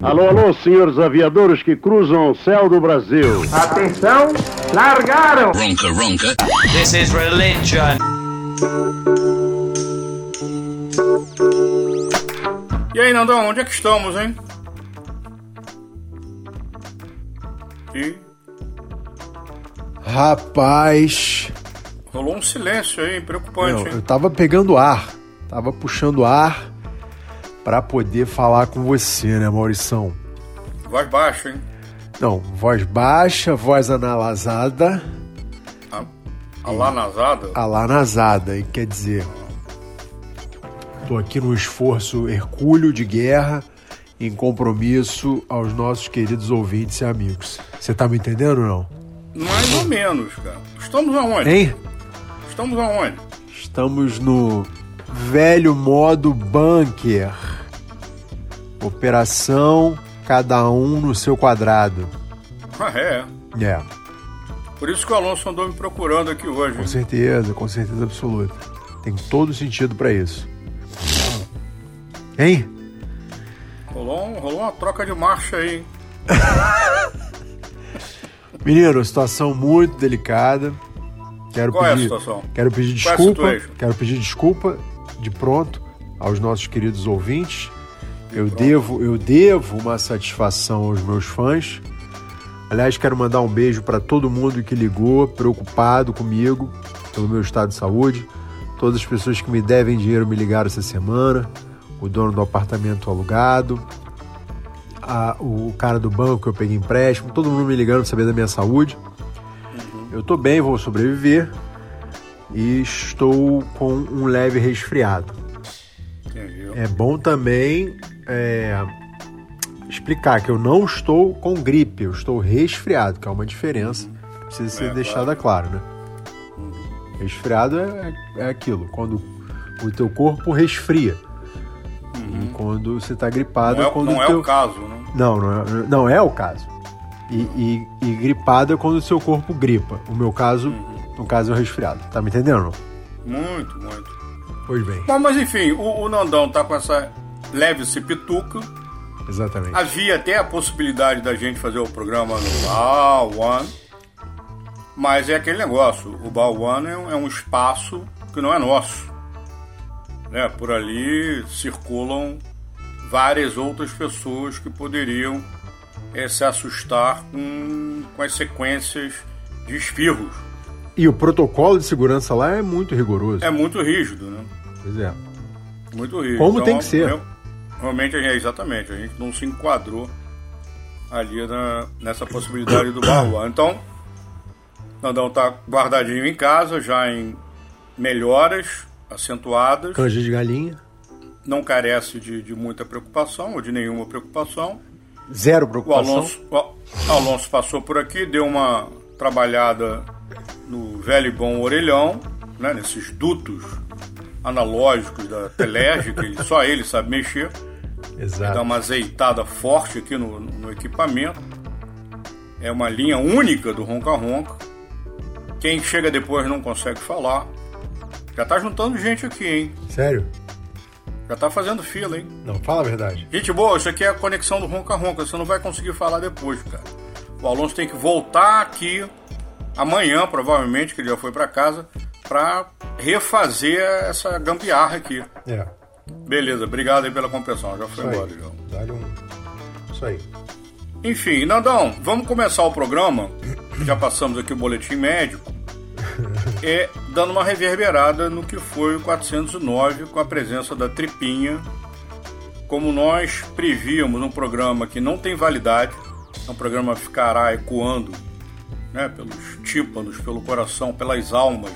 Alô, alô, senhores aviadores que cruzam o céu do Brasil. Atenção, largaram! Ronca, ronca. This is religion. E aí, Nandão, onde é que estamos, hein? E Rapaz. rolou um silêncio aí, preocupante, Não, eu hein? tava pegando ar. Tava puxando ar pra poder falar com você, né, Maurição? Voz baixa, hein? Não, voz baixa, voz analasada, A, a lá nasada. alanasada. E quer dizer, tô aqui no esforço hercúleo de guerra em compromisso aos nossos queridos ouvintes e amigos. Você tá me entendendo ou não? Mais ou menos, cara. Estamos aonde? Hein? Estamos aonde? Estamos no velho modo bunker. Operação cada um no seu quadrado. Ah, é. É, Por isso que o Alonso andou me procurando aqui hoje. com certeza, com certeza absoluta. Tem todo sentido pra isso. Hein? Rolou, um- rolou uma troca de marcha aí, hein? Menino, situação muito delicada. Quero Qual é a pedir, situação? Quero pedir é desculpa. situation? quero pedir desculpa de pronto aos nossos queridos ouvintes. Eu devo, eu devo uma satisfação aos meus fãs. Aliás, quero mandar um beijo para todo mundo que ligou, preocupado comigo pelo meu estado de saúde. Todas as pessoas que me devem dinheiro me ligaram essa semana. O dono do apartamento alugado, a- o cara do banco que eu peguei empréstimo, todo mundo me ligando para saber da minha saúde. Eu tô bem, vou sobreviver e estou com um leve resfriado. É bom também é, explicar que eu não estou com gripe, eu estou resfriado, que é uma diferença que precisa ser É, deixada claro, né? Resfriado é, é aquilo, quando o teu corpo resfria. E quando você está gripado Não é, quando não o é teu... o caso, né? Não, não é, não é o caso. E, e, e gripado é quando o seu corpo gripa. O meu caso, no caso, é o resfriado. Tá me entendendo? Muito, muito. Pois bem. Bom, mas enfim, o, o Nandão tá com essa leve cipituca. Exatamente. Havia até a possibilidade da gente fazer o programa no Ball One. Mas é aquele negócio, o Ball One é um, é um espaço que não é nosso. Né? Por ali circulam várias outras pessoas que poderiam eh, se assustar com, com as sequências de espirros. E o protocolo de segurança lá é muito rigoroso. É muito rígido, né? Pois é. Muito rígido. Como tem que ser. real- Realmente, é exatamente, a gente não se enquadrou ali na- nessa possibilidade do baú. Então, Nandão tá guardadinho em casa, já em melhoras acentuadas, Canja de galinha. não carece de, de muita preocupação ou de nenhuma preocupação. Zero O preocupação. Alonso, o Alonso passou por aqui, deu uma trabalhada no velho e bom orelhão, né, nesses dutos analógicos da Telege, que ele- só ele sabe mexer. Dá Exato. uma azeitada forte aqui no, no equipamento. É uma linha única do Ronca Ronca. Quem chega depois não consegue falar. Já tá juntando gente aqui, hein? Sério? Já tá fazendo fila, hein? Não, fala a verdade. Gente boa, isso aqui é a conexão do Ronca Ronca. Você não vai conseguir falar depois, cara. O Alonso tem que voltar aqui amanhã, provavelmente, que ele já foi pra casa, pra refazer essa gambiarra aqui. É. Beleza, obrigado aí pela compreensão. Já foi Isso embora, aí. já. Dá-lhe um. Isso aí. Enfim, Nandão, vamos começar o programa. Já passamos aqui o boletim médico. É dando uma reverberada no que foi o 409 com a presença da Tripinha. Como nós prevíamos, um programa que não tem validade, é um programa que ficará ecoando né, pelos tímpanos, pelo coração, pelas almas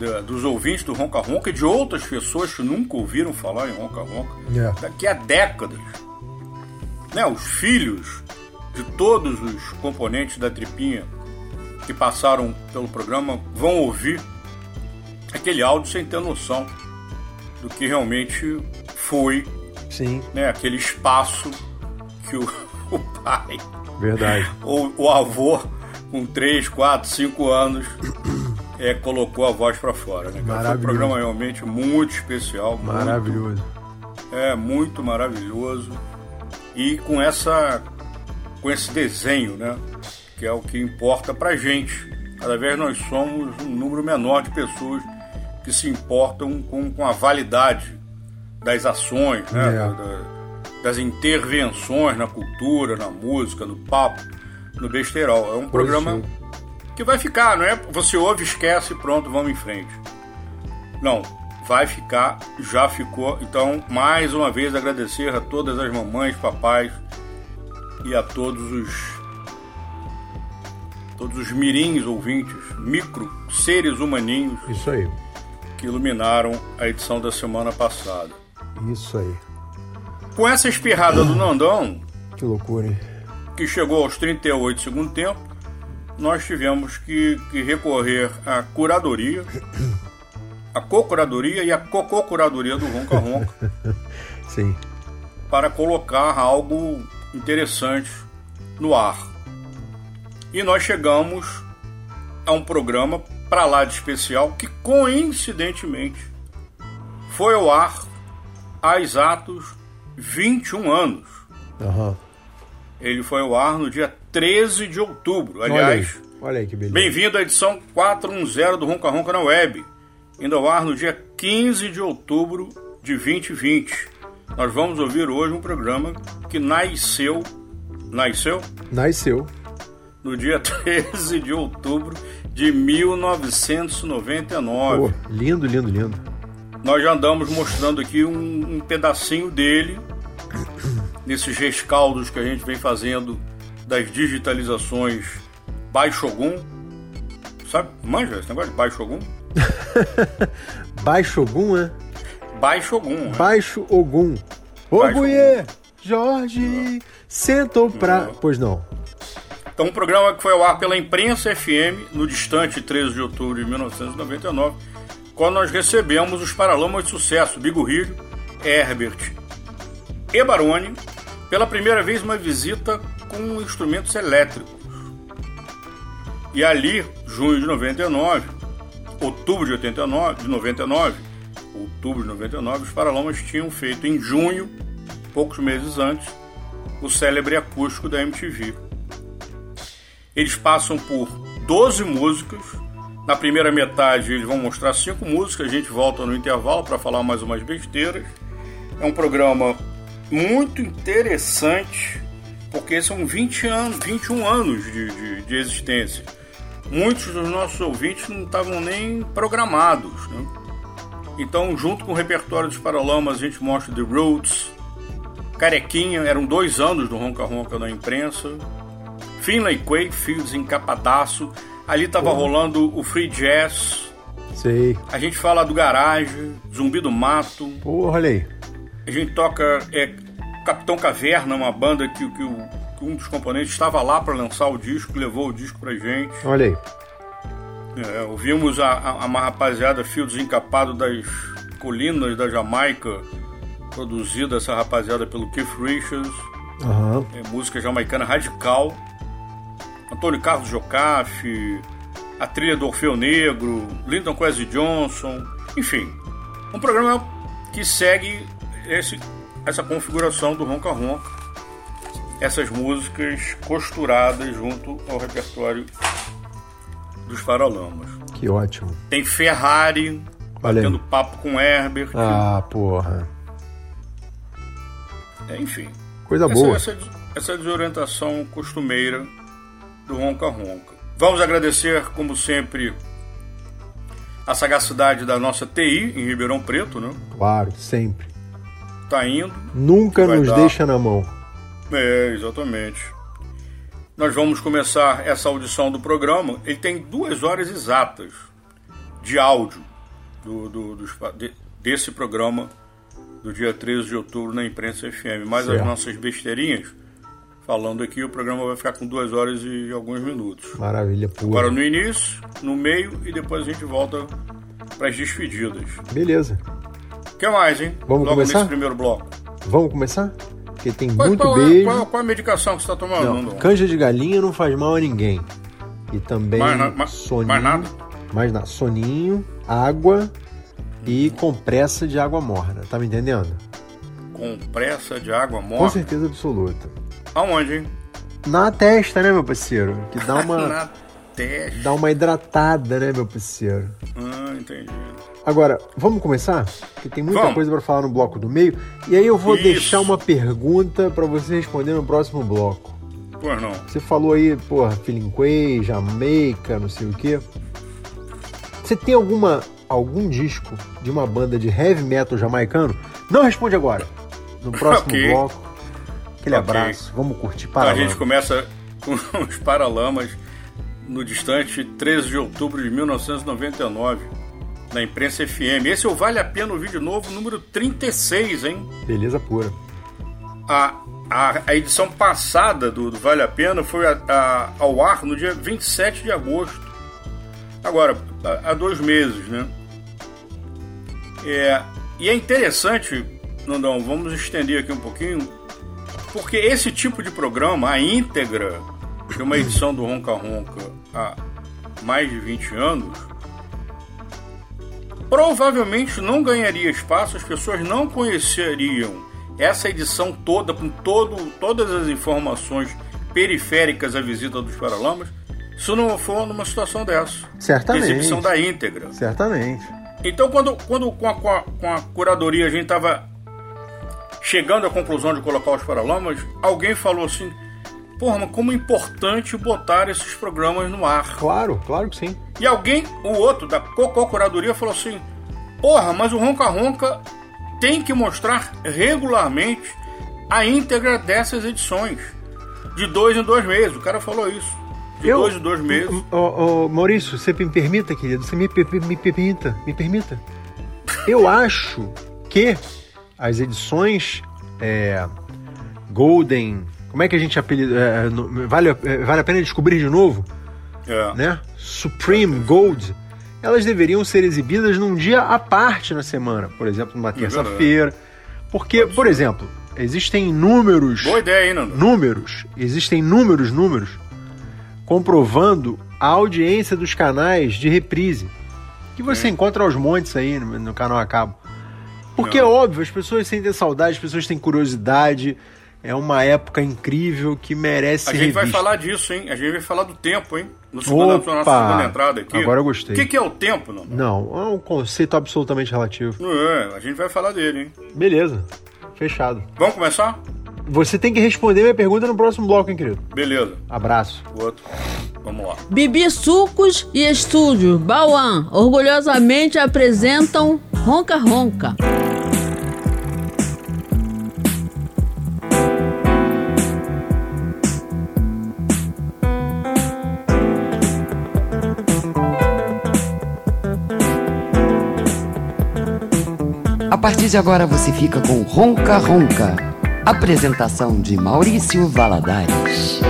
da- dos ouvintes do Ronca Ronca e de outras pessoas que nunca ouviram falar em Ronca Ronca É. daqui a décadas. Né, os filhos de todos os componentes da tripinha que passaram pelo programa vão ouvir aquele áudio sem ter noção do que realmente foi Sim, né, aquele espaço que o, o pai verdade. ou o avô com 3, 4, 5 anos é, colocou a voz para fora. Né? Foi um programa realmente muito especial. muito Maravilhoso. é muito maravilhoso. e com essa com esse desenho, né? Que é o que importa pra gente. Cada vez nós somos um número menor de pessoas que se importam com, com a validade das ações, né? É. Da- da- das intervenções na cultura, na música, no papo, no besterol. É um programa que vai ficar, não é? Você ouve, esquece, pronto, vamos em frente. Não, vai ficar, já ficou. Então, mais uma vez agradecer a todas as mamães, papais e a todos os todos os mirins ouvintes, micro seres humaninhos Isso aí. que iluminaram a edição da semana passada. Isso aí. Com essa espirrada do Nandão, Que loucura, hein? que chegou aos 38 do segundo tempo, nós tivemos que, que recorrer à curadoria, à co-curadoria e à cocô-curadoria do Ronca Ronca Sim. para colocar algo interessante no ar. E nós chegamos a um programa para lá de especial que coincidentemente foi ao ar há exatos 21 anos. Aham. Ele foi ao ar no dia 13 de outubro. Olha Aliás, aí. Olha aí que beleza. bem-vindo à edição 410 do Ronca Ronca na web. Indo ao ar no dia 15 de outubro de 2020. Nós vamos ouvir hoje um programa que nasceu. Nasceu? Nasceu. No dia 13 de outubro de 1999. Pô, lindo, lindo, lindo. Nós já andamos mostrando aqui um, um pedacinho dele nesses rescaldos que a gente vem fazendo das digitalizações Baixogun. Sabe? Manja esse negócio de Baixogun? Baixo Ogum, né? Baixogun. né? Baixo Ogum. Ô, Baixo Buiê! Jorge! Sentou pra. Pois não. Então, um programa que foi ao ar pela Imprensa FM no distante 13 de outubro de 1999, quando nós recebemos os Paralamas de Sucesso, Bigorrilho, Herbert e Baroni, pela primeira vez uma visita com instrumentos elétricos. E ali, junho de 99, outubro de 89, de 99, outubro de 99, os Paralamas tinham feito em junho, poucos meses antes, o célebre acústico da MTV. Eles passam por 12 músicas. Na primeira metade eles vão mostrar cinco músicas, a gente volta no intervalo para falar mais umas besteiras. É um programa muito interessante, porque são 20 anos, 21 anos de, de, de existência. Muitos dos nossos ouvintes não estavam nem programados. Né? Então, junto com o repertório dos Paralamas, a gente mostra The Roots, Carequinha, eram dois anos do Ronca Ronca na imprensa. Finlay Quake, Fields Encapadaço. Ali tava rolando o Free Jazz. Sei. A gente fala do Garage, Zumbi do Mato. Pô, olha aí. A gente toca é, Capitão Caverna, uma banda que, que, o- que um dos componentes estava lá para lançar o disco, levou o disco pra gente. Olha aí. É, ouvimos a, a, uma rapaziada Fields Encapado das Colinas da Jamaica, produzida essa rapaziada pelo Keith Richards. Aham. é, música jamaicana radical. Antônio Carlos Jocafe, a trilha do Orfeu Negro, Linton Kwesi Johnson, enfim. Um programa que segue esse, essa configuração do Ronca Ronca. Essas músicas costuradas junto ao repertório dos Paralamas. Que ótimo. Tem Ferrari, aí. batendo papo com Herbert, Ah, porra. é, enfim. Coisa essa, boa. Essa, essa desorientação costumeira do Ronca Ronca. Vamos agradecer, como sempre, a sagacidade da nossa TI em Ribeirão Preto, né? Claro, sempre. Tá indo. Nunca nos dar. deixa na mão. É, exatamente. Nós vamos começar essa audição do programa. Ele tem duas horas exatas de áudio do, do- de- desse programa do dia 13 de outubro na Imprensa FM. Mais as Certo. nossas besteirinhas. Falando aqui, o programa vai ficar com duas horas e alguns minutos. Maravilha pura. Agora no início, no meio e depois a gente volta para as despedidas. Beleza. Que mais, hein? Vamos Logo começar? nesse primeiro bloco. Vamos começar? Porque tem Qual, muito qual, beijo. qual, qual a medicação que você está tomando? Não, canja de galinha não faz mal a ninguém. E também Mais na- ma- soninho. mais nada? Mais nada. Soninho, água e compressa de água morna. Tá me entendendo? com pressa de água Com morta. certeza absoluta. Aonde, hein? Na testa, né, meu parceiro? Que dá uma, Testa. dá uma hidratada, né, meu parceiro? Ah, entendi. Agora, vamos começar? Porque tem muita Vamos. coisa pra falar no bloco do meio. E aí eu vou Isso. deixar uma pergunta pra você responder no próximo bloco. Pois não. Você falou aí, porra, Filinquay, Jamaica, não sei o quê. Você tem alguma algum disco de uma banda de heavy metal jamaicano? Não responde agora. No próximo Ok. bloco. Aquele Ok. abraço. Vamos curtir a para gente começa com os Paralamas no distante 13 de outubro de 1999, na imprensa FM. Esse é o Vale a Pena ouvir de novo, número 36, hein? Beleza pura. A, a, a edição passada do, do Vale a Pena foi a- a- ao ar no dia 27 de agosto. Agora, há há dois meses, né? É, e é interessante, Nandão, vamos estender aqui um pouquinho, porque esse tipo de programa, a íntegra de uma edição do Ronca Ronca há mais de 20 anos, provavelmente não ganharia espaço, as pessoas não conheceriam essa edição toda, com todo, todas as informações periféricas à visita dos Paralamas, se não for numa situação dessa. Certamente. Exibição da íntegra. Certamente. Então, quando, quando com, a, com, a, com a curadoria a gente estava chegando à conclusão de colocar os Paralamas, alguém falou assim: Porra, mas como é importante botar esses programas no ar. Claro, claro que sim. E alguém, o outro da Cocô Curadoria, falou assim: Porra, mas o Ronca Ronca tem que mostrar regularmente a íntegra dessas edições. De dois em dois meses. O cara falou isso. De dois em dois meses. Ô, Maurício, você me permita, querido? Você me, per- me permita? Me permita? Eu acho que as edições é, Golden. Como é que a gente apelida? é, vale, é, vale a pena descobrir de novo? É. né? Supreme Gold, elas deveriam ser exibidas num dia à parte na semana, por exemplo, numa terça-feira. Porque, por exemplo, existem inúmeros Boa ideia, hein, Nando? números, existem inúmeros números comprovando a audiência dos canais de reprise que você encontra aos montes aí no, no canal a cabo. Porque é Não. óbvio, as pessoas sentem saudade, as pessoas têm curiosidade. É uma época incrível que merece A ser gente vai revista. falar disso, hein? A gente vai falar do tempo, hein? No segundo, Opa! na nossa segunda entrada aqui. Agora eu gostei. O que, que é o tempo, Nando? Não, é um conceito absolutamente relativo. Não é, a gente vai falar dele, hein? Beleza, fechado. Vamos começar? Você tem que responder minha pergunta no próximo bloco, hein, querido? Beleza. Abraço. O outro. Vamos lá. Bibi Sucos e Estúdio Bauan orgulhosamente apresentam Ronca Ronca. Partir de agora você fica com Ronca Ronca. Apresentação de Maurício Valadares.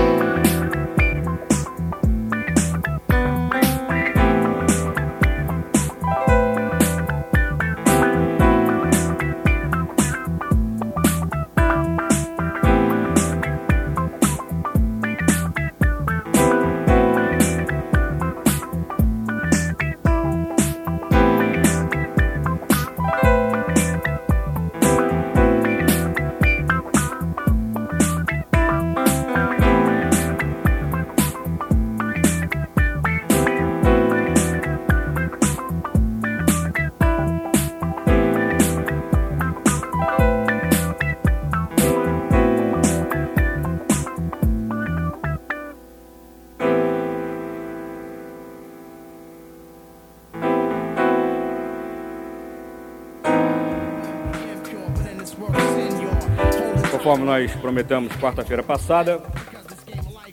Conforme nós prometemos quarta-feira passada,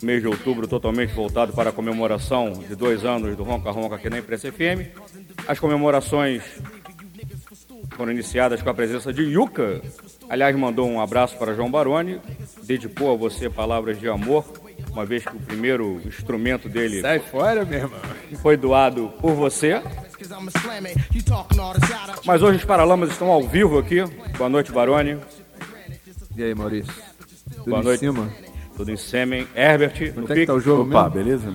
mês de outubro totalmente voltado para a comemoração de dois anos do Ronca Ronca aqui na Imprensa FM. As comemorações foram iniciadas com a presença de Yuka. Aliás, mandou um abraço para João Baroni, dedicou a você palavras de amor, uma vez que o primeiro instrumento dele Sai fora, meu irmão. foi doado por você. Mas hoje os Paralamas estão ao vivo aqui. Boa noite, Baroni. E aí, Maurício? Tudo Boa em noite. cima? Tudo em sêmen. Herbert, no Quanto é que tá o pique. jogo Opa, mesmo? beleza?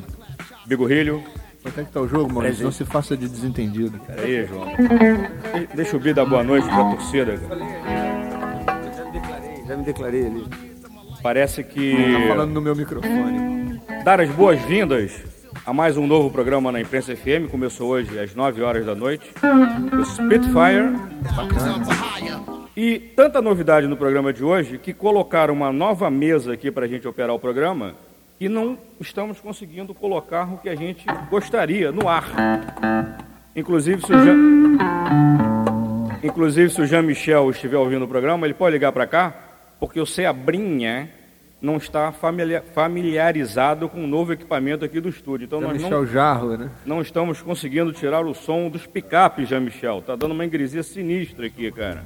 Bigorrilho. Quanto é que tá o jogo, Maurício? Não se faça de desentendido. Peraí, João. De- Deixa o Bi dar boa noite pra torcida. cara. me declarei ali. Parece que. Tá falando no meu microfone. Dar as boas-vindas a mais um novo programa na Imprensa FM. Começou hoje às 9 horas da noite. O Spitfire. E tanta novidade no programa de hoje que colocaram uma nova mesa aqui para a gente operar o programa e não estamos conseguindo colocar o que a gente gostaria no ar. Inclusive, se o Jean, Inclusive, se o Jean-Michel estiver ouvindo o programa, ele pode ligar para cá, porque o Seabrinha não está familia- familiarizado com o novo equipamento aqui do estúdio. Então, nós Michel não, Jarro, né? não estamos conseguindo tirar o som dos picapes, Jean-Michel. Tá dando uma ingresia sinistra aqui, cara.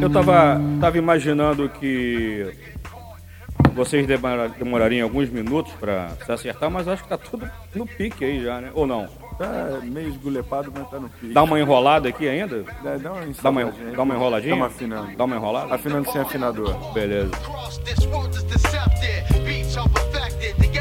Eu tava, tava imaginando que vocês demora- demorariam alguns minutos para se acertar, mas acho que tá tudo no pique aí já, né? Ou não? Tá meio esgulepado, mas tá no pique. Dá uma enrolada aqui ainda? Dá, dá uma Dá uma, dá uma enroladinha? Dá uma afinando. Dá uma enrolada? Afinando sem afinador. Beleza.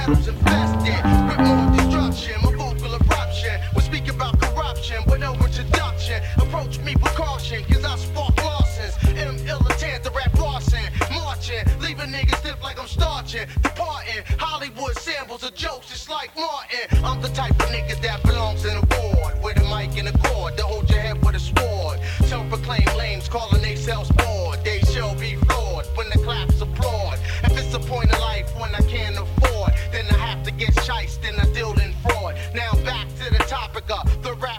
Ghetto's infested. With more destruction, my vocal eruption. We speak about corruption, but no introduction. Approach me with caution, cause I spark losses. M militant, the rap Larson. Marching, leaving niggas stiff like I'm starching. Departing, Hollywood samples of jokes just like Martin. I'm the type of nigga that belongs in a ward.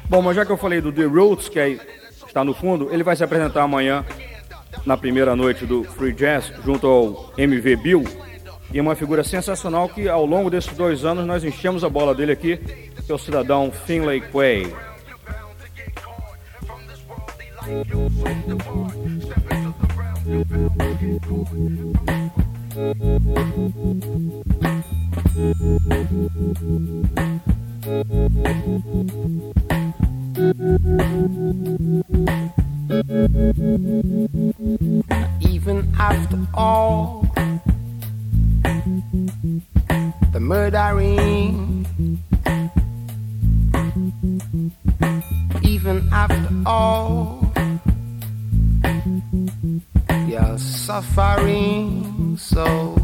Bom, mas já que eu falei do The Roots, que aí está no fundo, ele vai se apresentar amanhã na primeira noite do Free Jazz, junto ao MV Bill. E é uma figura sensacional que ao longo desses dois anos nós enchemos a bola dele aqui, que é o cidadão Finlay Quay. Even after all the murdering, even after all your suffering, so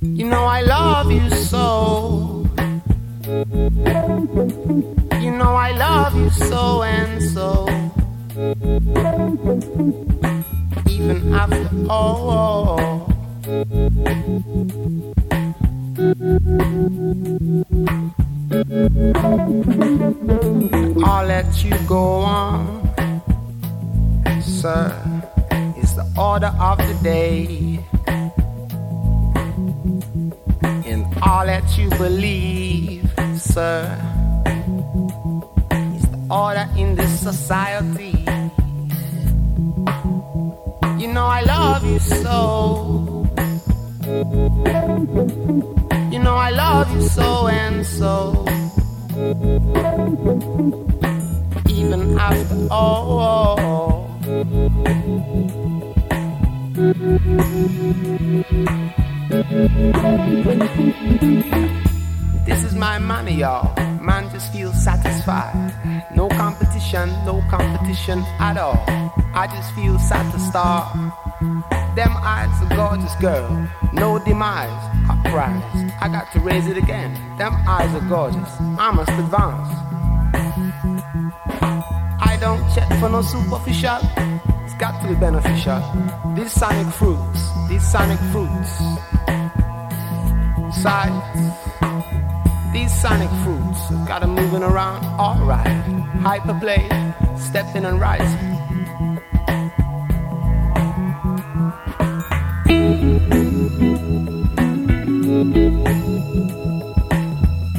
you know I love you so. You know I love you so and so. Even after all. I'll let you go on, sir. It's the order of the day. And I'll let you believe, sir. It's the order in this society. You know I love you so. You know I love you so and so. Even after all. This is my money, y'all. Man just feels satisfied. No competition, no competition at all. I just feel satisfied. Them eyes, a gorgeous girl. No demise, a prize. I got to raise it again. Them eyes are gorgeous. I must advance. I don't check for no superficial. It's got to be beneficial. These sonic fruits, these sonic fruits. Sides. These sonic fruits got 'em moving around alright. Hyperplay, stepping and rising.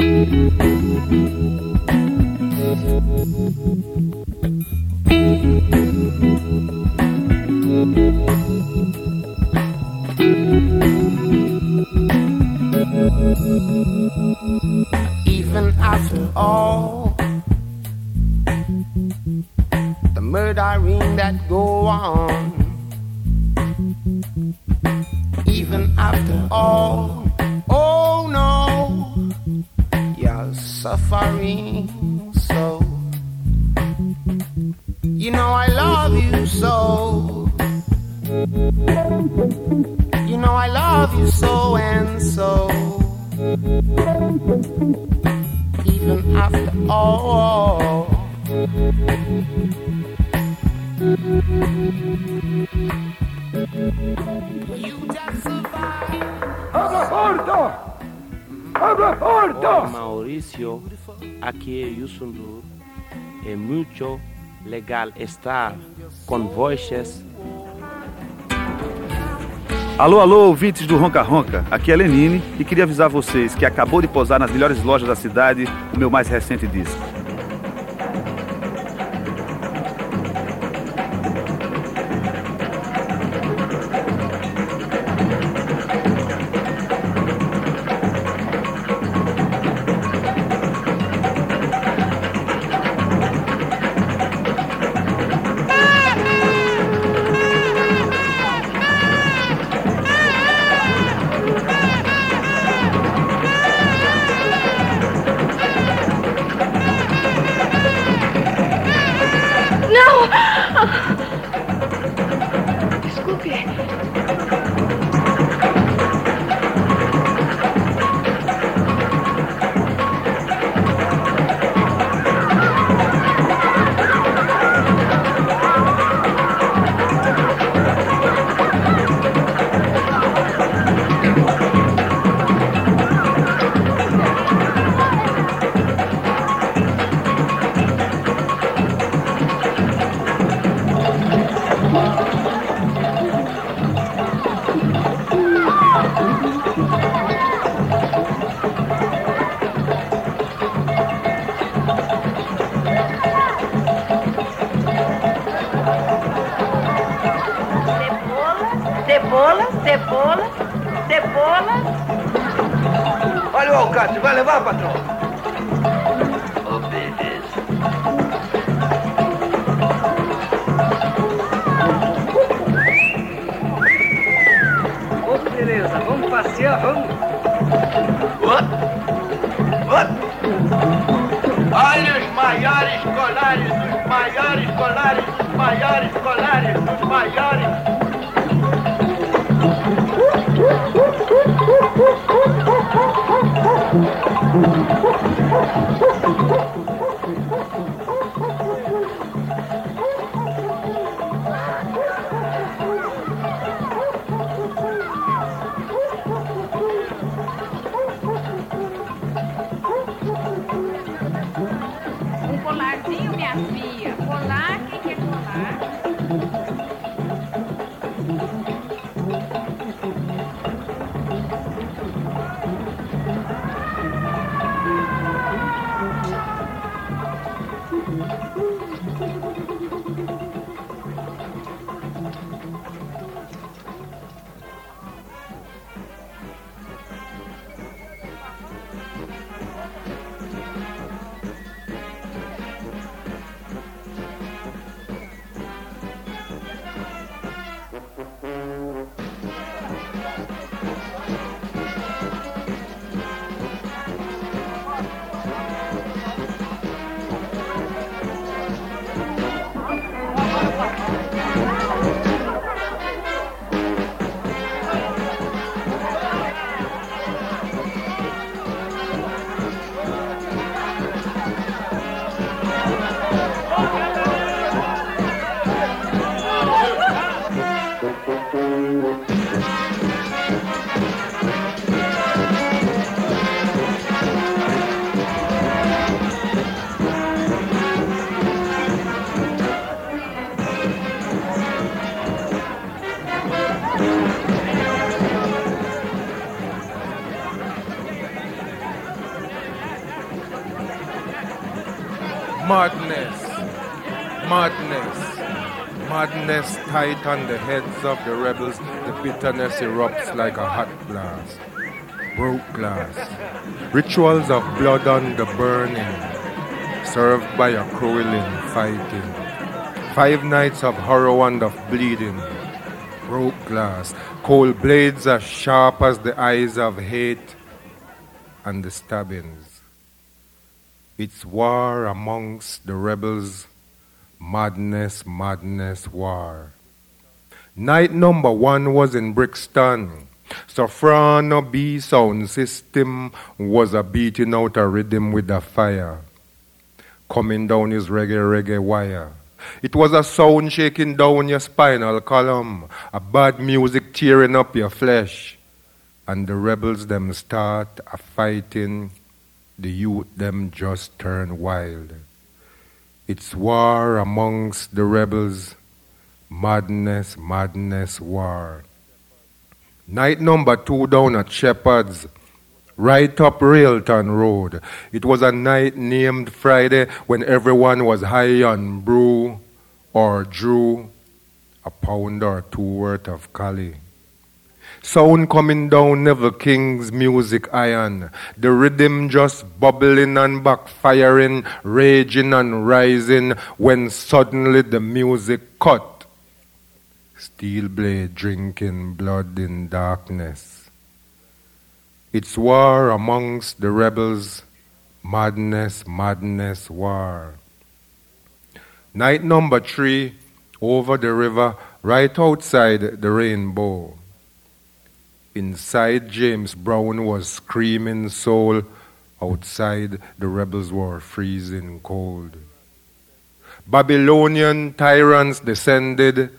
Even legal estar com vocês. Alô, alô, ouvintes do Ronca Ronca. Aqui é Lenine e queria avisar vocês que acabou de posar nas melhores lojas da cidade o meu mais recente disco. Tight on the heads of the rebels. The bitterness erupts like a hot blast. Broke glass, rituals of blood on the burning, served by a crueling fighting. Five nights of horror and of bleeding. Broke glass, cold blades as sharp as the eyes of hate, and the stabbings. It's war amongst the rebels. Madness, madness, war. Night number one was in Brixton. Soprano B sound system was a beating out a rhythm with a fire. Coming down his reggae reggae wire. It was a sound shaking down your spinal column, a bad music tearing up your flesh. And the rebels them start a fighting, the youth them just turn wild. It's war amongst the rebels, madness, madness, war. Night number two down at Shepherd's, right up Railton Road. It was a night named Friday when everyone was high on brew or drew a pound or two worth of cali. Sound coming down Neville King's music iron. The rhythm just bubbling and backfiring, raging and rising when suddenly the music cut. Steel blade drinking blood in darkness. It's war amongst the rebels. Madness, madness, war. Night number three, over the river, right outside the rainbow. Inside, James Brown was screaming soul. Outside, the rebels were freezing cold. Babylonian tyrants descended,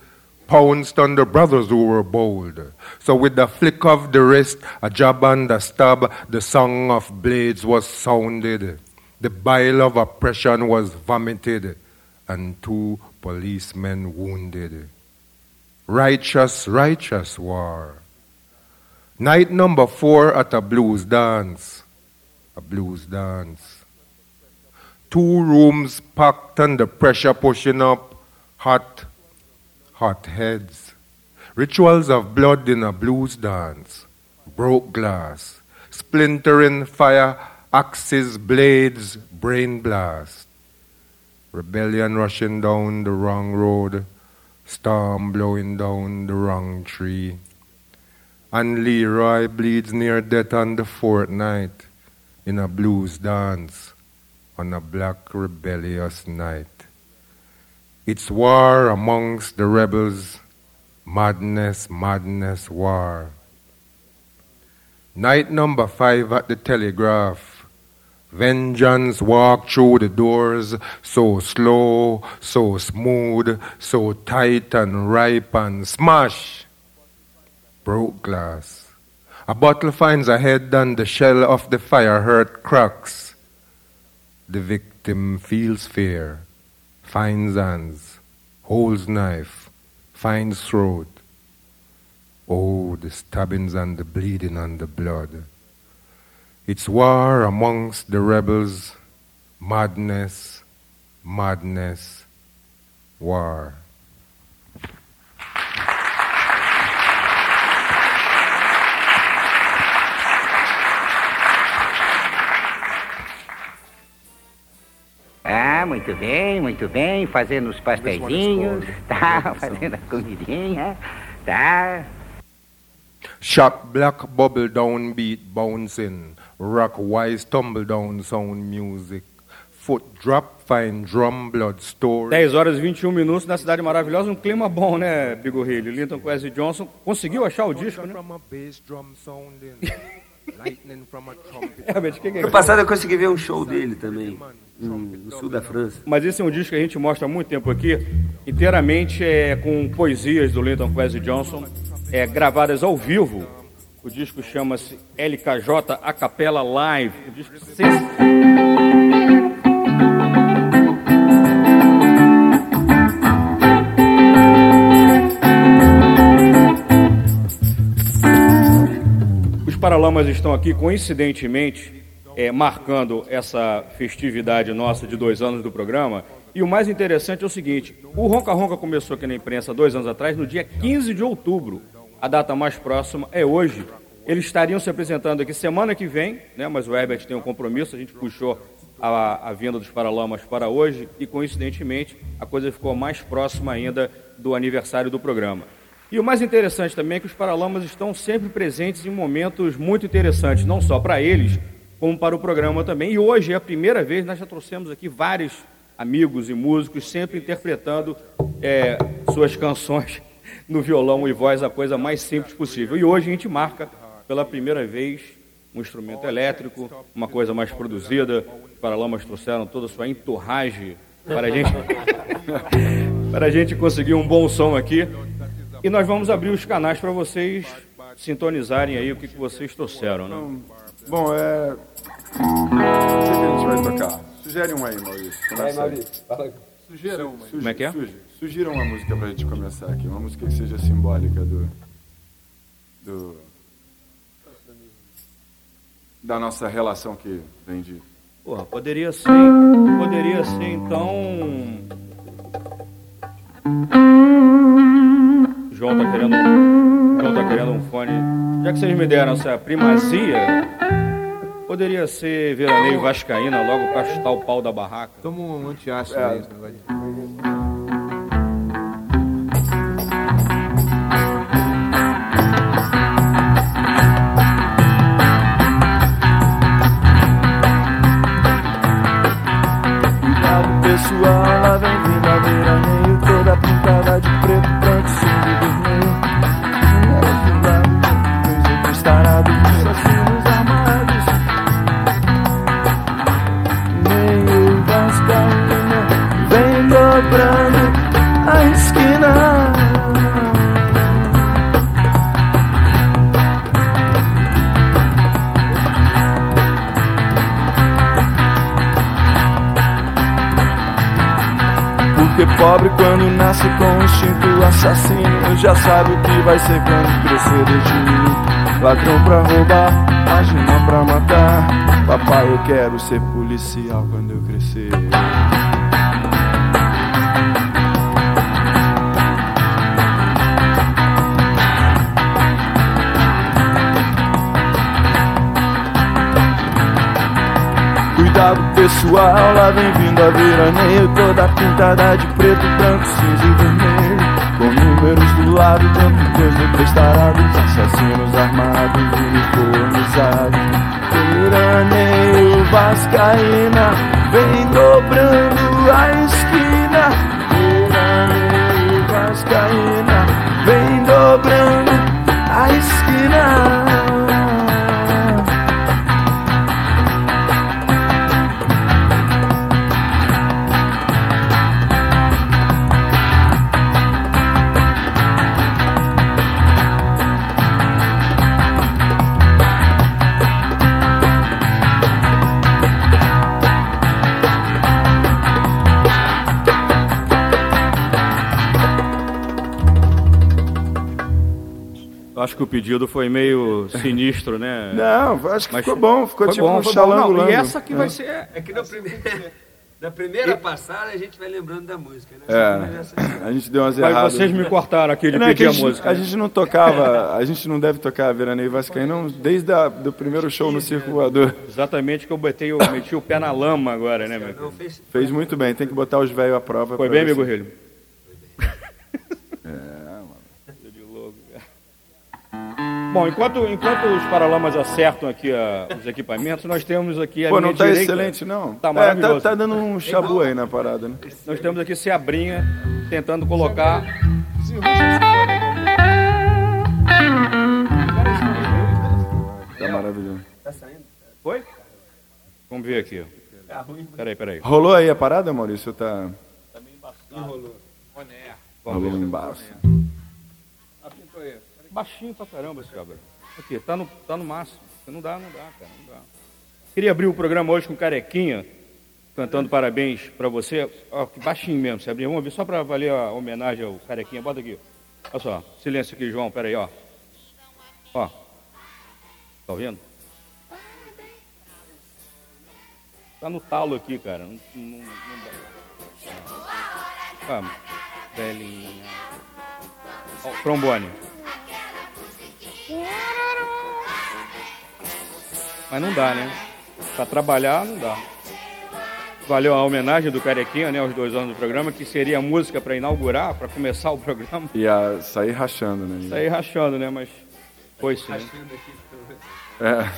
pounced on the brothers who were bold. So, with the flick of the wrist, a jab and a stab, the song of blades was sounded. The bile of oppression was vomited, and two policemen wounded. Righteous, righteous war. Night number four at a blues dance. A blues dance. Two rooms packed and the pressure pushing up. Hot, hot heads. Rituals of blood in a blues dance. Broke glass. Splintering fire, axes, blades, brain blast. Rebellion rushing down the wrong road. Storm blowing down the wrong tree. And Leroy bleeds near death on the fourth night in a blues dance on a black rebellious night. It's war amongst the rebels, madness, madness, war. Night number five at the telegraph. Vengeance walked through the doors, so slow, so smooth, so tight and ripe and smash broke glass. A bottle finds a head and the shell of the fire hurt cracks. The victim feels fear, finds hands, holds knife, finds throat. Oh, the stabbings and the bleeding and the blood. It's war amongst the rebels, madness, madness, war. Muito bem, muito bem. Fazendo os pasteizinhos, tá? Fazendo a comidinha, tá? Shock black bubble down beat bouncing, rock wise tumble down sound music, foot drop fine drum blood story. 10 horas e 21 minutos na cidade maravilhosa, um clima bom, né, Bigorrilho? Linton Quest Johnson conseguiu achar o disco, né? Herbert, que que é? No passado eu consegui ver um show dele também, no sul da França. Mas esse é um disco que a gente mostra há muito tempo aqui, inteiramente é, com poesias do Linton Quest Johnson, é, gravadas ao vivo. O disco chama-se LKJ A Capela Live. O disco Os Paralamas estão aqui, coincidentemente, é, marcando essa festividade nossa de dois anos do programa. E o mais interessante é o seguinte: o Ronca Ronca começou aqui na imprensa dois anos atrás, no dia 15 de outubro. A data mais próxima é hoje. Eles estariam se apresentando aqui semana que vem, né, mas o Herbert tem um compromisso, a gente puxou a, a vinda dos Paralamas para hoje e, coincidentemente, a coisa ficou mais próxima ainda do aniversário do programa. E o mais interessante também é que os Paralamas estão sempre presentes em momentos muito interessantes, não só para eles, como para o programa também. E hoje é a primeira vez, nós já trouxemos aqui vários amigos e músicos, sempre interpretando é, suas canções no violão e voz, a coisa mais simples possível. E hoje a gente marca pela primeira vez um instrumento elétrico, uma coisa mais produzida. Os Paralamas trouxeram toda a sua entorragem para a gente, para a gente conseguir um bom som aqui. E nós vamos abrir os canais para vocês sintonizarem aí o que, que vocês trouxeram. Né? Bom, é. O que, a gente vai tocar? Sugere um aí, Maurício. Vai, Começa aí. Maurício, fala. Sugira uma. Como é que é? Sugi- Sugira uma música pra gente começar aqui. Uma música que seja simbólica do. do. da nossa relação que vem de. Porra, poderia ser, poderia ser então. João tá querendo, João tá querendo um fone. Já que vocês me deram essa primazia, poderia ser veraneio vascaína logo pra chutar o pau da barraca. Toma um antiácido É. aí, esse negócio. Cuidado pessoal, lá vem pobre quando nasce com instinto assassino. Já sabe o que vai ser quando crescer desde menino Ladrão pra roubar, agina pra matar. Papai eu quero ser policial quando eu crescer Pessoal, lá vem vindo a veraneio. Toda pintada de preto, branco, cinza e vermelho. Com números do lado, dentro dois ou três tarados Assassinos armados, uniformizados. Veraneio vascaína Vem dobrando a esquina. Veraneio vascaína que o pedido foi meio sinistro, né? Não, acho que Mas ficou bom, ficou foi tipo bom, um foi bom. Não, xalango-lango. E essa que vai É. ser. É que na primeira, na primeira passada a gente vai lembrando da música, né? É, a gente deu umas Mas erradas. vocês me cortaram aqui de Não, é pedir a gente- música, A né? gente não tocava, a gente não deve tocar Veraneio Vascaíno desde a, do primeiro show no Circo Voador. Exatamente que eu botei, eu meti o pé na lama agora, né, meu? Fez muito bem, tem que botar os velhos à prova. Foi bem, ver amigo Rilho? Bom, enquanto, enquanto os Paralamas acertam aqui a- os equipamentos, nós temos aqui a Pô, minha não tá direita. excelente, não? Tá É, maravilhoso. tá, tá dando um chabu aí na parada, né? Nós temos aqui Seabrinha tentando colocar. Tá maravilhoso. Tá saindo? Foi? Vamos ver aqui. Tá ruim. Peraí, peraí. Rolou aí a parada, Maurício? Tá... Enrolou. Vamos Rolou ver. embaixo. Baixinho pra caramba esse cabra. Aqui, tá no, tá no máximo. Não dá, não dá, cara, não dá. Queria abrir o programa hoje com Carequinha, cantando parabéns pra você. Ó, que baixinho mesmo, Sebrinha. Vamos ver só pra valer a homenagem ao Carequinha. Bota aqui. Olha só, silêncio aqui, João, peraí, ó. Ó. Tá ouvindo? Tá no talo aqui, cara. Não, não, não dá. Vamos. Velhinha. Ó, trombone. Mas não dá, né? Pra trabalhar, não dá. Valeu a homenagem do Carequinha, né, aos dois anos do programa, que seria a música pra inaugurar, pra começar o programa. Ia sair rachando, né? Saí rachando, né, mas foi sim. né? É.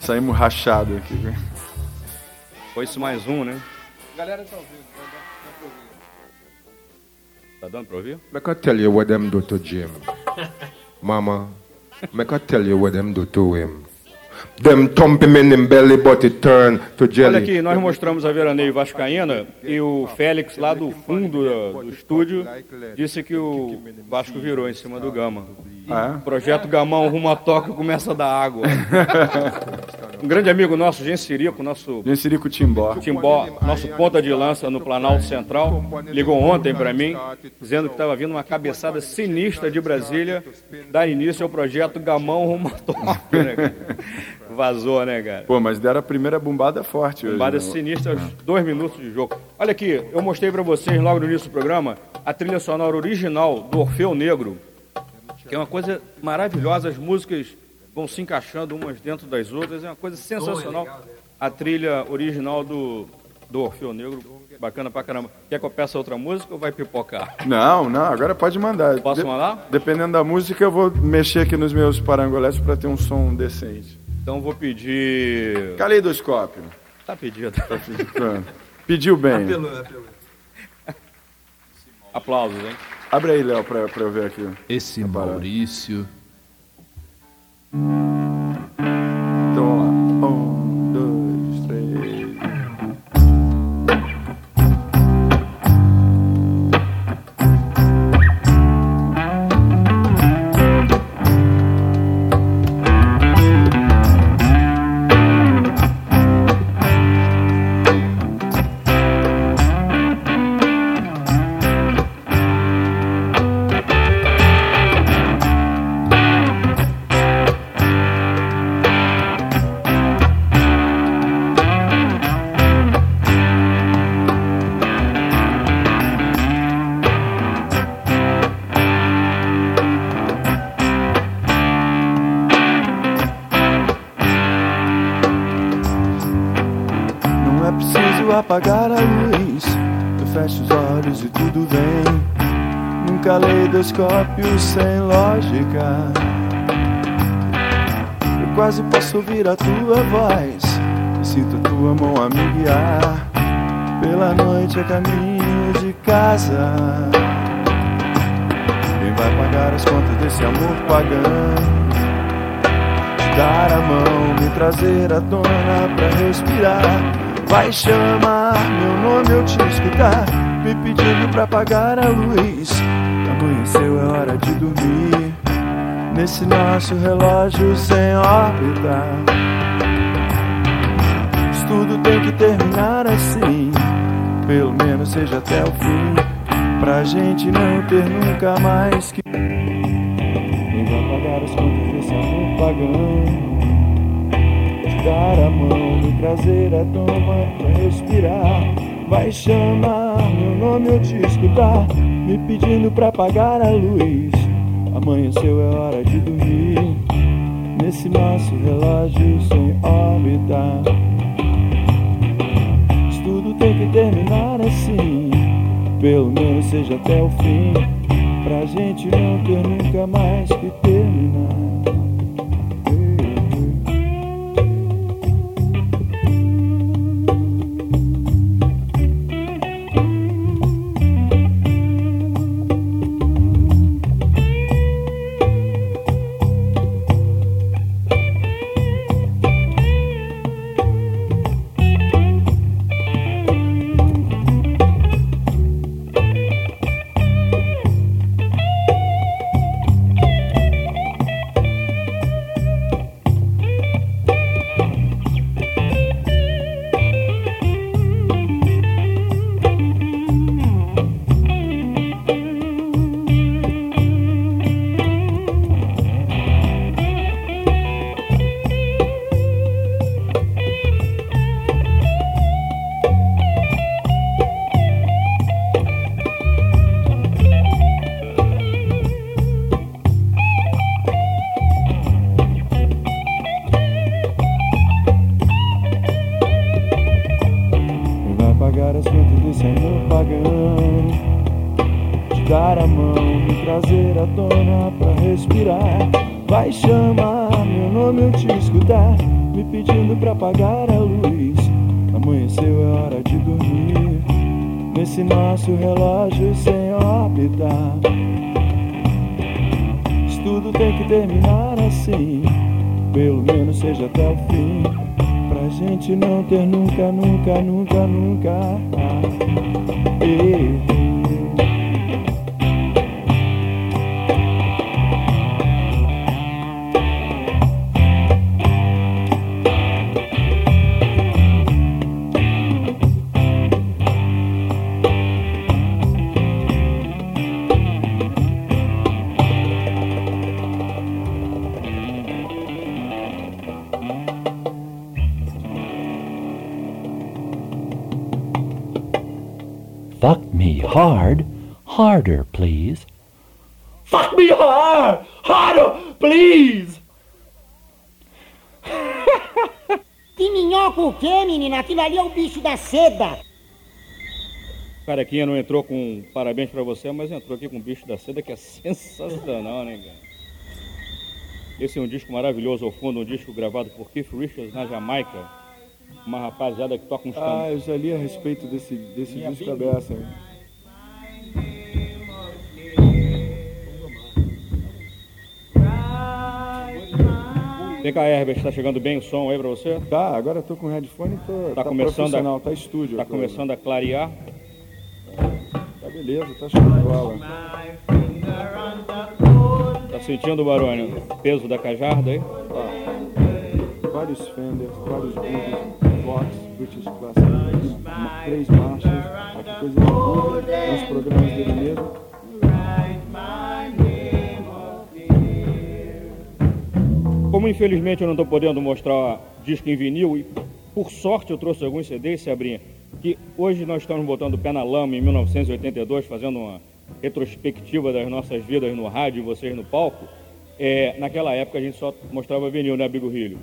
Saímos rachado aqui, viu? Foi isso mais um, né? Galera tá ouvindo, Tá dando pra ouvir? Make I tell you what them do to Jim. Mama, make I tell you what them do to him. Them thump him in him belly, but it turn to jelly. Olha aqui, nós mostramos a Veraneio Vascaína e o Félix, lá do fundo do, do estúdio, disse que o Vasco virou em cima do Gama. Ah, projeto Gamão rumo a Tóquio começa da água. um grande amigo nosso, Gensirico, nosso Gensirico Timbó. Timbó, nosso ponta de lança no Planalto Central, ligou ontem para mim, dizendo que estava vindo uma cabeçada sinistra de Brasília dar início ao projeto Gamão Tóquio, né? Vazou, né, cara? Pô, mas deram a primeira bombada forte hoje. Bombada né? sinistra, aos dois minutos de jogo. Olha aqui, eu mostrei para vocês logo no início do programa a trilha sonora original do Orfeu Negro, que é uma coisa maravilhosa, as músicas vão se encaixando umas dentro das outras, é uma coisa sensacional. A trilha original do, do Orfeu Negro, bacana pra caramba. Quer que eu peça outra música ou vai pipocar? Não, não, agora pode mandar. Posso mandar? Dependendo da música, eu vou mexer aqui nos meus parangolés para ter um som decente. Então vou pedir. Caleidoscópio. Tá pedido. Pronto. Pediu bem. Aplausos, hein? Abre aí, Léo, pra, pra eu ver aqui. Esse Maurício. Então vamos apagar a luz. Eu fecho os olhos e tudo vem. Num caleidoscópio sem lógica. Eu quase posso ouvir a tua voz. E sinto tua mão a me guiar. Pela noite a caminho de casa. Quem vai pagar as contas desse amor pagão? Te dar a mão, me trazer à tona pra respirar. Vai chamar meu nome, eu te escutar. Me pedindo pra apagar a luz. Amanheceu, é hora de dormir. Nesse nosso relógio sem órbita. Isso tudo tem que terminar assim. Pelo menos seja até o fim. Pra gente não ter nunca mais que. Quem vai pagar as contas desse pagão? Dar a mão, me trazer a toma pra respirar. Vai chamar meu nome, eu te escutar. Me pedindo pra apagar a luz. Amanheceu, é hora de dormir. Nesse nosso relógio sem órbita. Tudo tem que terminar assim. Pelo menos seja até o fim. Pra gente não ter nunca mais que terminar. Da seda. Carequinha não entrou com parabéns pra você, mas entrou aqui com o bicho da seda, que é sensacional, né, cara? Esse é um disco maravilhoso ao fundo, um disco gravado por Keith Richards na Jamaica. Uma rapaziada que toca um stand. Ah, eu já li a respeito desse, desse disco aberto. Vem cá, Herbert, tá chegando bem o som aí pra você? Tá, agora eu tô com o headphone e tô. Tá, tá começando a, tá estúdio. Tá a coisa. começando a clarear. Tá beleza, tá show de bola. Tá sentindo, Barônio, o peso da cajarda aí? Tá. Vários Fenders, vários Boogies, Vox, British Classic, três marchas, aqui coisa de tem os programas dele mesmo. Como infelizmente eu não estou podendo mostrar disco em vinil, e por sorte eu trouxe alguns CDs, Sabrinha, que hoje nós estamos botando o pé na lama em 1982, fazendo uma retrospectiva das nossas vidas no rádio e vocês no palco. É, naquela época a gente só mostrava vinil, né, Bigo Rilho?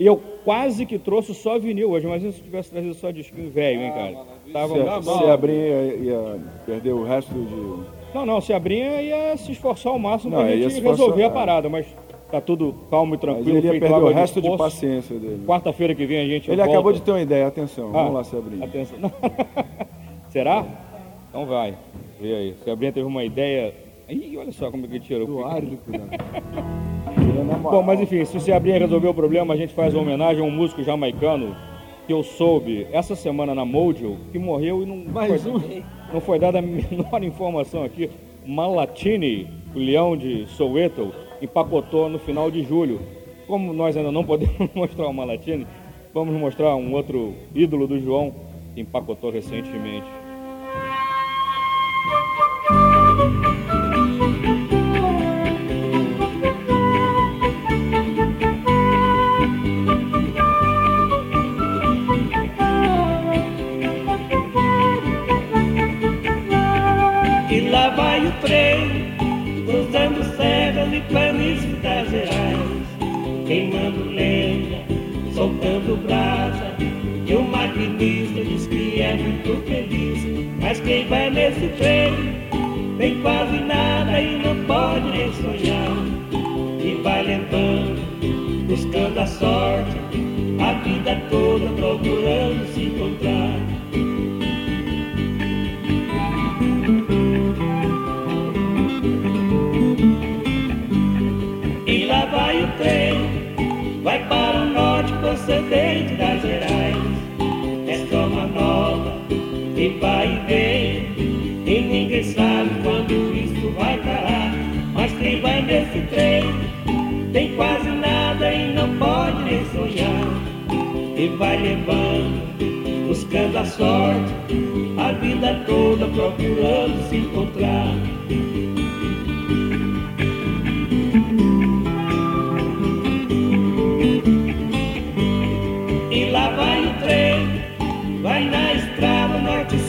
E eu quase que trouxe só vinil hoje, mas se eu tivesse trazido só disquinho velho, hein, cara? Tava Se, se abrir ia, ia perder o resto de. Não, não, se abrinha ia se esforçar ao máximo Não, pra gente se esforçar, resolver a parada, mas tá tudo calmo e tranquilo. Mas ele ia perder o de resto de poço. paciência dele. Quarta-feira que vem a gente Ele volta. acabou de ter uma ideia, atenção. Ah, Vamos lá, Sabrinha. Atenção. Será? Então vai. Vê aí. Se a Brinha teve uma ideia. Ih, olha só como é que ele tirou. Do Bom, mas enfim, se o Seabrinha resolver o problema, a gente faz uma homenagem a um músico jamaicano que eu soube essa semana na Mojo, que morreu e não, foi, não foi dada a menor informação aqui. Malatini, o leão de Soweto, empacotou no final de julho. Como nós ainda não podemos mostrar o Malatini, vamos mostrar um outro ídolo do João que empacotou recentemente. E lá vai o trem, cruzando serras e planícies das Gerais, queimando lenha, soltando brasa. E o maquinista diz que é muito feliz, mas quem vai nesse trem tem quase nada e não pode nem sonhar. E vai levando, buscando a sorte, a vida toda procurando se encontrar. Trem, vai para o norte procedente das Gerais. É só uma nova que vai e vem, e ninguém sabe quando isso vai parar. Mas quem vai nesse trem tem quase nada e não pode nem sonhar. E vai levando, buscando a sorte, a vida toda procurando se encontrar.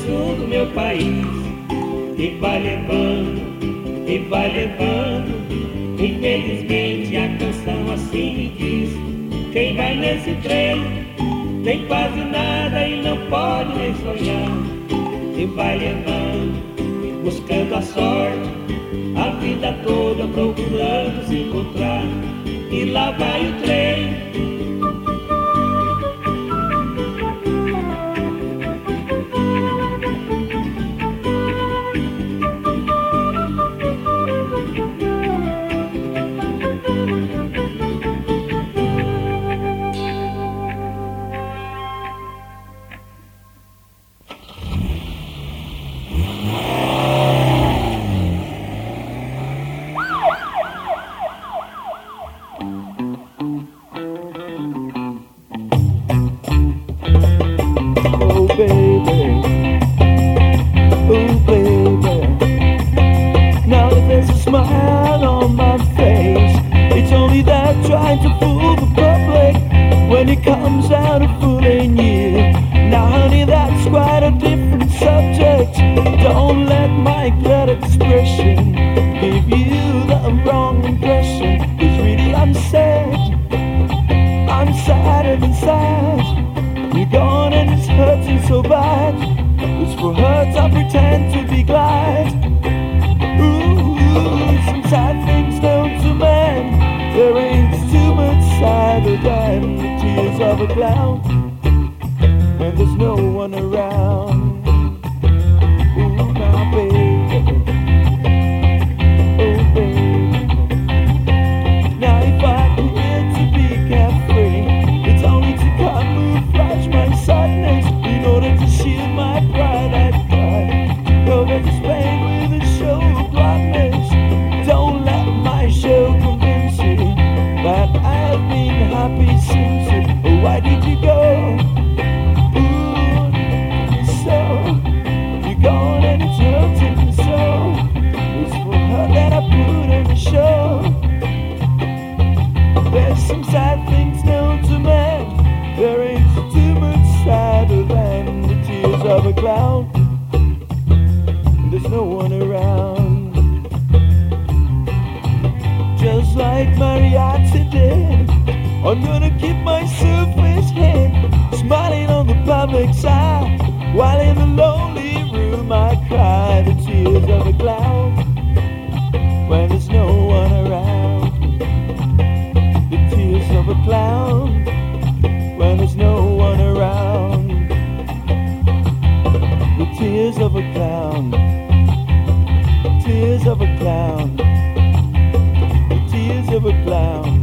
Sul do meu país. E vai levando, e vai levando. Infelizmente a canção assim me diz: Quem vai nesse trem tem quase nada e não pode nem sonhar. E vai levando, buscando a sorte, a vida toda procurando se encontrar. E lá vai o trem. Of a clown. When there's no one around. Public's eye. While in the lonely room I cry the tears of a clown. When there's no one around the tears of a clown when there's no one around. The tears of a clown, tears of a clown, the tears of a clown,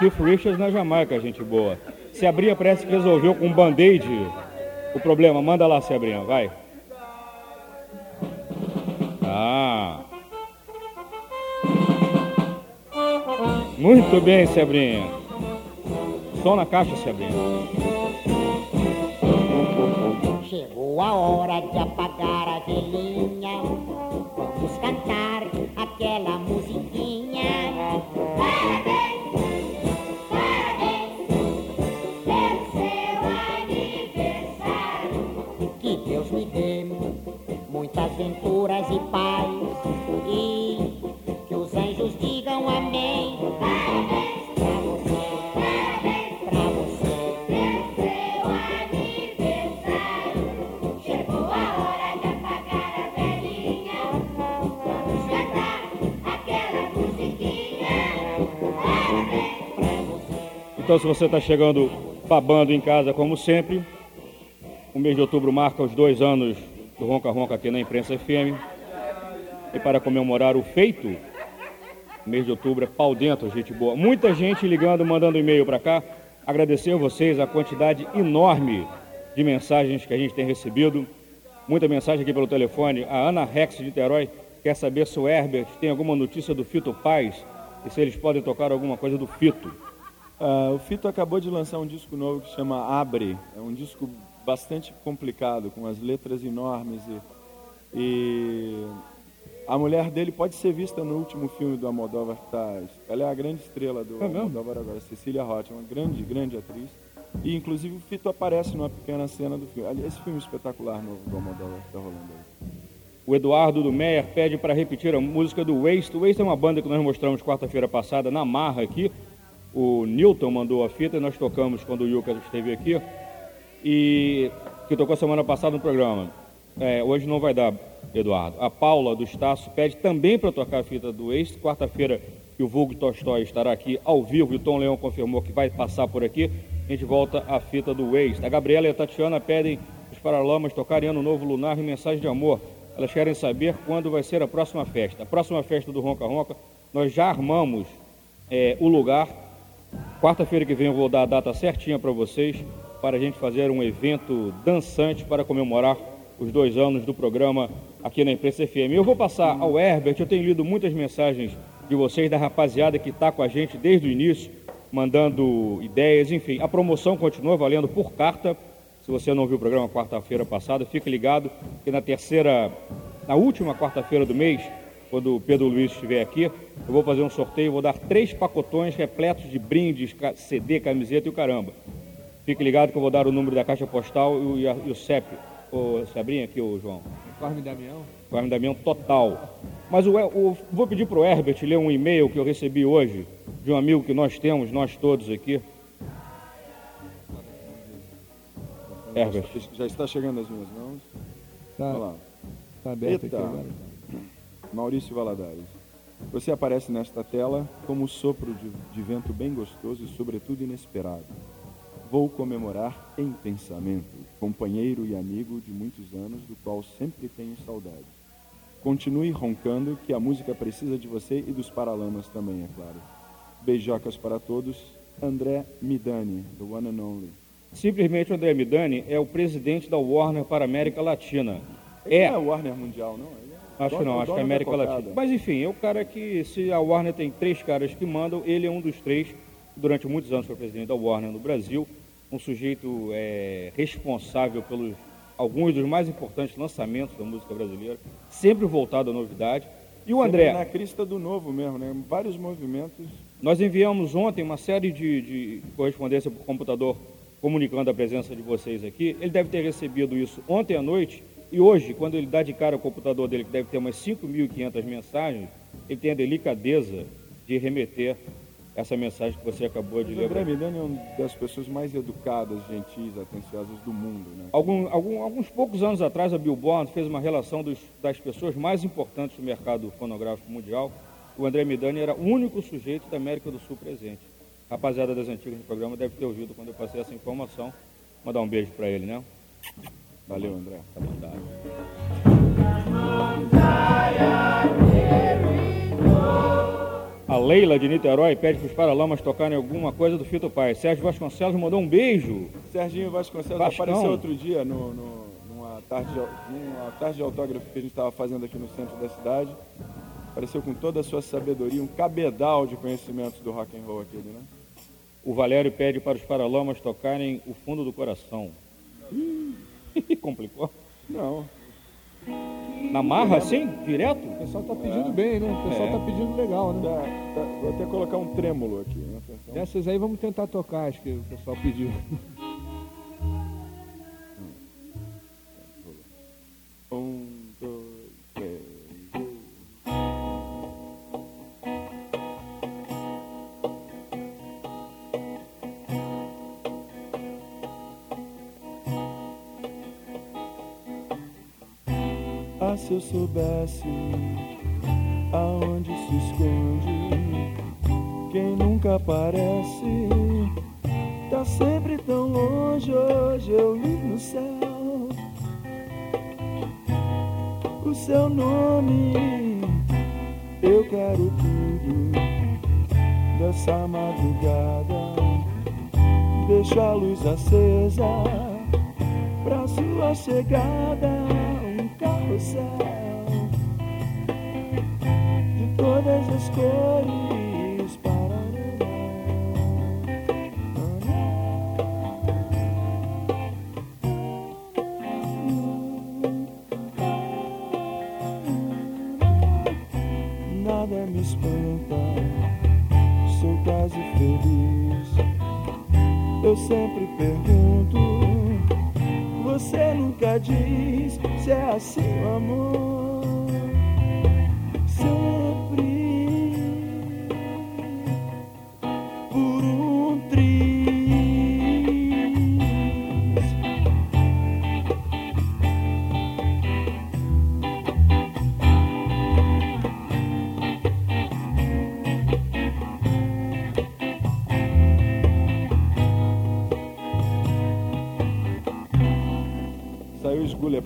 Keith Richards na Jamaica, gente boa. Sebrinha parece que resolveu com um band-aid o problema. Manda lá, Sebrinha, vai. Ah. Muito bem, Sebrinha. Som na caixa, Sebrinha. Chegou a hora de apagar a velhinha. Vamos cantar aquela musiquinha. Venturas e paz. E que os anjos digam amém. Parabéns pra você, parabéns pra você, pelo seu aniversário. Chegou a hora de apagar a velhinha. Vamos cantar aquela musiquinha. Parabéns pra você. Então, se você está chegando babando em casa, como sempre, o mês de outubro marca os dois anos do Ronca Ronca aqui na Imprensa FM. E para comemorar o feito, mês de outubro é pau dentro, gente boa. Muita gente ligando, mandando e-mail para cá. Agradecer a vocês a quantidade enorme de mensagens que a gente tem recebido. Muita mensagem aqui pelo telefone. A Ana Rex de Niterói quer saber se o Herbert tem alguma notícia do Fito Paz e se eles podem tocar alguma coisa do Fito. Ah, o Fito acabou de lançar um disco novo que chama Abre. É um disco bastante complicado, com as letras enormes. E, e a mulher dele pode ser vista no último filme do Almodóvar. que Tá, ela é a grande estrela do É? Almodóvar agora, Cecília Roth, uma grande, grande atriz. E inclusive o Fito aparece numa pequena cena do filme. Esse filme espetacular novo do Almodóvar que está rolando aí. O Eduardo do Meyer pede para repetir a música do Waste. O Waste é uma banda que nós mostramos quarta-feira passada na Marra aqui. O Newton mandou a fita e nós tocamos quando o Yuka esteve aqui. E que tocou semana passada no programa. É, hoje não vai dar, Eduardo. A Paula do Estácio pede também para tocar a fita do Waste. Quarta-feira o Vulgo Tolstói estará aqui ao vivo e o Tom Leão confirmou que vai passar por aqui. A gente volta à fita do Waste. A Gabriela e a Tatiana pedem os Paralamas tocarem Ano Novo Lunar e Mensagem de Amor. Elas querem saber quando vai ser a próxima festa. A próxima festa do Ronca Ronca, nós já armamos é, o lugar. Quarta-feira que vem eu vou dar a data certinha para vocês. Para a gente fazer um evento dançante para comemorar os dois anos do programa aqui na Imprensa FM. Eu vou passar ao Herbert, eu tenho lido muitas mensagens de vocês, da rapaziada que está com a gente desde o início, mandando ideias, enfim. A promoção continua valendo por carta. Se você não viu o programa quarta-feira passada, fique ligado que na terceira, na última quarta-feira do mês, quando o Pedro Luiz estiver aqui, eu vou fazer um sorteio, vou dar três pacotões repletos de brindes, CD, camiseta e o caramba. Fique ligado que eu vou dar o número da caixa postal e o, e a- e o CEP. Ô, Sabrinha aqui, ô João. Corme Damião? Corme Damião total. Mas o, o- vou pedir para o Herbert ler um e-mail que eu recebi hoje de um amigo que nós temos, nós todos aqui. Herbert. Já está chegando as minhas mãos. Tá. Olha lá. Tá aberto Eita. aqui agora. Maurício Valadares. Você aparece nesta tela como um sopro de, de vento bem gostoso e, sobretudo, inesperado. Vou comemorar em pensamento, companheiro e amigo de muitos anos, do qual sempre tenho saudade. Continue roncando, que a música precisa de você e dos Paralamas também, é claro. Beijocas para todos. André Midani, the one and only. Simplesmente André Midani é o presidente da Warner para a América Latina. Ele É, não é Warner Mundial, não? É acho que dono- não, acho que é América. Latina. Mas enfim, é o cara que, se a Warner tem três caras que mandam, ele é um dos três. Durante muitos anos foi presidente da Warner no Brasil. Um sujeito é, responsável pelos alguns dos mais importantes lançamentos da música brasileira, sempre voltado à novidade. E o Sempre André, na crista do novo mesmo, né? Vários movimentos. nós enviamos ontem uma série de, de correspondência por computador comunicando a presença de vocês aqui. Ele deve ter recebido isso ontem à noite e hoje, quando ele dá de cara ao computador dele, que deve ter umas 5.500 mensagens, ele tem a delicadeza de remeter essa mensagem que você acabou de ler. André Midani é uma das pessoas mais educadas, gentis, atenciosas do mundo, né? Algum, algum- alguns poucos anos atrás, a Billboard fez uma relação dos- das pessoas mais importantes do mercado fonográfico mundial. O André Midani era o único sujeito da América do Sul presente. Rapaziada das antigas do programa deve ter ouvido quando eu passei essa informação. Mandar um beijo para ele, né? Valeu, André. Tá mandado. A Leila de Niterói pede para os Paralamas tocarem alguma coisa do Fito Pai. Sérgio Vasconcelos mandou um beijo. Serginho Vasconcelos Vascão. apareceu outro dia no, no- numa, tarde de, numa tarde de autógrafo que a gente estava fazendo aqui no centro da cidade. Apareceu com toda a sua sabedoria, um cabedal de conhecimentos do rock and roll aquele, né? O Valério pede para os Paralamas tocarem o fundo do coração. Complicou? Não. Na marra, assim? Direto? O pessoal tá pedindo bem, né? O pessoal É. tá pedindo legal, né? Tá, tá, vou até colocar um trêmulo aqui, né? Atenção. Dessas aí vamos tentar tocar, acho que o pessoal pediu. Um, se eu soubesse aonde se esconde quem nunca aparece, tá sempre tão longe. Hoje eu li no céu o seu nome. Eu quero tudo dessa madrugada. Deixa a luz acesa pra sua chegada. Carrossel de todas as cores. Nada me espanta, sou quase feliz. Eu sempre pergunto, você nunca diz se é assim o amor.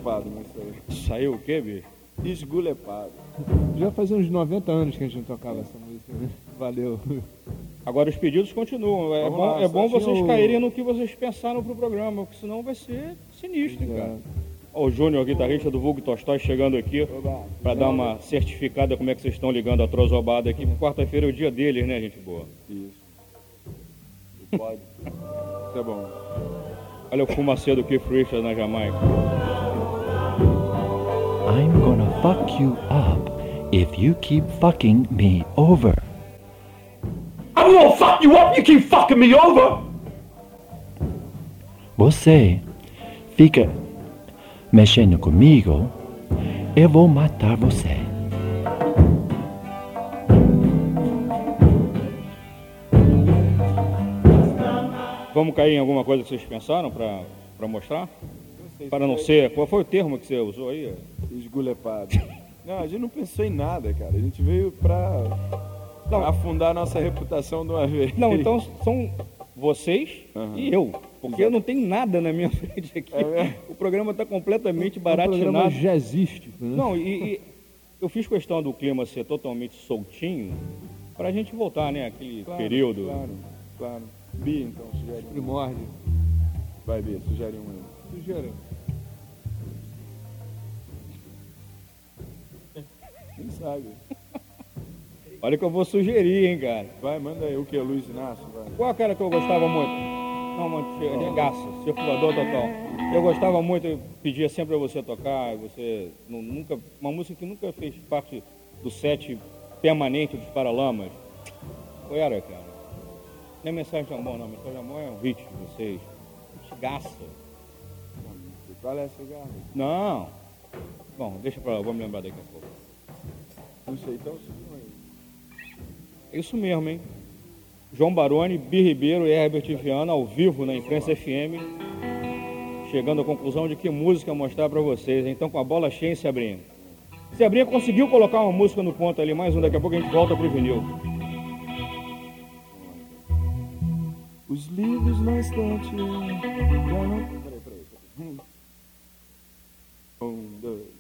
Esgulepado, saiu. Saiu o quê, bicho? Esgulepado. Já fazia uns 90 anos que a gente não tocava essa música, né? Valeu. Agora os pedidos continuam. É Vamos bom, lá, é bom vocês o- caírem no que vocês pensaram pro programa, porque senão vai ser sinistro, hein, cara. Ó, o Júnior, guitarrista do Vulgo Tostós, chegando aqui para dar uma certificada como é que vocês estão ligando a trozobada aqui. Quarta-feira é o dia deles, né, gente boa? Isso. Pode. Isso é bom. Olha o fumacê do Keith Richards na Jamaica. I'm gonna fuck you up if you keep fucking me over. I'm gonna fuck you up, you keep fucking me over! Você fica mexendo comigo, eu vou matar você. Vamos cair em alguma coisa que vocês pensaram para mostrar? Para não ser. Qual foi o termo que você usou aí? Esgulepado. Não, a gente não pensou em nada, cara. A gente veio pra, pra afundar a nossa reputação de uma vez. Não, então são vocês e eu. Porque eu não tenho nada na minha frente aqui. o programa está completamente baratinado. É um programa jazzístico, né? Não, e, e eu fiz questão do clima ser totalmente soltinho para a gente voltar, né? Aquele Claro, período. Claro, claro. Bi, então, sugere. Primórdio. Vai, Bi, sugere um aí. Sugere. Quem sabe? Olha que eu vou sugerir, hein, cara. Vai, manda aí. O que? Luiz Inácio? Vai. Qual cara que eu gostava muito? Não, mano, che- regaça, circulador total. Eu gostava muito, eu pedia sempre a você tocar, você nu- nunca, uma música que nunca fez parte do set permanente dos Paralamas. Qual era, cara? Não é mensagem de amor, não. Mensagem de amor é um hit de vocês. Hitigaça. Qual é a cigarra? Não. Bom, deixa pra lá, vou me lembrar daqui a pouco. Não sei, então sugiram aí. É isso mesmo, hein? João Baroni, Bi Ribeiro e Herbert Viana ao vivo na Imprensa FM, chegando à conclusão de que música mostrar para vocês. Então, com a bola cheia em Sebrinha. Sebrinha conseguiu colocar uma música no ponto ali, mais um, daqui a pouco a gente volta pro vinil. Os livros na estante já não... Peraí, peraí. Um, dois.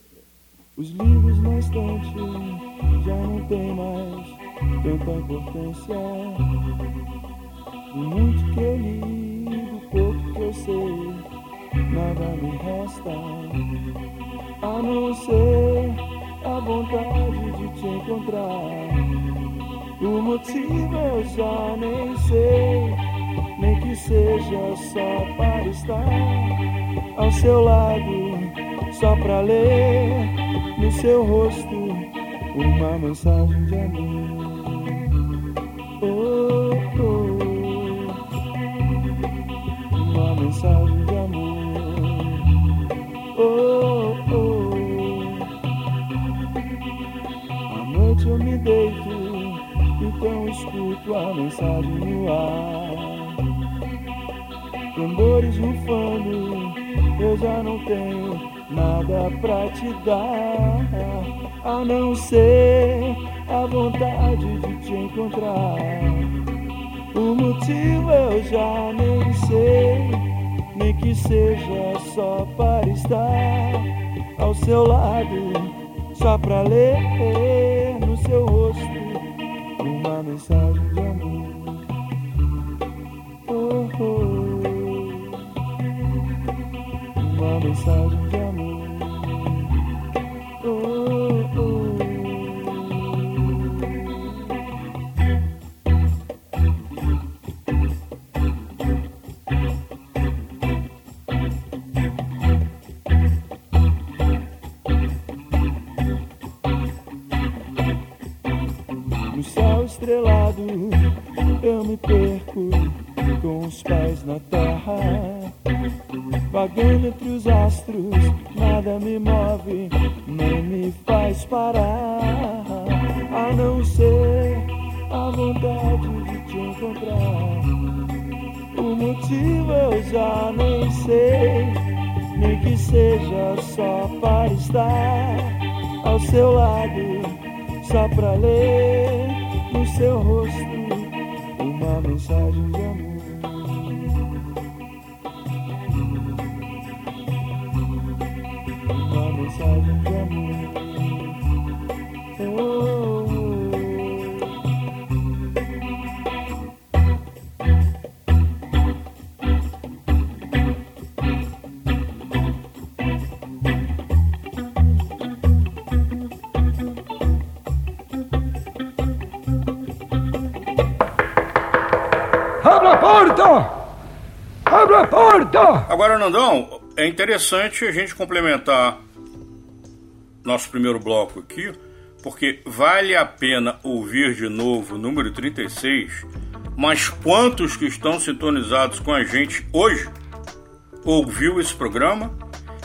Os livros na estante já não tem mais tanta importância. O muito que eu li, do pouco que eu sei, nada me resta. A não ser a vontade de te encontrar. O motivo eu já nem sei, nem que seja só para estar ao seu lado, só para ler no seu rosto uma mensagem de amor. Oh, oh, uma mensagem de amor. Oh, oh. À noite eu me deito, então escuto a mensagem no ar. Tambores rufando, eu já não tenho nada pra te dar, a não ser a vontade de te encontrar. O motivo eu já nem sei, nem que seja só para estar ao seu lado, só pra ler no seu rosto uma mensagem de amor. Oh, oh. Uma mensagem de amor. Oh, oh. No céu estrelado eu me perco com os pés na terra. Vagando entre os astros, nada me move, nem me faz parar. A não ser a vontade de te encontrar. O motivo eu já nem sei, nem que seja só para estar ao seu lado, só pra ler no seu rosto uma mensagem de amor. Agora, Nandão, é interessante a gente complementar nosso primeiro bloco aqui, porque vale a pena ouvir de novo o número 36, mas quantos que estão sintonizados com a gente hoje ouviu esse programa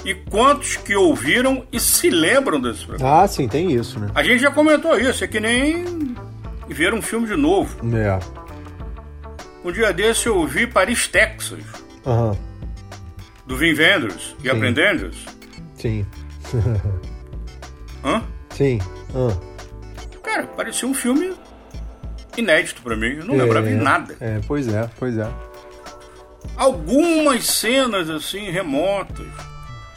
e quantos que ouviram e se lembram desse programa? Ah, sim, tem isso, né? A gente já comentou isso, é que nem ver um filme de novo. É. Um dia desse eu ouvi Paris, Texas, Aham. do Vin Wenders e. Aprendenders. Sim. Hã? sim. Ah. Cara, parecia um filme inédito pra mim. Eu não É, lembrava de nada. É, pois é, pois é. Algumas cenas assim remotas.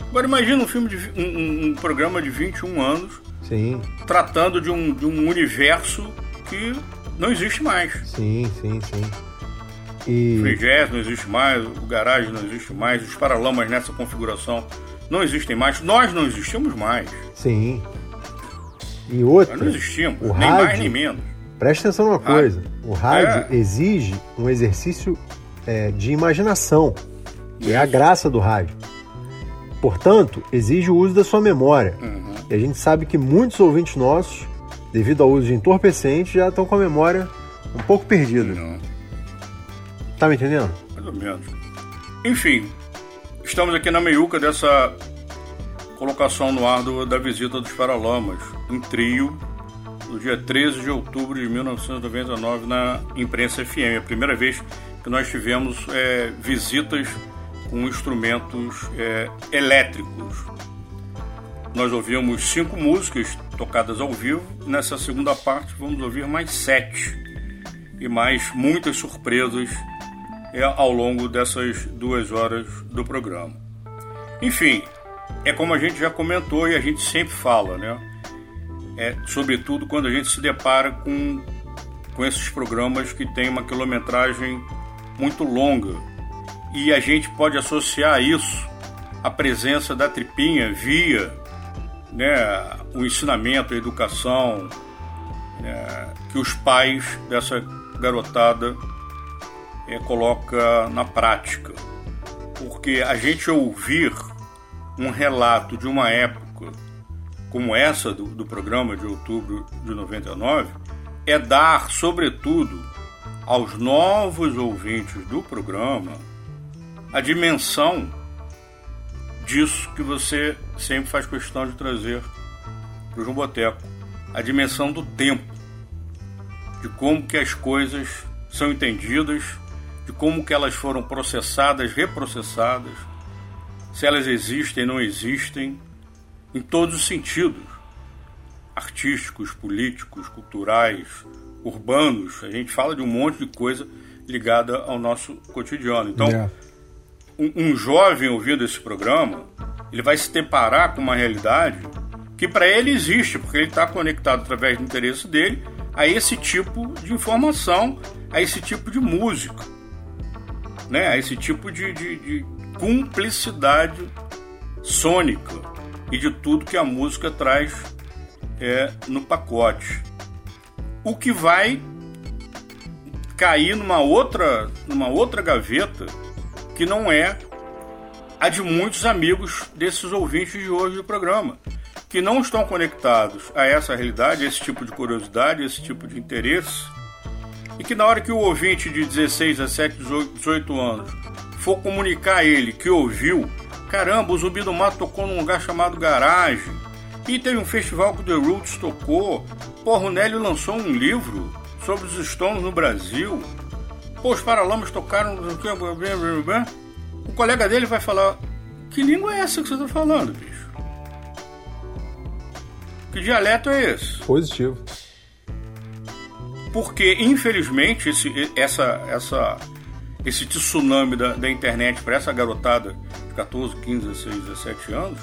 Agora imagina um filme de um, um- programa de 21 anos Sim, tratando de um, de um universo que não existe mais. sim, sim, sim. E. Free Jazz não existe mais, o Garage não existe mais, os Paralamas nessa configuração não existem mais, nós não existimos mais. Sim. E outra. Nós não existimos, o nem rádio, mais nem menos. Presta atenção numa coisa. O rádio É. exige um exercício é, de imaginação. que É a graça do rádio. Portanto, exige o uso da sua memória. Uhum. E a gente sabe que muitos ouvintes nossos, devido ao uso de entorpecentes, já estão com a memória um pouco perdida. Tá me entendendo? Mais ou menos. Enfim, estamos aqui na meiuca dessa colocação no ar do- da visita dos Paralamas, em trio, no dia 13 de outubro de 1999, na Imprensa FM. A primeira vez que nós tivemos é, visitas com instrumentos é, elétricos. Nós ouvimos cinco músicas tocadas ao vivo. Nessa segunda parte, vamos ouvir mais sete. E mais muitas surpresas é, ao longo dessas duas horas do programa. Enfim, é como a gente já comentou e a gente sempre fala, né? É, sobretudo quando a gente se depara com, com esses programas que têm uma quilometragem muito longa. E a gente pode associar isso à presença da tripinha via né, o ensinamento, a educação né, que os pais dessa garotada é, coloca na prática. Porque a gente ouvir um relato de uma época como essa do, do programa de outubro de 99 é dar, sobretudo, aos novos ouvintes do programa a dimensão disso que você sempre faz questão de trazer para o Jumboteco. A dimensão do tempo, de como que as coisas são entendidas, de como que elas foram processadas, reprocessadas, se elas existem, não existem, em todos os sentidos, artísticos, políticos, culturais, urbanos. A gente fala de um monte de coisa ligada ao nosso cotidiano. Então, É. um, um jovem ouvindo esse programa, ele vai se deparar com uma realidade que para ele existe, porque ele está conectado através do interesse dele a esse tipo de informação, a esse tipo de música, né? a esse tipo de, de, de cumplicidade sônica e de tudo que a música traz é, no pacote. O que vai cair numa outra, numa outra gaveta que não é a de muitos amigos desses ouvintes de hoje do programa, que não estão conectados a essa realidade, a esse tipo de curiosidade, a esse tipo de interesse, e que na hora que o ouvinte de 16, 17, 18 18 anos for comunicar a ele que ouviu, caramba, o Zumbi do Mato tocou num lugar chamado Garagem, e teve um festival que o The Roots tocou, porra, o Nélio lançou um livro sobre os Stones no Brasil, pô, os Paralamas tocaram, o colega dele vai falar, que língua é essa que você está falando, bicho? Que dialeto é esse? Positivo. Porque, infelizmente, esse, essa, essa, esse tsunami da, da internet para essa garotada de 14, 15, 16, 17 anos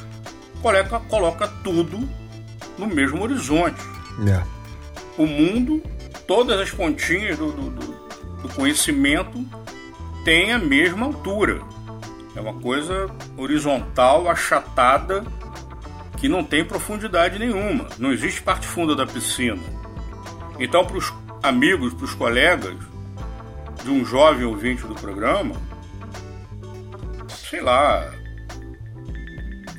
coloca, coloca tudo no mesmo horizonte. É. O mundo, todas as pontinhas do, do, do- do conhecimento têm a mesma altura. É uma coisa horizontal, achatada, que não tem profundidade nenhuma. Não existe parte funda da piscina. Então, para os amigos, para os colegas de um jovem ouvinte do programa, sei lá,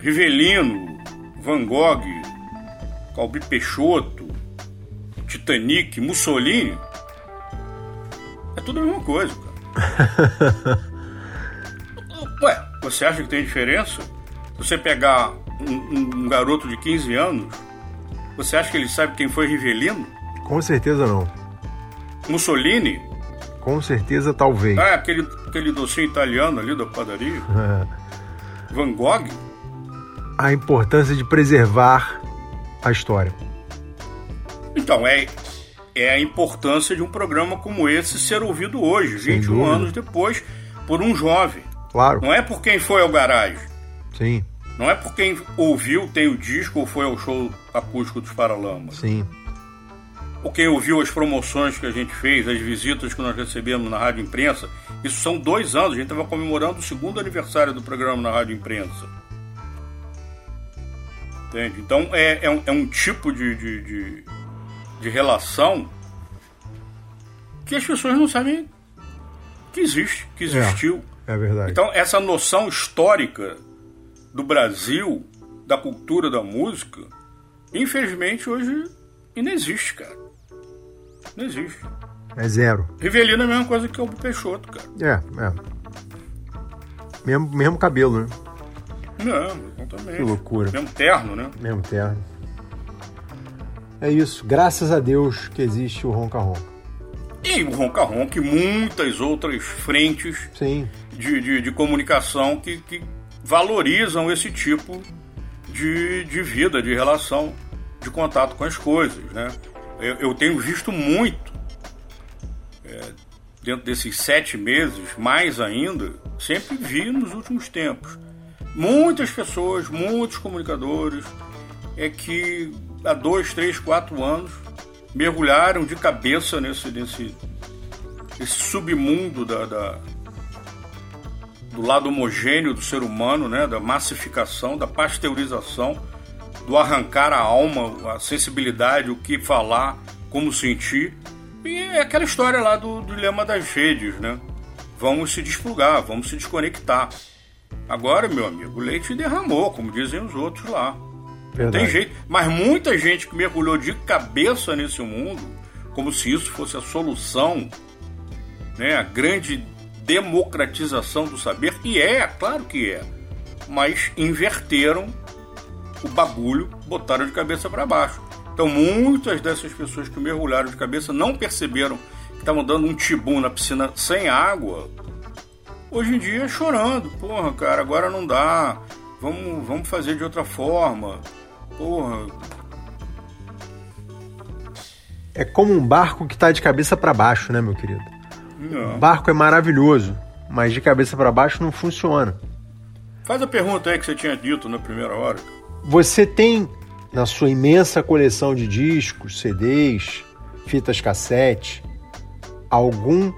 Rivelino, Van Gogh, Calbi Peixoto, Titanic, Mussolini, é tudo a mesma coisa, cara. Ué, você acha que tem diferença? Você pegar um, um, um garoto de 15 anos, você acha que ele sabe quem foi Rivelino? Com certeza não. Mussolini? Com certeza, talvez. Ah, aquele, aquele docinho italiano ali da padaria? Van Gogh? A importância de preservar a história. Então, é, é a importância de um programa como esse ser ouvido hoje, Sem 21 dúvida. anos depois, por um jovem. Claro. Não é por quem foi ao garagem. Sim, Não é por quem ouviu, tem o disco ou foi ao show acústico dos Paralamas. sim. Ou quem ouviu as promoções que a gente fez, as visitas que nós recebemos na Rádio Imprensa. Isso são dois anos, a gente estava comemorando o segundo aniversário do programa na Rádio Imprensa. Entende? Então é, é, um, é um tipo de, de, de, de relação que as pessoas não sabem que existe, que existiu. É verdade. Então, essa noção histórica do Brasil, da cultura da música, infelizmente hoje inexiste, cara. Não existe. É zero. Rivelino é a mesma coisa que o Peixoto, cara. É, é. Mesmo, mesmo cabelo, né? Não, exatamente. Que loucura. Mesmo terno, né? Mesmo terno. É isso. Graças a Deus que existe o Ronca Ronca. E o Ronca Ronca e muitas outras frentes Sim. de, de, de comunicação que, que valorizam esse tipo de, de vida, de relação, de contato com as coisas, né? Eu, eu tenho visto muito, é, dentro desses sete meses, mais ainda, sempre vi nos últimos tempos. Muitas pessoas, muitos comunicadores, é que há dois, três, quatro anos mergulharam de cabeça nesse, nesse, esse submundo da, da- do lado homogêneo do ser humano, né, da massificação, da pasteurização, do arrancar a alma, a sensibilidade, o que falar, como sentir. E é aquela história lá do, do dilema das redes, né? Vamos se desplugar, vamos se desconectar. Agora, meu amigo, o leite derramou, como dizem os outros lá. Verdade. tem jeito. Mas muita gente que mergulhou de cabeça nesse mundo, como se isso fosse a solução, né? A grande democratização do saber, e é, claro que é. Mas inverteram o bagulho, botaram de cabeça para baixo. Então muitas dessas pessoas que mergulharam de cabeça não perceberam que estavam dando um tibum na piscina sem água. Hoje em dia chorando, porra, cara, agora não dá. Vamos, vamos fazer de outra forma. Porra, É como um barco que tá de cabeça para baixo, né, meu querido? não. O barco é maravilhoso, mas de cabeça para baixo não funciona. Faz a pergunta aí que você tinha dito na primeira hora. Você tem na sua imensa coleção de discos, CDs, fitas cassete, algum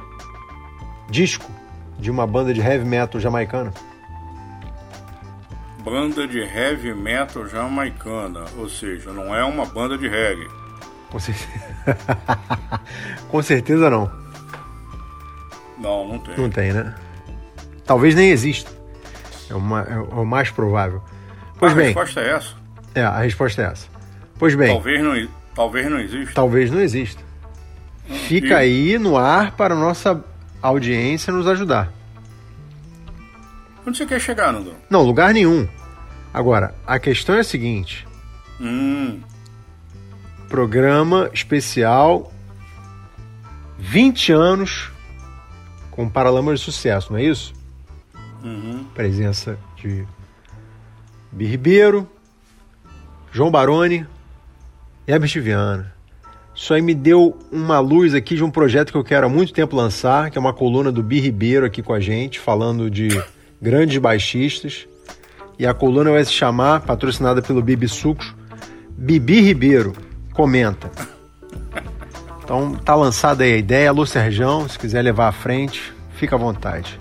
disco de uma banda de heavy metal jamaicana? Banda de heavy metal jamaicana, ou seja, não é uma banda de reggae. Com certeza, Com certeza não. Não, não tem. Não tem, né? Talvez nem exista. É, uma- é o mais provável. Pois a bem, resposta é essa. é, a resposta é essa. Pois bem, Talvez não, talvez não exista. talvez não exista. Fica aí no ar para a nossa audiência nos ajudar. Onde você quer chegar, Nandão? Não, lugar nenhum. Agora, a questão é a seguinte: Hum, programa especial 20 anos com Paralamas de Sucesso, não é isso? uhum. Presença de Bi Ribeiro, João Baroni e Herbert Viana. Isso aí me deu uma luz aqui de um projeto que eu quero há muito tempo lançar, que é uma coluna do Bi Ribeiro aqui com a gente, falando de grandes baixistas. E a coluna vai se chamar, patrocinada pelo Bibi Sucos, Bibi Ribeiro comenta. Então tá lançada aí a ideia. Alô, Serjão, se quiser levar à frente, fica à vontade.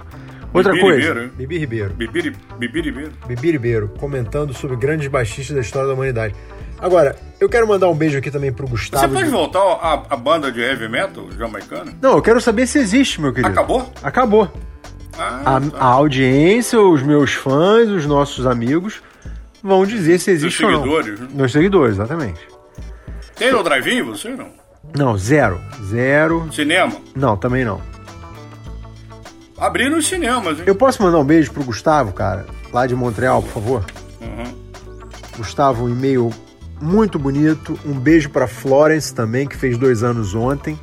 Outra Bibi coisa, Ribeiro? Bibi Ribeiro. Bibi, Bibi Ribeiro. Bibi Ribeiro, comentando sobre grandes baixistas da história da humanidade. Agora, eu quero mandar um beijo aqui também pro Gustavo. Você pode de- voltar à, à banda de heavy metal jamaicana? Não, eu quero saber se existe, meu querido. Acabou? Acabou. a, a audiência, os meus fãs, os nossos amigos vão dizer se existe ou não. seguidores, né? Meus seguidores, exatamente. Tem no drive-in você não? Não, zero. Zero. Cinema? Não, também não. Abriram os cinemas, hein? Eu posso mandar um beijo pro Gustavo, cara, lá de Montreal, por favor? Uhum. Gustavo, um e-mail muito bonito. Um beijo pra Florence também, que fez dois anos ontem.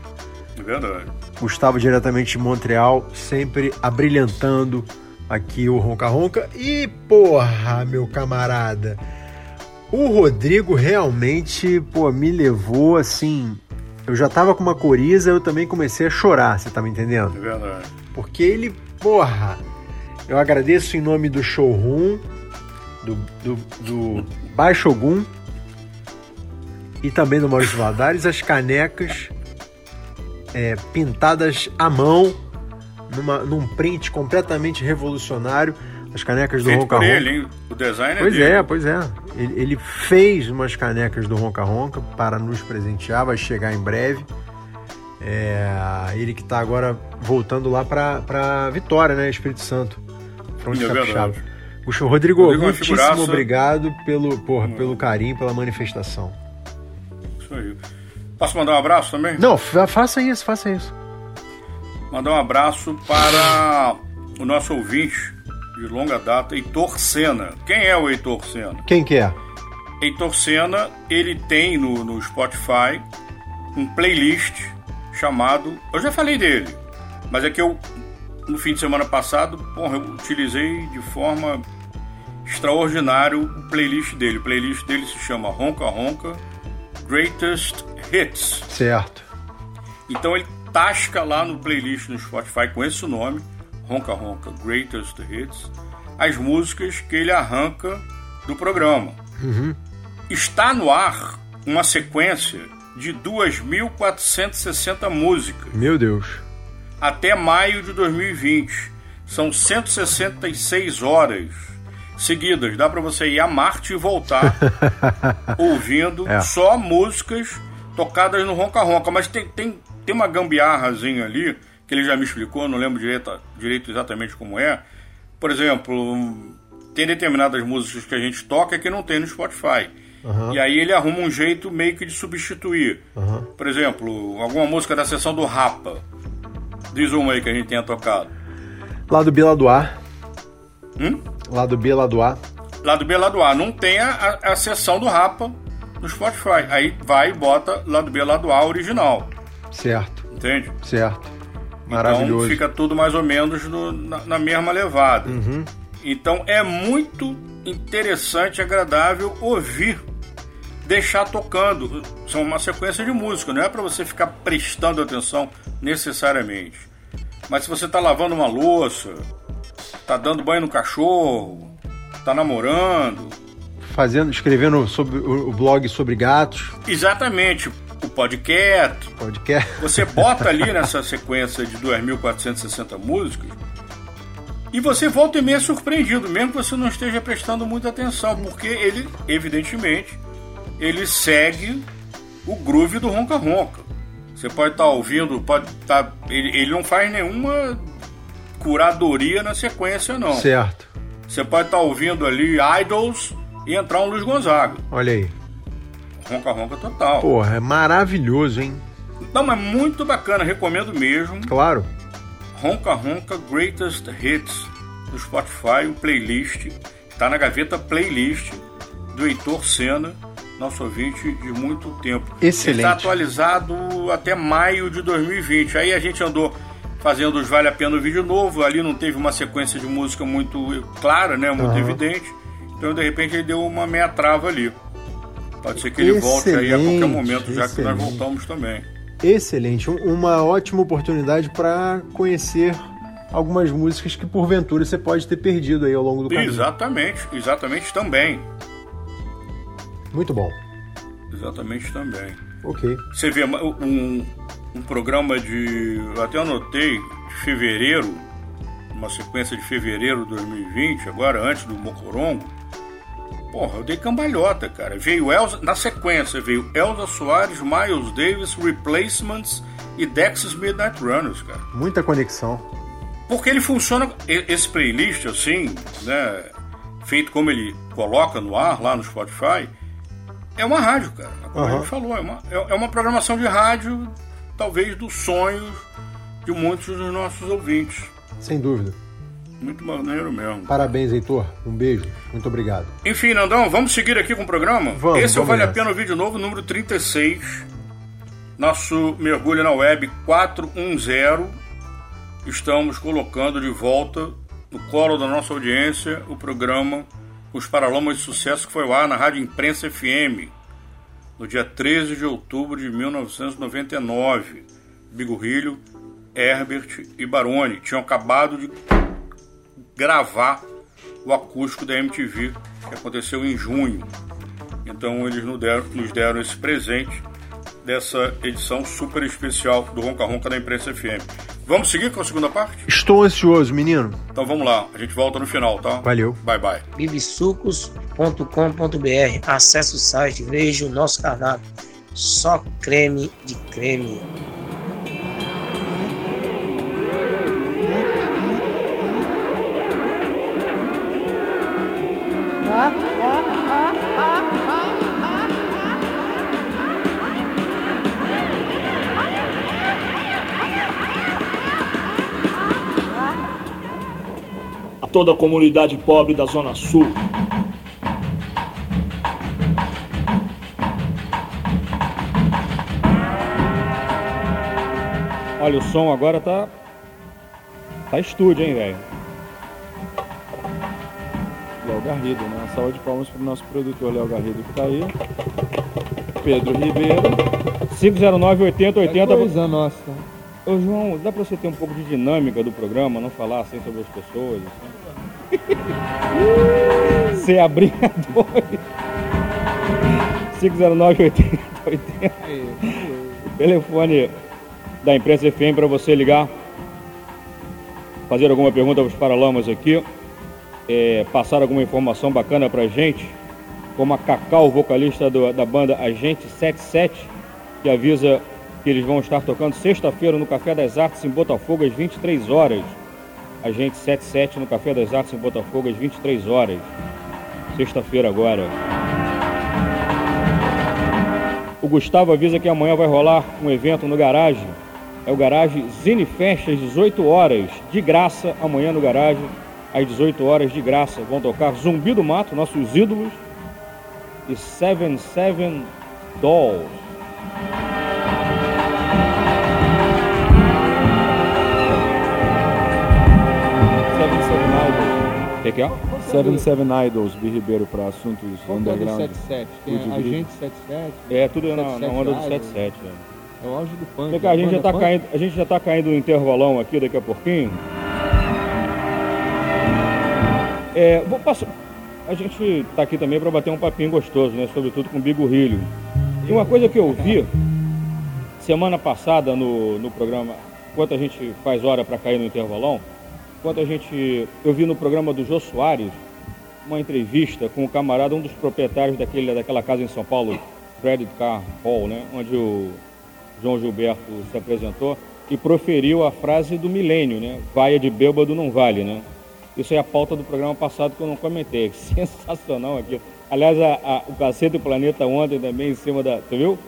É verdade. Gustavo, diretamente de Montreal, sempre abrilhantando aqui o Ronca Ronca. E, porra, meu camarada, o Rodrigo realmente, pô, me levou assim. Eu já tava com uma coriza, eu também comecei a chorar, você tá me entendendo? É verdade. Porque ele, porra, eu agradeço em nome do showroom, do, do, do Baixogun e também do Maurício Valadares, as canecas é, pintadas à mão, numa, num print completamente revolucionário. As canecas do Feito Ronca por Ronca. ele, hein? O design é Pois dele. é, pois é. Ele, ele fez umas canecas do Ronca Ronca para nos presentear, vai chegar em breve. É, ele que está agora voltando lá para Vitória, né? Espírito Santo. Fronte É Capixaba. verdade. Puxa, Rodrigo, Rodrigo é muitíssimo figuraça. obrigado pelo, porra, pelo carinho, pela manifestação. Isso aí. Posso mandar um abraço também? Não, fa- faça isso, faça isso. Mandar um abraço para o nosso ouvinte de longa data, Heitor Senna. Quem é o Heitor Senna? Quem que é? Heitor Senna, ele tem no, no Spotify um playlist chamado. Eu já falei dele, mas é que eu, no fim de semana passado, porra, eu utilizei de forma extraordinária o playlist dele. O playlist dele se chama Ronca Ronca Greatest Hits. Certo. Então ele tasca lá no playlist no Spotify com esse nome, Ronca Ronca Greatest Hits, as músicas que ele arranca do programa. Uhum. Está no ar uma sequência de 2.460 músicas Meu Deus. até maio de 2020. São 166 horas seguidas. Dá para você ir a Marte e voltar ouvindo É. só músicas tocadas no Ronca Ronca. Mas tem, tem, tem uma gambiarrazinha ali, que ele já me explicou, não lembro direito, direito exatamente como é. Por exemplo, tem determinadas músicas que a gente toca que não tem no Spotify. Aham. E aí ele arruma um jeito meio que de substituir. Aham. Por exemplo, alguma música da sessão do Rapa. Diz uma aí que a gente tenha tocado. Lado B, lado A. Hum? Lado B, lado A. Lado B, lado A. Não tem a, a, a sessão do Rapa no Spotify. Aí vai e bota lado B, lado A original. Certo, Entende? certo. Então Maravilhoso. fica tudo mais ou menos no- na, na mesma levada. Uhum. Então é muito interessante, agradável ouvir, deixar tocando. São uma sequência de música, não é para você ficar prestando atenção necessariamente. Mas se você está lavando uma louça, está dando banho no cachorro, está namorando, Fazendo, escrevendo sobre o, blog sobre gatos. exatamente o podcast, Podcast. Você bota ali nessa sequência de 2.460 músicas e você volta e meia surpreendido, mesmo que você não esteja prestando muita atenção, porque ele, evidentemente, ele segue o groove do Ronca Ronca. Você pode estar ouvindo, pode estar. ele, ele não faz nenhuma curadoria na sequência, não. Certo. Você pode estar ouvindo ali Idols e entrar um Luiz Gonzaga. Olha aí. Ronca Ronca total. Porra, é maravilhoso, hein? Não, mas muito bacana, recomendo mesmo. Claro. Ronca Ronca Greatest Hits do Spotify, o playlist. Está na gaveta playlist do Heitor Senna, nosso ouvinte de muito tempo. Excelente. Está atualizado até maio de 2020. Aí a gente andou fazendo os Vale a Pena o vídeo novo, ali não teve uma sequência de música muito clara, né, muito Aham. evidente. Então de repente ele deu uma meia trava ali. Pode ser que ele volte aí a qualquer Excelente, momento, já que nós excelente. voltamos também. Excelente. Um- Uma ótima oportunidade para conhecer algumas músicas que porventura você pode ter perdido aí ao longo do caminho. Exatamente, exatamente também. Muito bom. Exatamente também. Ok. Você vê um, um programa de. Eu até anotei, de fevereiro, uma sequência de fevereiro de 2020, agora antes do Mocorongo. Porra, eu dei cambalhota, cara. Veio Elza, na sequência, veio Elza Soares, Miles Davis, Replacements e Dexys Midnight Runners, cara. Muita conexão. Porque ele funciona, esse playlist, assim, né? Feito como ele coloca no ar, lá no Spotify, é uma rádio, cara. Como a Aham. gente falou, é uma, é é uma programação de rádio, talvez dos sonhos de muitos dos nossos ouvintes. Sem dúvida. Muito maneiro mesmo. Parabéns, Heitor. Um beijo. Muito obrigado. Enfim, Nandão, vamos seguir aqui com o programa? Vamos, Esse é o Vale a. Pena Ouvir de Novo, número 36. Nosso mergulho na web 410. Estamos colocando de volta no colo da nossa audiência o programa Os Paralamas de Sucesso que foi ao ar na Rádio Imprensa FM no dia 13 de outubro de 1999. Bigorrilho, Herbert e Baroni tinham acabado de gravar o acústico da MTV, que aconteceu em junho. Então eles nos deram, nos deram esse presente dessa edição super especial do Ronca Ronca da Imprensa FM. Vamos seguir com a segunda parte? Estou ansioso, menino. Então vamos lá, a gente volta no final, tá? Valeu. Bye bye. bibisucos.com.br. Acesse o site, veja o nosso cardápio. Só creme de creme. A toda a comunidade pobre da Zona Sul. Olha, o som agora tá. Tá estúdio, hein, velho? Léo Garrido, né? Uma salva de palmas pro nosso produtor Léo Garrido que tá aí. Pedro Ribeiro. 509 80 80 É coisa nossa. Ô João, dá pra você ter um pouco de dinâmica do programa, não falar assim sobre as pessoas? Assim? Ser abrigador. 509 80 80 O telefone da imprensa FM para você ligar, fazer alguma pergunta para os Paralamas aqui, é, passar alguma informação bacana pra gente, como a Cacau, vocalista do- da banda Agente 77, que avisa que eles vão estar tocando sexta-feira no Café das Artes em Botafogo às 23 horas. Agente 77 no Café das Artes em Botafogo às 23 horas. Sexta-feira agora. O Gustavo avisa que amanhã vai rolar um evento no garagem. É o garagem Zine Fest às 18 horas, de graça, amanhã no garagem, às 18 horas, de graça. Vão tocar Zumbi do Mato, nossos ídolos, e Seven Seven Dolls. Seven Seven Idols. O que, que é? Seven Seven Idols, Bi Ribeiro, para assuntos Qual é underground. 77? Tem a Grid. Agente 77. É, tudo na, na 77 onda do Idol. 77, velho. É o auge do punk. Vem cá, a gente, já tá punk? caindo, a gente já tá caindo no intervalão aqui daqui a pouquinho. É, vou passar. A gente tá aqui também para bater um papinho gostoso, né? Sobretudo com o Bigorrilho. E uma coisa que eu vi semana passada no, no programa, enquanto a gente faz hora para cair no intervalão, enquanto a gente. Eu vi no programa do Jô Soares uma entrevista com o camarada, um dos proprietários daquele, daquela casa em São Paulo, Credit Car Hall, né? Onde o João Gilberto se apresentou e proferiu a frase do milênio, né? Vaia de bêbado não vale, né? Isso é a pauta do programa passado que eu não comentei. Sensacional aquilo. Aliás, a, a, o Cacete do Planeta ontem também em cima da. Você viu?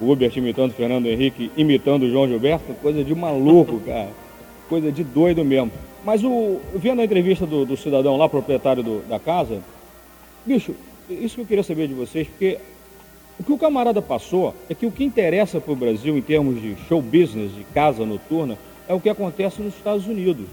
O Hubert imitando o Fernando Henrique, imitando o João Gilberto, coisa de maluco, cara. Coisa de doido mesmo. Mas o, vendo a entrevista do, do cidadão lá, proprietário do- da casa, bicho, isso que eu queria saber de vocês, porque o que o camarada passou é que o que interessa para o Brasil em termos de show business, de casa noturna, é o que acontece nos Estados Unidos.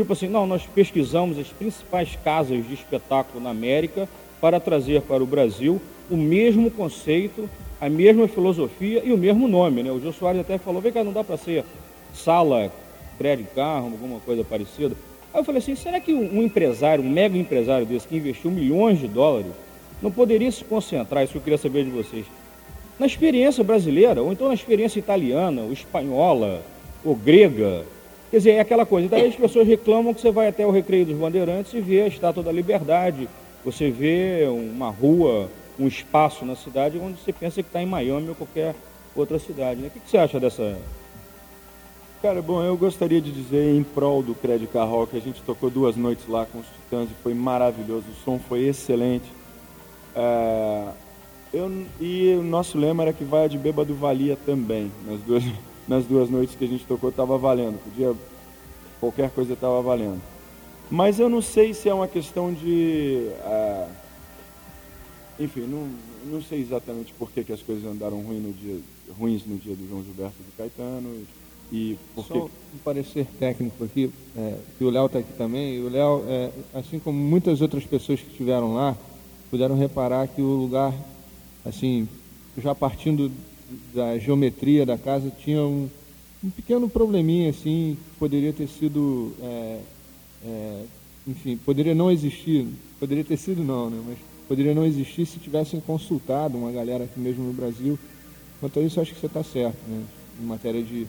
Tipo assim, não, nós pesquisamos as principais casas de espetáculo na América para trazer para o Brasil o mesmo conceito, a mesma filosofia e o mesmo nome, né? O Jô Soares até falou, vem cá, não dá para ser sala, crédito de carro, alguma coisa parecida. Aí eu falei assim, será que um empresário, um mega empresário desse, que investiu milhões de dólares, não poderia se concentrar, isso que eu queria saber de vocês, na experiência brasileira, ou então na experiência italiana, ou espanhola, ou grega. Quer dizer, é aquela coisa. Daí as pessoas reclamam que você vai até o Recreio dos Bandeirantes e vê a Estátua da Liberdade, você vê uma rua, um espaço na cidade onde você pensa que está em Miami ou qualquer outra cidade. Né? O que, você acha dessa, Cara, bom, eu gostaria de dizer em prol do Credit Car Rock, a gente tocou duas noites lá com os Titãs e foi maravilhoso, o som foi excelente. É, eu, e o nosso lema era que vai de bêbado valia também. Nas duas, nas duas noites que a gente tocou estava valendo, podia qualquer coisa estava valendo. Mas eu não sei se é uma questão de. é, enfim, não, não sei exatamente por que, que as coisas andaram ruim no dia, ruins no dia do João Gilberto e do Caetano. E por Só que. um parecer técnico aqui, é, que o Léo está aqui também. E o Léo, é, assim como muitas outras pessoas que estiveram lá, puderam reparar que o lugar, assim, já partindo da geometria da casa, tinha um, um pequeno probleminha, assim, que poderia ter sido, é, é, enfim, poderia não existir, poderia ter sido não, né, mas poderia não existir se tivessem consultado uma galera aqui mesmo no Brasil. Quanto a isso, acho que você está certo, né, em matéria de...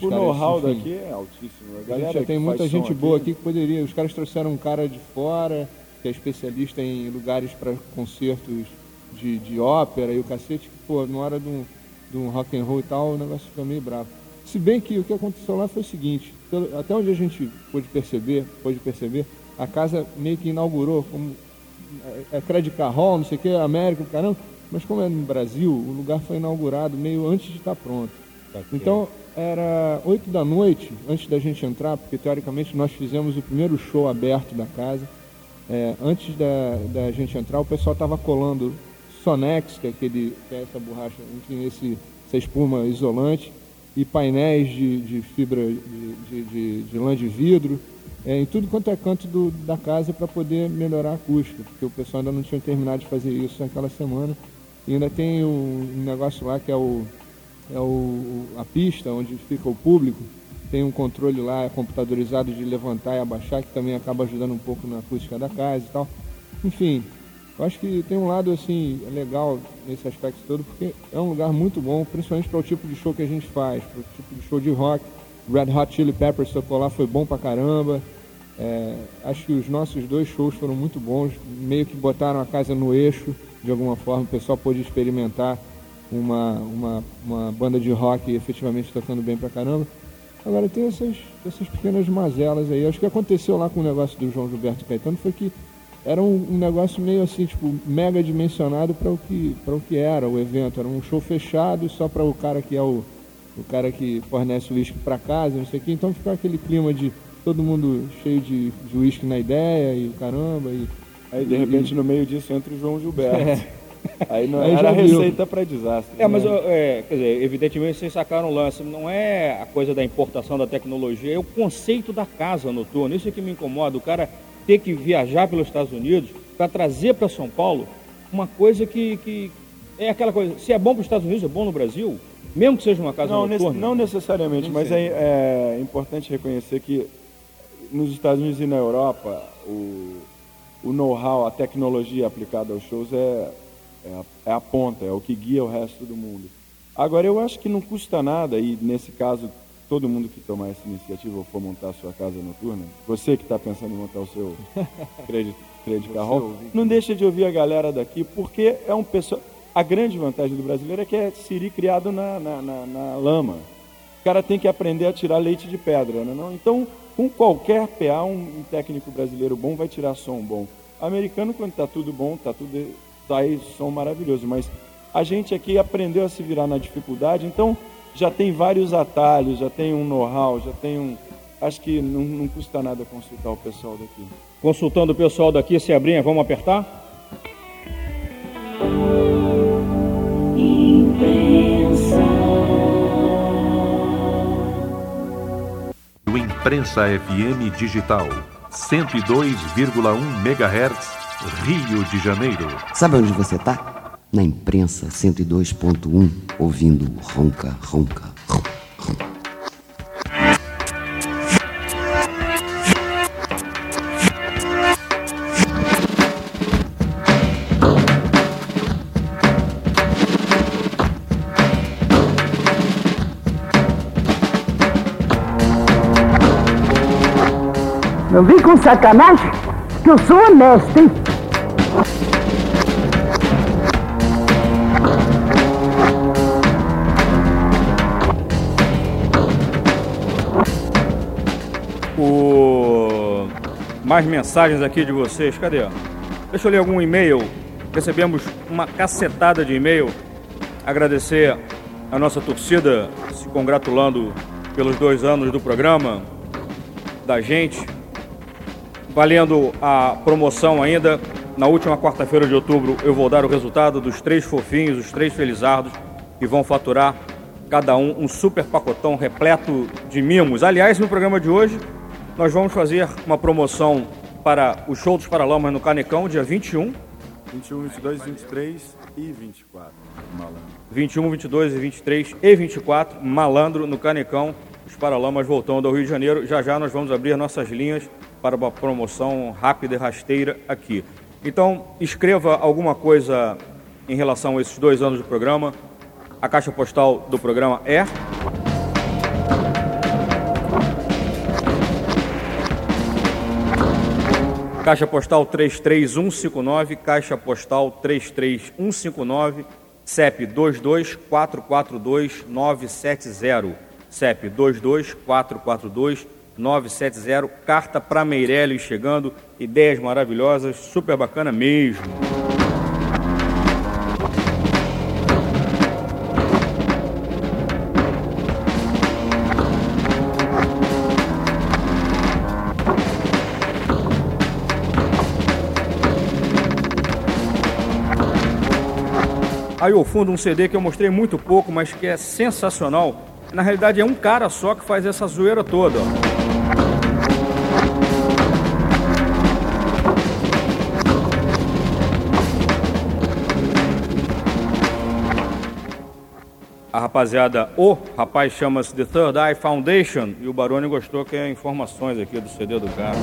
O know-how daqui é altíssimo. A a galera gente já tem muita gente boa aqui que poderia. Os caras trouxeram um cara de fora, que é especialista em lugares para concertos de, de ópera e o cacete, que, pô, na hora de um, de um rock and roll e tal, o negócio fica meio bravo. Se bem que o que aconteceu lá foi o seguinte, até onde a gente pôde perceber, pôde perceber, a casa meio que inaugurou como é, é Credit Car Hall, não sei o que, América, caramba, mas como é no Brasil, o lugar foi inaugurado meio antes de estar pronto. Então, era 8 da noite, antes da gente entrar, porque teoricamente nós fizemos o primeiro show aberto da casa. É, antes da, da gente entrar, o pessoal estava colando Sonex, que é, aquele, que é essa borracha, enfim, esse, essa espuma isolante, e painéis de, de fibra de, de, de, de lã de vidro, é, em tudo quanto é canto do, da casa para poder melhorar a acústica, porque o pessoal ainda não tinha terminado de fazer isso naquela semana. E ainda tem um, negócio lá que é o é o, a pista onde fica o público, tem um controle lá computadorizado de levantar e abaixar, que também acaba ajudando um pouco na acústica da casa e tal. Enfim, eu acho que tem um lado assim legal nesse aspecto todo, porque é um lugar muito bom, principalmente para o tipo de show que a gente faz, para o tipo de show de rock. Red Hot Chili Peppers tocou lá, foi bom pra caramba. É, acho que os nossos dois shows foram muito bons, meio que botaram a casa no eixo, de alguma forma, o pessoal pôde experimentar uma, uma, uma banda de rock efetivamente tocando bem pra caramba. Agora tem essas, essas pequenas mazelas aí. Acho que aconteceu lá com o negócio do João Gilberto Caetano foi que era um, um negócio meio assim, tipo, mega dimensionado para o que para o que era o evento. Era um show fechado só para o cara que é o o cara que fornece o uísque para casa, não sei o quê. Então fica aquele clima de todo mundo cheio de uísque na ideia e o caramba e Aí, de e- repente, e- no meio disso entra o João Gilberto. É. Aí não Aí era receita para desastre. É, mas né? é, quer dizer, evidentemente vocês sacaram o lance. Não é a coisa da importação da tecnologia, é o conceito da casa noturna. Isso é que me incomoda. O cara ter que viajar pelos Estados Unidos para trazer para São Paulo uma coisa que, que é aquela coisa. Se é bom para os Estados Unidos, é bom no Brasil, mesmo que seja uma casa não, noturna. não necessariamente, mas é, é importante reconhecer que nos Estados Unidos e na Europa o, o know-how, a tecnologia aplicada aos shows é, é, a, é a ponta, é o que guia o resto do mundo. Agora, eu acho que não custa nada, e nesse caso, todo mundo que tomar essa iniciativa ou for montar a sua casa noturna, você que está pensando em montar o seu crédito, crédito carro, não deixa de ouvir a galera daqui, porque é um pessoal. A grande vantagem do brasileiro é que é siri criado na, na, na- na lama. O cara tem que aprender a tirar leite de pedra, né? Não? Então, com qualquer PA, um, técnico brasileiro bom vai tirar som bom. Americano, quando está tudo bom, está tudo sai som maravilhoso. Mas a gente aqui aprendeu a se virar na dificuldade, então já tem vários atalhos, já tem um know-how, já tem um. Acho que não, não custa nada consultar o pessoal daqui. Consultando o pessoal daqui, se abrinha, vamos apertar? O Imprensa FM Digital, 102,1 MHz, Rio de Janeiro. Sabe onde você tá? Na imprensa 102.1, ouvindo ronca, ronca. Não vem com sacanagem, que eu sou honesto, hein? Por mais mensagens aqui de vocês. Cadê? Deixa eu ler algum e-mail. Recebemos uma cacetada de e-mail. Agradecer a nossa torcida se congratulando pelos dois anos do programa da gente. Valendo a promoção ainda. Na última quarta-feira de outubro eu vou dar o resultado dos três fofinhos, os três felizardos, que vão faturar cada um um super pacotão repleto de mimos. Aliás, no programa de hoje nós vamos fazer uma promoção para o show dos Paralamas no Canecão, dia 21. 21, 22, 23 e 24. Malandro. 21, 22 e 23 e 24, Malandro no Canecão, os Paralamas voltando ao Rio de Janeiro. Já já nós vamos abrir nossas linhas para uma promoção rápida e rasteira aqui. Então, escreva alguma coisa em relação a esses dois anos do programa. A caixa postal do programa é. Caixa postal 33159, caixa postal 33159, CEP 22442-970. CEP 22442-970. Carta para Meirelles chegando, ideias maravilhosas, super bacana mesmo. Aí ao fundo um CD que eu mostrei muito pouco, mas que é sensacional. Na realidade é um cara só que faz essa zoeira toda. A rapaziada, o rapaz chama-se The Third Eye Foundation e o Baroni gostou que é informações aqui do CD do cara.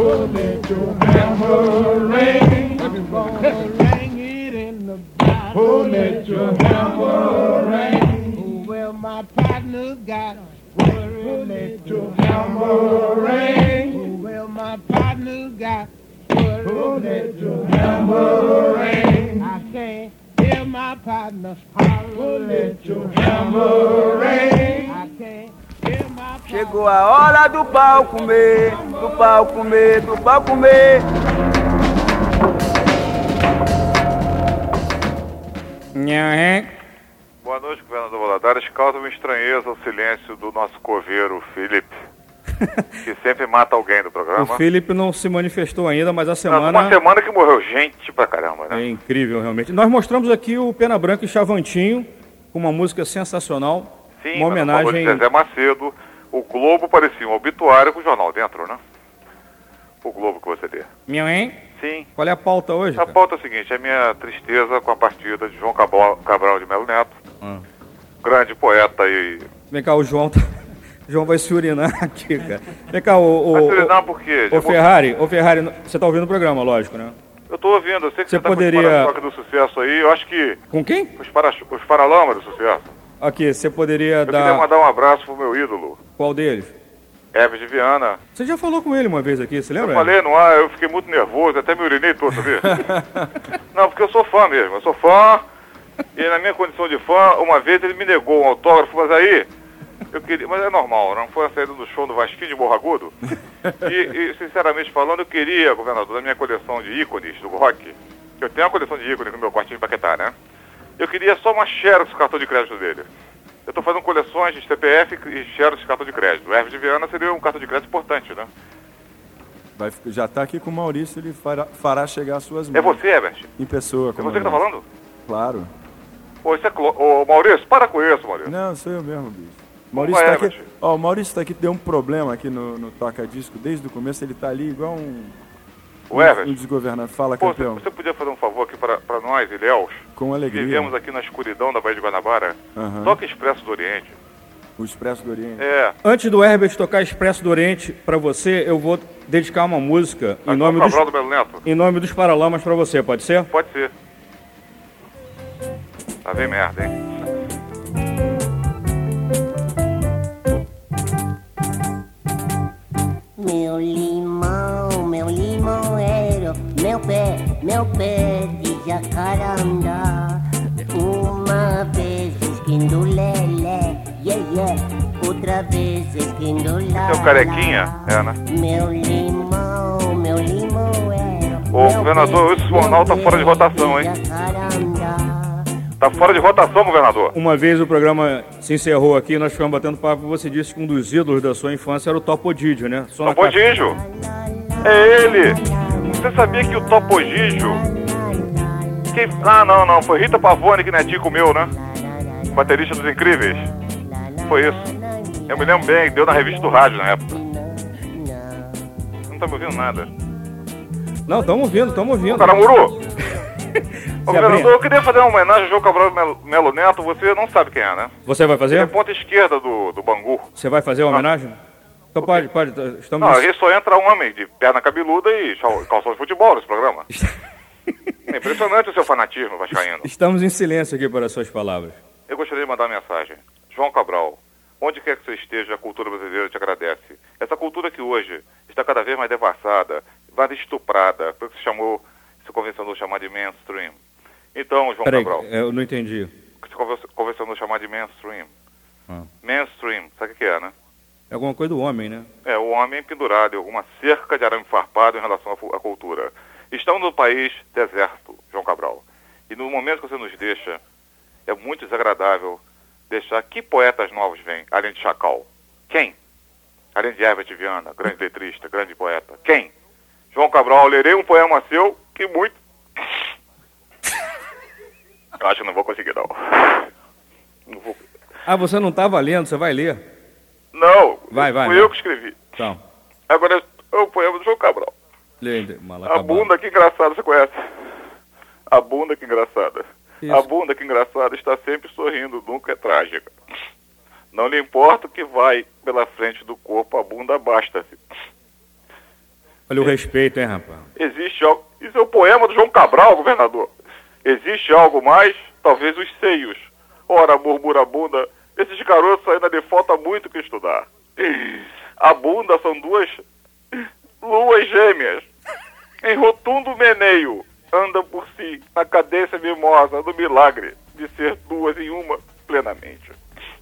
Let your hammer ring. I'm it in the your hammer ring. Well, my partner got worried. Bullet, your hammer ring. Well, my partner got your hammer ring. I can't hear my your hammer ring. I can't. Chegou a hora do pau comer, do pau comer, do pau comer. Boa noite, governador Valadares. Causa uma estranheza o silêncio do nosso coveiro, Felipe, que sempre mata alguém do programa. O Felipe não se manifestou ainda, mas a Não, semana Uma semana que morreu gente pra caramba, né? é incrível realmente. Nós mostramos aqui o Pena Branca e Chavantinho com uma música sensacional, Sim, uma homenagem Zezé Macedo. O Globo parecia um obituário com o jornal dentro, né? O Globo que você dê. Meu, hein? Sim. Qual é a pauta hoje? A cara? pauta é a seguinte, é a minha tristeza com a partida de João Cabral, Cabral de Melo Neto, Ah. grande poeta e... Vem cá, o João tá... o João vai se urinar aqui, cara. Vem cá, o. o Vai se urinar por quê? Ô Já Ferrari, ô Ferrari, você tá ouvindo o programa, lógico, né? Eu tô ouvindo, eu sei que Você você, tá poderia- com os para-choque do sucesso aí, eu acho que... Com quem? Os, para os Paralamas do sucesso. Aqui, você poderia Eu queria dar. mandar um abraço pro meu ídolo, Qual deles? Hermes de Viana. Você já falou com ele uma vez aqui, você Eu lembra? falei no ar, eu fiquei muito nervoso, até me urinei todo, sabia? Não, porque eu sou fã mesmo, eu sou fã, e na minha condição de fã, uma vez ele me negou um autógrafo, mas aí, eu queria, mas é normal, não foi a saída do show do Vasquinho de Morro Agudo? E, e, sinceramente falando, eu queria, governador, da minha coleção de ícones do rock, eu tenho uma coleção de ícones no meu quartinho de Paquetá, né? Eu queria só uma xerox do cartão de crédito dele. Eu estou fazendo coleções de CPF e xerox de cartão de crédito. O Hermes de Viana seria um cartão de crédito importante, né? Vai, já tá aqui com o Maurício, ele fará, fará chegar às suas É mãos. você, Herbert? Em pessoa. É você que tá falando? Claro. Pô, isso é clo... Ô, Maurício, para com isso, Maurício. Não, sou eu mesmo, bicho. Maurício Vai, tá aqui. Ó, o Maurício tá aqui, deu um problema aqui no, no toca-disco desde o começo, ele tá ali igual um. O Herbert. um desgovernado. Fala, Pô, você, campeão. você podia fazer um favor aqui para, para nós, Ilhéus? Com alegria. Vivemos aqui na escuridão da Baía de Guanabara. Aham. Toca Expresso do Oriente. O Expresso do Oriente. É. Antes do Herbert tocar Expresso do Oriente pra você, eu vou dedicar uma música em nome, dos, do Belo Neto? em nome dos Paralamas pra você, pode ser? Pode ser. Tá bem merda, hein? Meu limão, meu limoeiro, meu pé, meu pé de jacarandá. Uma vez esquindo lelé, yeah, yeah. Outra vez esquindo lá. Seu é carequinha? É, né? Meu limão, meu limoeiro. Ô, governador, esse jornal tá fora de rotação, hein? Jacarandá. Tá fora de rotação, governador. Uma vez o programa se encerrou aqui, nós ficamos batendo papo, você disse que um dos ídolos da sua infância era o Topodídio, né? Só na Topodígio. É ele. Você sabia que o Topogígio... Quem... Ah, não, não. Foi Rita Pavone que netinho meu, né? Baterista dos Incríveis. Foi isso. Eu me lembro bem, deu na revista do rádio na época. Você não tá me ouvindo nada. Não, estamos ouvindo, estamos ouvindo. Caramuru! Ô, governador, eu queria fazer uma homenagem ao João Cabral Melo- Melo Neto. Você não sabe quem é, né? Você vai Ele é fazer? ponta esquerda do, do Bangu. Você vai fazer uma homenagem? Então pode, pode. Estamos... Não, aí só entra um homem de perna cabeluda e calção de futebol nesse programa. É impressionante o seu fanatismo, Vascaíno. Estamos em silêncio aqui para as suas palavras. Eu gostaria de mandar uma mensagem. João Cabral, onde quer que você esteja, a cultura brasileira te agradece. Essa cultura que hoje está cada vez mais devassada, mais estuprada, foi o que se chamou, se convencionou chamar de mainstream. Então, João Peraí, Cabral, eu não entendi. se conven- convencionou chamar de mainstream. Ah. Mainstream, sabe o que é, né? É alguma coisa do homem, né? É, o homem pendurado em alguma cerca de arame farpado em relação à cultura. Estamos no país deserto, João Cabral. E no momento que você nos deixa, é muito desagradável deixar que poetas novos vêm, além de Chacal. Quem? Além de Herbert Viana, grande letrista, grande poeta. Quem? João Cabral, lerei um poema seu muito... Eu acho que não vou conseguir, não. Não vou... Ah, você não está valendo, você vai ler. Não, Vai, vai. fui vai. eu que escrevi. Então, Agora é o poema do João Cabral. lê, A bunda que engraçada, você conhece? A bunda que engraçada. Isso. A bunda que engraçada está sempre sorrindo, nunca é trágica. Não lhe importa o que vai pela frente do corpo, a bunda basta-se. Olha o respeito, hein, rapaz? Existe algo. Isso é o poema do João Cabral, governador. Existe algo mais? Talvez os seios. Ora, murmura a bunda, esses garotos ainda lhe falta muito o que estudar. A bunda são duas luas gêmeas. Em rotundo meneio, anda por si, na cadência mimosa do milagre de ser duas em uma plenamente.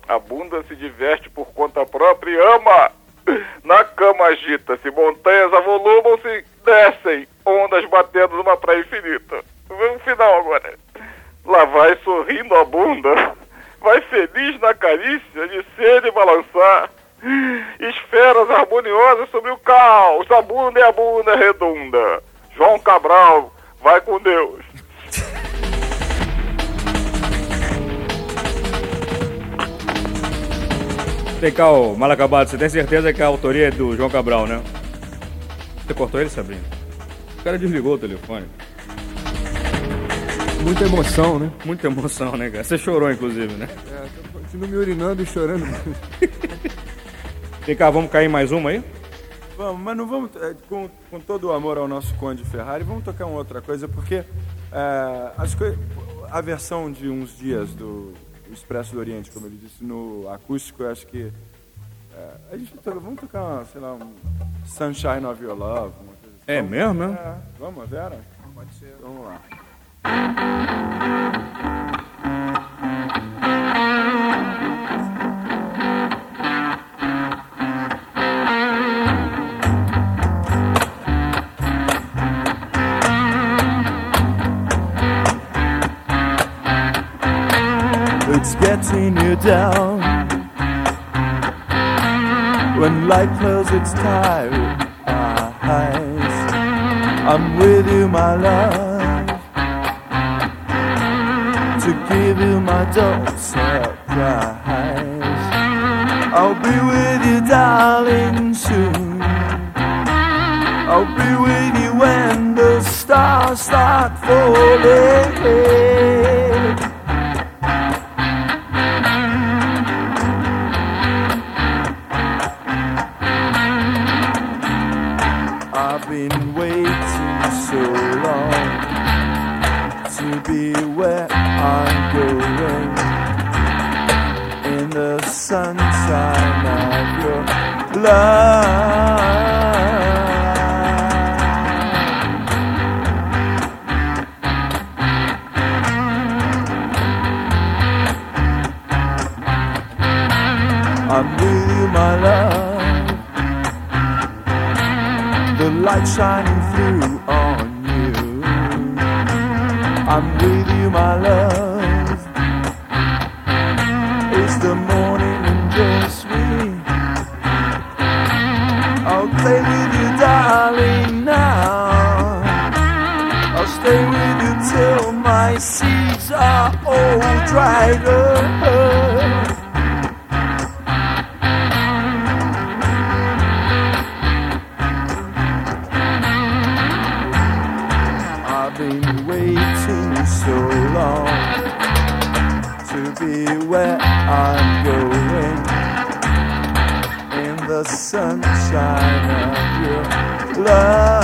A bunda se diverte por conta própria e ama. Na cama agita-se, montanhas avolumam-se, descem, ondas batendo numa praia infinita. Vamos final agora. Lá vai sorrindo a bunda, vai feliz na carícia de ser e balançar. Esferas harmoniosas sobre o caos, a bunda é a bunda redonda. João Cabral, vai com Deus. Tem cá, ô, Malacabado, você tem certeza que a autoria é do João Cabral, né? Você cortou ele, Sabrina? O cara desligou o telefone. Muita emoção, né? Muita emoção, né, cara? Você chorou, inclusive, né? É, tô continuo me urinando e chorando. Vem cá, vamos cair mais uma aí? Vamos, mas não vamos, é, com, com todo o amor ao nosso Conde Ferrari, vamos tocar uma outra coisa, porque é, as coi- a versão de uns dias do Expresso do Oriente, como ele disse, no acústico, eu acho que é, a gente toca, vamos tocar, uma, sei lá, um Sunshine of Your Love. Uma coisa assim. É mesmo, é? É, vamos, Vera? Pode ser. Vamos lá. It's getting you down when light closes its tired eyes. I'm with you, my love, to give you my dose surprise. I'll be with you, darling, soon. I'll be with you when the stars start falling. be where I'm going in the sunshine of your love. I'm with you, my love. The light shining through I'm with you, my love. It's the morning and you're sweet. I'll play with you, darling, now. I'll stay with you till my seeds are all dried up. sunshine of your love.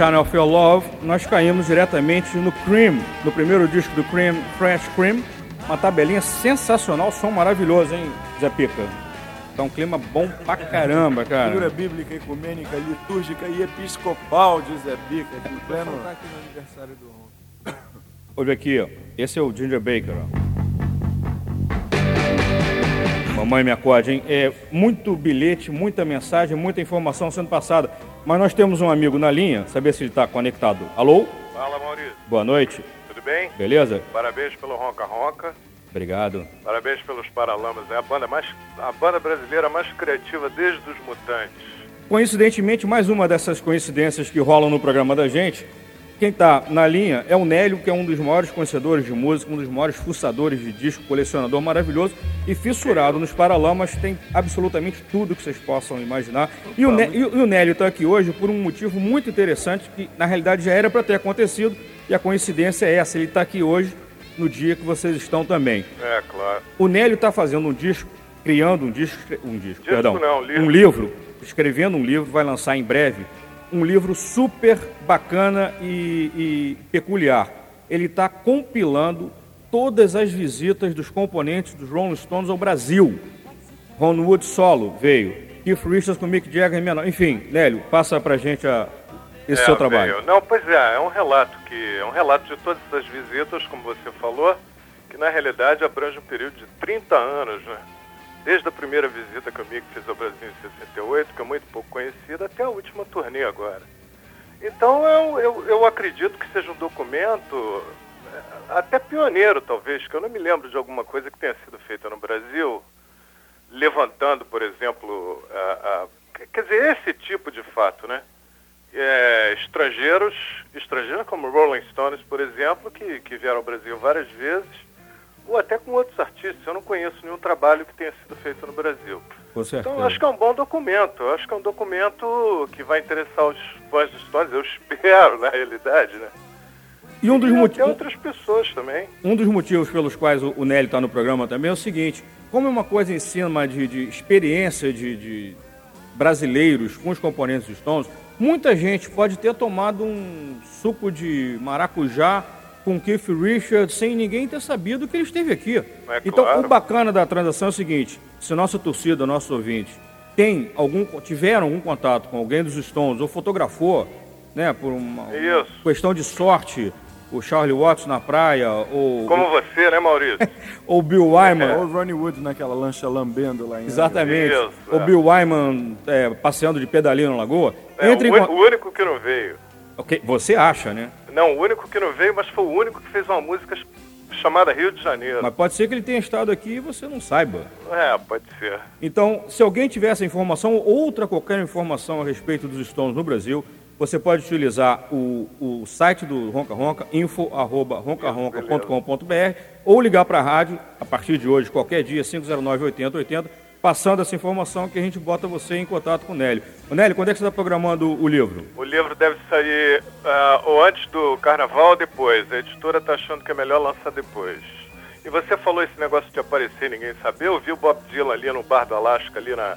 Channel of Your Love, nós caímos diretamente no Cream, no primeiro disco do Cream, Fresh Cream. Uma tabelinha sensacional, som maravilhoso, hein, Zé Pica? Tá um clima bom pra caramba, cara. Figura bíblica, ecumênica, litúrgica e episcopal de Zé Pica. Em pleno... Aqui no aniversário do Olha aqui, ó. esse é o Ginger Baker, ó. Mamãe me acorde, hein? É muito bilhete, muita mensagem, muita informação sendo passada. Mas nós temos um amigo na linha, saber se ele está conectado. Alô? Fala, Maurício. Boa noite. Tudo bem? Beleza? Parabéns pelo Ronca Ronca. Obrigado. Parabéns pelos Paralamas. É a banda mais a banda brasileira mais criativa desde os Mutantes. Coincidentemente, mais uma dessas coincidências que rolam no programa da gente. Quem está na linha é o Nélio, que é um dos maiores conhecedores de música, um dos maiores fuçadores de disco, colecionador maravilhoso e fissurado nos Paralamas, tem absolutamente tudo que vocês possam imaginar. E o, Né- e o- e o Nélio está aqui hoje por um motivo muito interessante, que na realidade já era para ter acontecido, e a coincidência é essa, ele está aqui hoje no dia que vocês estão também. É, claro. O Nélio está fazendo um disco, criando um disco, um disco, Disco perdão, não, livro. um livro, escrevendo um livro, vai lançar em breve, um livro super bacana e, e peculiar. Ele está compilando todas as visitas dos componentes dos Rolling Stones ao Brasil. Ron Wood solo veio, Keith Richards com Mick Jagger menor, enfim, Nélio, passa pra gente a, esse É, seu trabalho. veio. Não, pois é, é um relato que é um relato de todas essas visitas, como você falou, que na realidade abrange um período de 30 anos, né? Desde a primeira visita que o Mick fez ao Brasil em 68, que é muito pouco conhecida, até a última turnê agora. Então eu, eu, eu acredito que seja um documento eh, até pioneiro, talvez, que eu não me lembro de alguma coisa que tenha sido feita no Brasil, levantando, por exemplo, a, a- quer dizer, esse tipo de fato, né? É, estrangeiros, estrangeiros como Rolling Stones, por exemplo, que, que vieram ao Brasil várias vezes, ou até com outros artistas. Eu não conheço nenhum trabalho que tenha sido feito no Brasil. Então, acho que é um bom documento. Eu acho que é um documento que vai interessar os fãs dos Stones. Eu espero, na realidade, né? E um dos motivos. outras pessoas também. Um dos motivos pelos quais o, o Nélio está no programa também é o seguinte: como é uma coisa em cima de, de experiência de, de brasileiros com os componentes dos Stones, muita gente pode ter tomado um suco de maracujá com Keith Richards sem ninguém ter sabido que ele esteve aqui. É então, claro. o bacana da transação é o seguinte: se nossa torcida, nosso ouvinte, tem algum, tiveram algum contato com alguém dos Stones ou fotografou, né, por uma, uma questão de sorte, o Charlie Watts na praia, ou Como você, né, Maurício? ou Bill Wyman. Ou o Ronnie Wood naquela lancha lambendo lá em Exatamente. Isso, o é. Bill Wyman é, passeando de pedalinho na lagoa. É, Entre o, em o único que não veio. Ok, Você acha, né? Não, o único que não veio, mas foi o único que fez uma música ch- chamada Rio de Janeiro. Mas pode ser que ele tenha estado aqui e você não saiba. É, pode ser. Então, se alguém tiver essa informação ou outra qualquer informação a respeito dos Stones no Brasil, você pode utilizar o, o site do Ronca Ronca, info.roncaronca.com.br ou ligar para a rádio a partir de hoje, qualquer dia, 509 80 80, passando essa informação que a gente bota você em contato com o Nélio. Ô Nélio, quando é que você está programando o livro? O livro deve sair ah, ou antes do carnaval ou depois. A editora está achando que é melhor lançar depois. E você falou esse negócio de aparecer ninguém saber. Eu vi o Bob Dylan ali no Bar do Alasca, ali na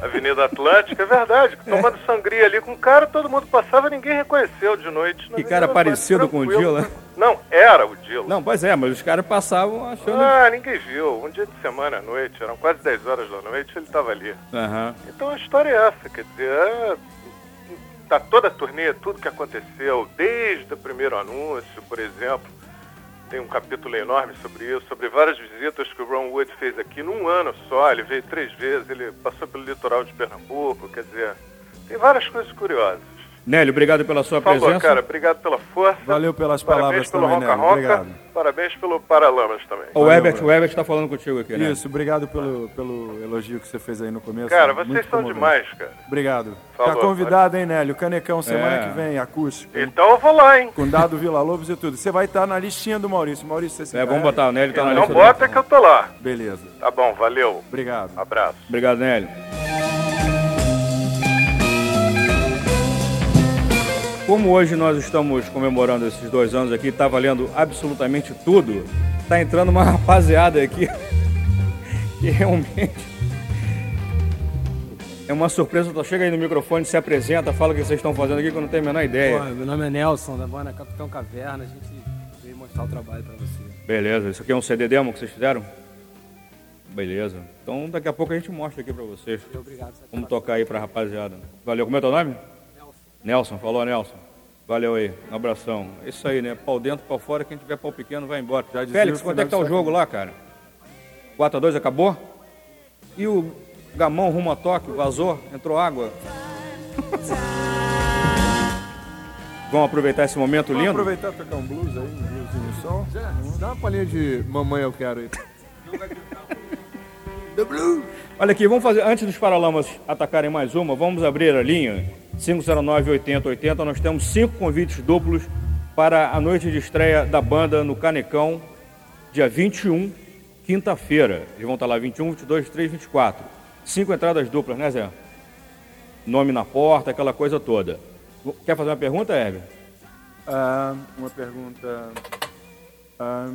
Avenida Atlântica. É verdade, tomando sangria ali com o cara, todo mundo passava e ninguém reconheceu de noite. Que cara parecido com o Dylan. Não, era o Dylan. Não, pois é, mas os caras passavam achando. Ah, ninguém viu. Um dia de semana à noite, eram quase 10 horas da noite, ele estava ali. Aham. Então a história é essa, quer dizer, é, tá toda a turnê, tudo que aconteceu, desde o primeiro anúncio, por exemplo, tem um capítulo enorme sobre isso, sobre várias visitas que o Ron Wood fez aqui num ano só, ele veio três vezes, ele passou pelo litoral de Pernambuco, quer dizer, tem várias coisas curiosas. Nélio, obrigado pela sua Por favor, presença. cara, obrigado pela força. Valeu pelas Parabéns palavras pelo também, Roca Nélio. Roca, Obrigado. parabéns pelo Paralamas também. O Herbert, o está falando contigo aqui, né? Isso, obrigado pelo, pelo elogio que você fez aí no começo. Cara, Muito vocês são comovente. demais, cara. Obrigado. Falou, tá convidado, hein, Nélio? Canecão semana É. que vem, acústico. hein? Então eu vou lá, hein? Com dado Vila Lobos e tudo. Você vai estar na listinha do Maurício. Maurício, você se É, vamos botar o Nélio, tá na Então lista. bota que eu tô lá. Beleza. Tá bom, valeu. Obrigado. Abraço. Obrigado, Nélio. Como hoje nós estamos comemorando esses dois anos aqui, tá valendo absolutamente tudo, tá entrando uma rapaziada aqui que realmente é uma surpresa. Tu chega aí no microfone, se apresenta, fala o que vocês estão fazendo aqui que eu não tenho a menor ideia. Porra, meu nome é Nelson, da banda Capitão Caverna. A gente veio mostrar o trabalho pra você. Beleza, isso aqui é um CD demo que vocês fizeram? Beleza. Então daqui a pouco a gente mostra aqui pra vocês. Obrigado. Vamos tocar aí pra rapaziada. Valeu. Como é teu nome? Nelson. Falou Nelson. Valeu aí, um abração. É isso aí, né? Pau dentro, pau fora, quem tiver pau pequeno vai embora. dizia Félix, o quanto é que tá o jogo lá, cara? 4x2 acabou? E o Gamão rumo a Tóquio, vazou, entrou água. Vamos aproveitar esse momento Vamos lindo? aproveitar e tocar um blues aí, um bluesinho som. Dá uma palhinha de Mamãe Eu Quero aí. The Blue. Olha aqui, vamos fazer, antes dos Paralamas atacarem mais uma, vamos abrir a linha 509-8080. Nós temos cinco convites duplos para a noite de estreia da banda no Canecão, dia 21, quinta-feira. Eles vão estar lá 21, 22, 23, 24. Cinco entradas duplas, né, Zé? Nome na porta, aquela coisa toda. Quer fazer uma pergunta, Herbert? Ah, uma pergunta. ah,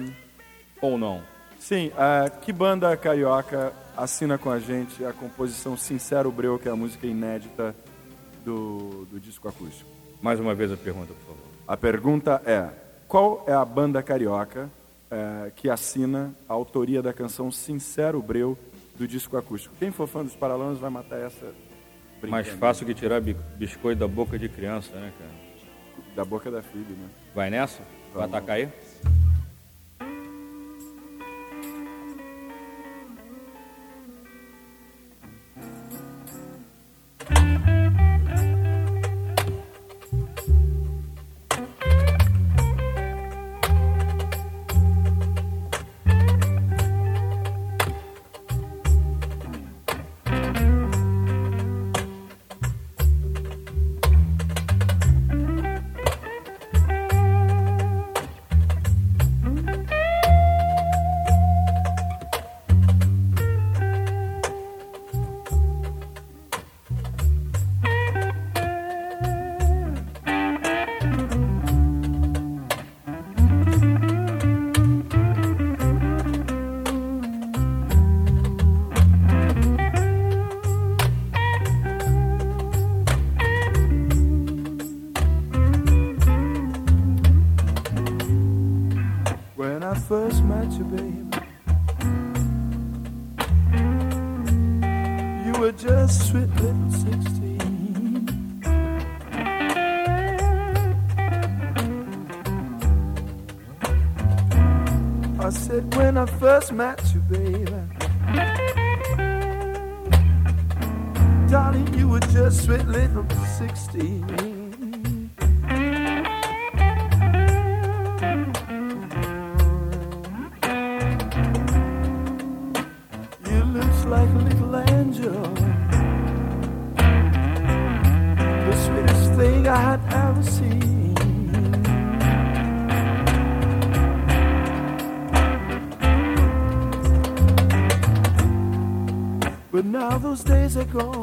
Ou não? sim, ah, que banda carioca assina com a gente a composição Sincero Breu, que é a música inédita do, do disco acústico? Mais uma vez a pergunta, por favor. A pergunta é: qual é a banda carioca eh, que assina a autoria da canção Sincero Breu do disco acústico? Quem for fã dos Paralamas vai matar essa. Mais fácil que tirar bi- biscoito da boca de criança, né, cara? Da boca da filha, né? Vai nessa? Vai Vamos. atacar aí? When I go.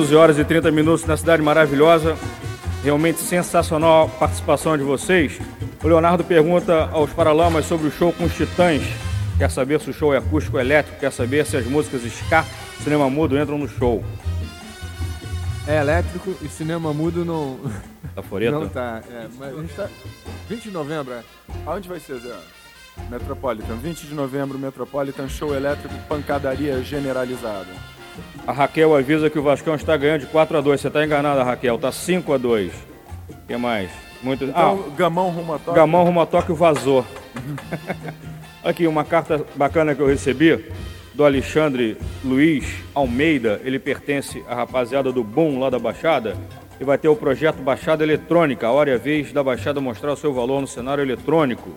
11 horas e 30 minutos na cidade maravilhosa. Realmente sensacional a participação de vocês. O Leonardo pergunta aos Paralamas sobre o show com os Titãs. Quer saber se o show é acústico ou elétrico? Quer saber se as músicas ska, cinema mudo entram no show? É elétrico e cinema mudo não. Tá foreta? Não tá. É, mas a gente tá. 20 de novembro, é. Aonde vai ser, Zé? Metropolitan. 20 de novembro, Metropolitan, show elétrico, pancadaria generalizada. A Raquel avisa que o Vascão está ganhando de 4 a 2 Você está enganada, Raquel. Tá 5 a 2 O que mais? Muito... Então, ah, Gamão rumo a Tóquio. Gamão rumo a Tóquio vazou. Aqui, uma carta bacana que eu recebi do Alexandre Luiz Almeida. Ele pertence à rapaziada do Boom lá da Baixada. E vai ter o projeto Baixada Eletrônica. A hora e a vez da Baixada mostrar o seu valor no cenário eletrônico.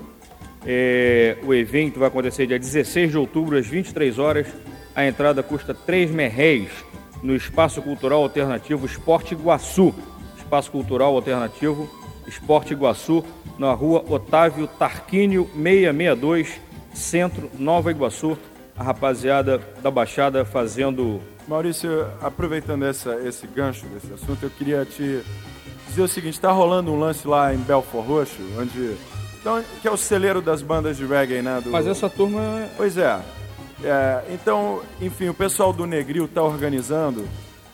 É, o evento vai acontecer dia 16 de outubro, às 23 horas. A entrada custa 3 merréis no Espaço Cultural Alternativo Esporte Iguaçu. Espaço Cultural Alternativo Esporte Iguaçu, na rua Otávio Tarquínio 662, Centro, Nova Iguaçu. A rapaziada da Baixada fazendo. Maurício, aproveitando essa, esse gancho desse assunto, eu queria te dizer o seguinte: está rolando um lance lá em Belfort Roxo, onde. Então, que é o celeiro das bandas de reggae, né? do- Mas essa turma. Pois é. É, então, enfim, o pessoal do Negril está organizando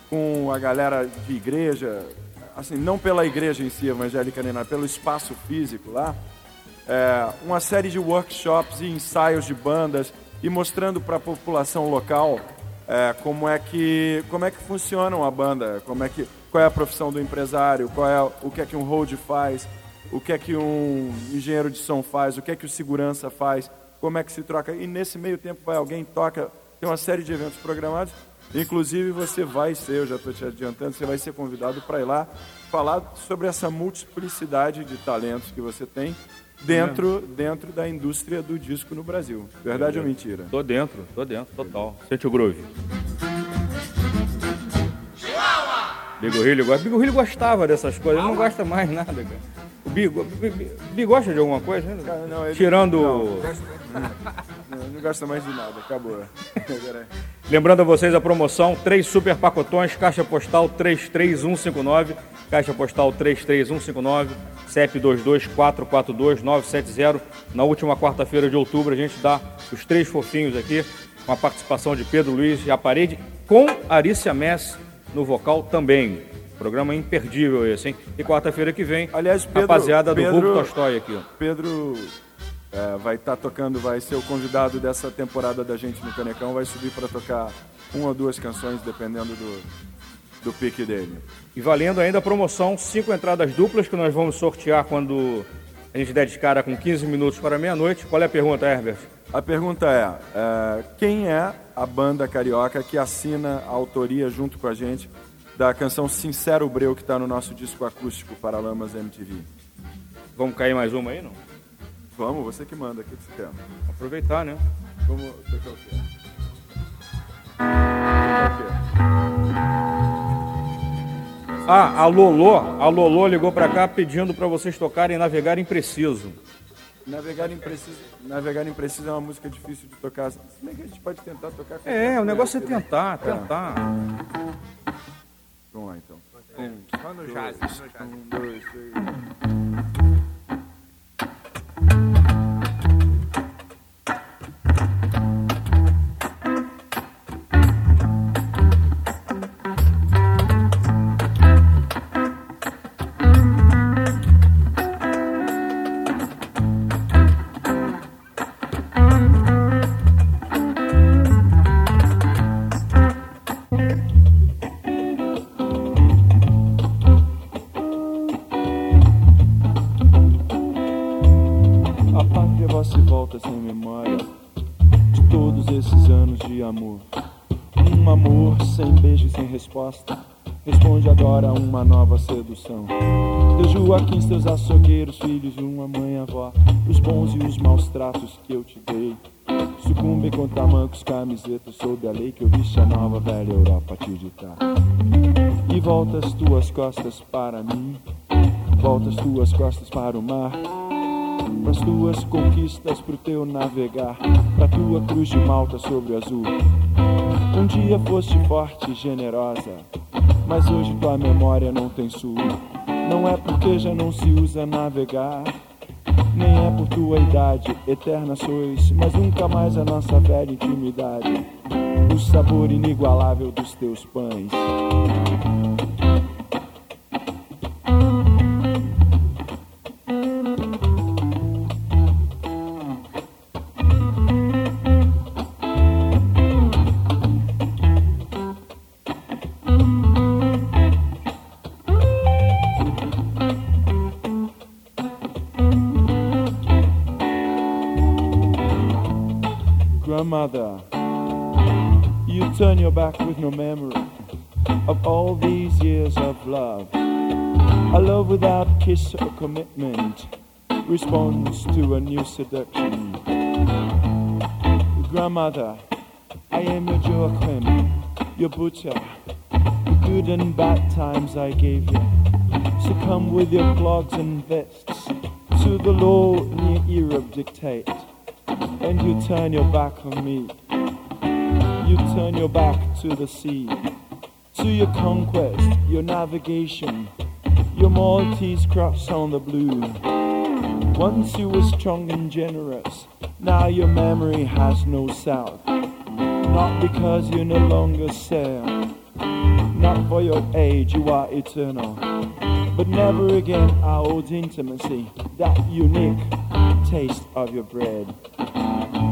com a galera de igreja, assim, não pela igreja em si, evangélica nem nada, pelo espaço físico lá, é, uma série de workshops e ensaios de bandas e mostrando para a população local é, como é que como é que funciona uma banda, como é que qual é a profissão do empresário, qual é o que é que um hold faz, o que é que um engenheiro de som faz, o que é que o segurança faz, como é que se troca. E nesse meio tempo vai alguém toca, tem uma série de eventos programados. Inclusive você vai ser, eu já estou te adiantando, você vai ser convidado para ir lá falar sobre essa multiplicidade de talentos que você tem dentro, dentro da indústria do disco no Brasil. Verdade ou mentira? Tô dentro, tô dentro, total. Sente o groove. Bigorrilho gosta. Bigorrilho gostava dessas coisas, ele não gosta mais nada, cara. O Bigo, Bi- Bi- Bi gosta de alguma coisa? né? Não, ele- Tirando. Não, não, não gosta mais de nada, acabou. Agora- Lembrando a vocês a promoção: três super pacotões, caixa postal 33159, caixa postal 33159, CEP 22442-970. Na última quarta-feira de outubro, a gente dá os três fofinhos aqui, com a participação de Pedro Luiz e a parede, com Arícia Mess no vocal também. Programa imperdível esse, hein? E quarta-feira que vem, Aliás, Pedro, rapaziada do Pedro, Vulco Tolstói aqui. ó. Pedro é, vai estar tocando, vai ser o convidado dessa temporada da gente no Canecão, vai subir para tocar uma ou duas canções, dependendo do, do pique dele. E valendo ainda a promoção, cinco entradas duplas que nós vamos sortear quando a gente der de cara com 15 minutos para meia-noite. Qual é a pergunta, Herbert? A pergunta é, é, quem é a banda carioca que assina a autoria junto com a gente da canção Sincero Breu que está no nosso disco acústico Paralamas MTV? Vamos cair mais uma aí, não? Vamos, você que manda, o que você quer? Aproveitar, né? Vamos tocar o quê? Ah, a Lolô, a Lolô ligou pra cá pedindo pra vocês tocarem Navegar Impreciso. Navegar Impreciso, Navegar Impreciso é uma música difícil de tocar. Se bem que a gente pode tentar tocar com É, o negócio é né? tentar, tentar. Vamos lá então. Só no jazz, dois, só no jazz. um, dois, três. Tamancos, camisetas sob a lei que eu viste a nova velha Europa te ditar. E voltas tuas costas para mim. Voltas tuas costas para o mar. Pras tuas conquistas, pro teu navegar, pra tua cruz de malta sobre o azul. Um dia foste forte e generosa, mas hoje tua memória não tem sul. Não é porque já não se usa navegar, nem é por tua idade, eterna sois, mas nunca mais a nossa velha intimidade. O sabor inigualável dos teus pães. Grandmother, you turn your back with no memory of all these years of love. A love without kiss or commitment responds to a new seduction. Grandmother, I am your Joachim, your butcher. The good and bad times I gave you. So come with your clogs and vests to the law in your ear of dictate and you turn your back on me. You turn your back to the sea, to your conquest, your navigation, your Maltese cross on the blue. Once you were strong and generous, now your memory has no south. Not because you no longer sail, not for your age you are eternal, but never again our old intimacy, that unique taste of your bread.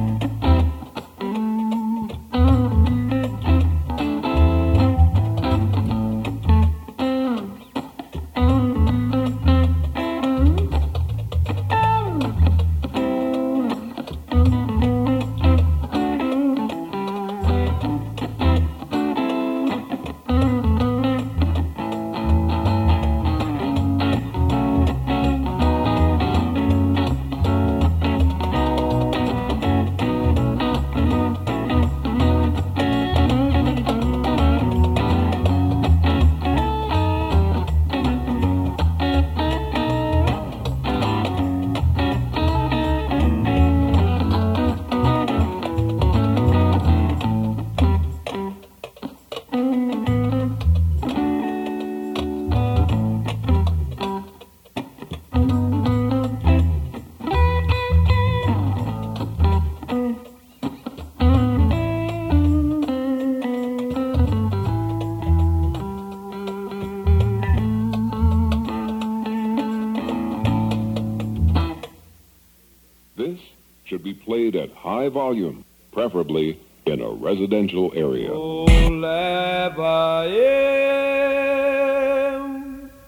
High volume, preferably in a residential area.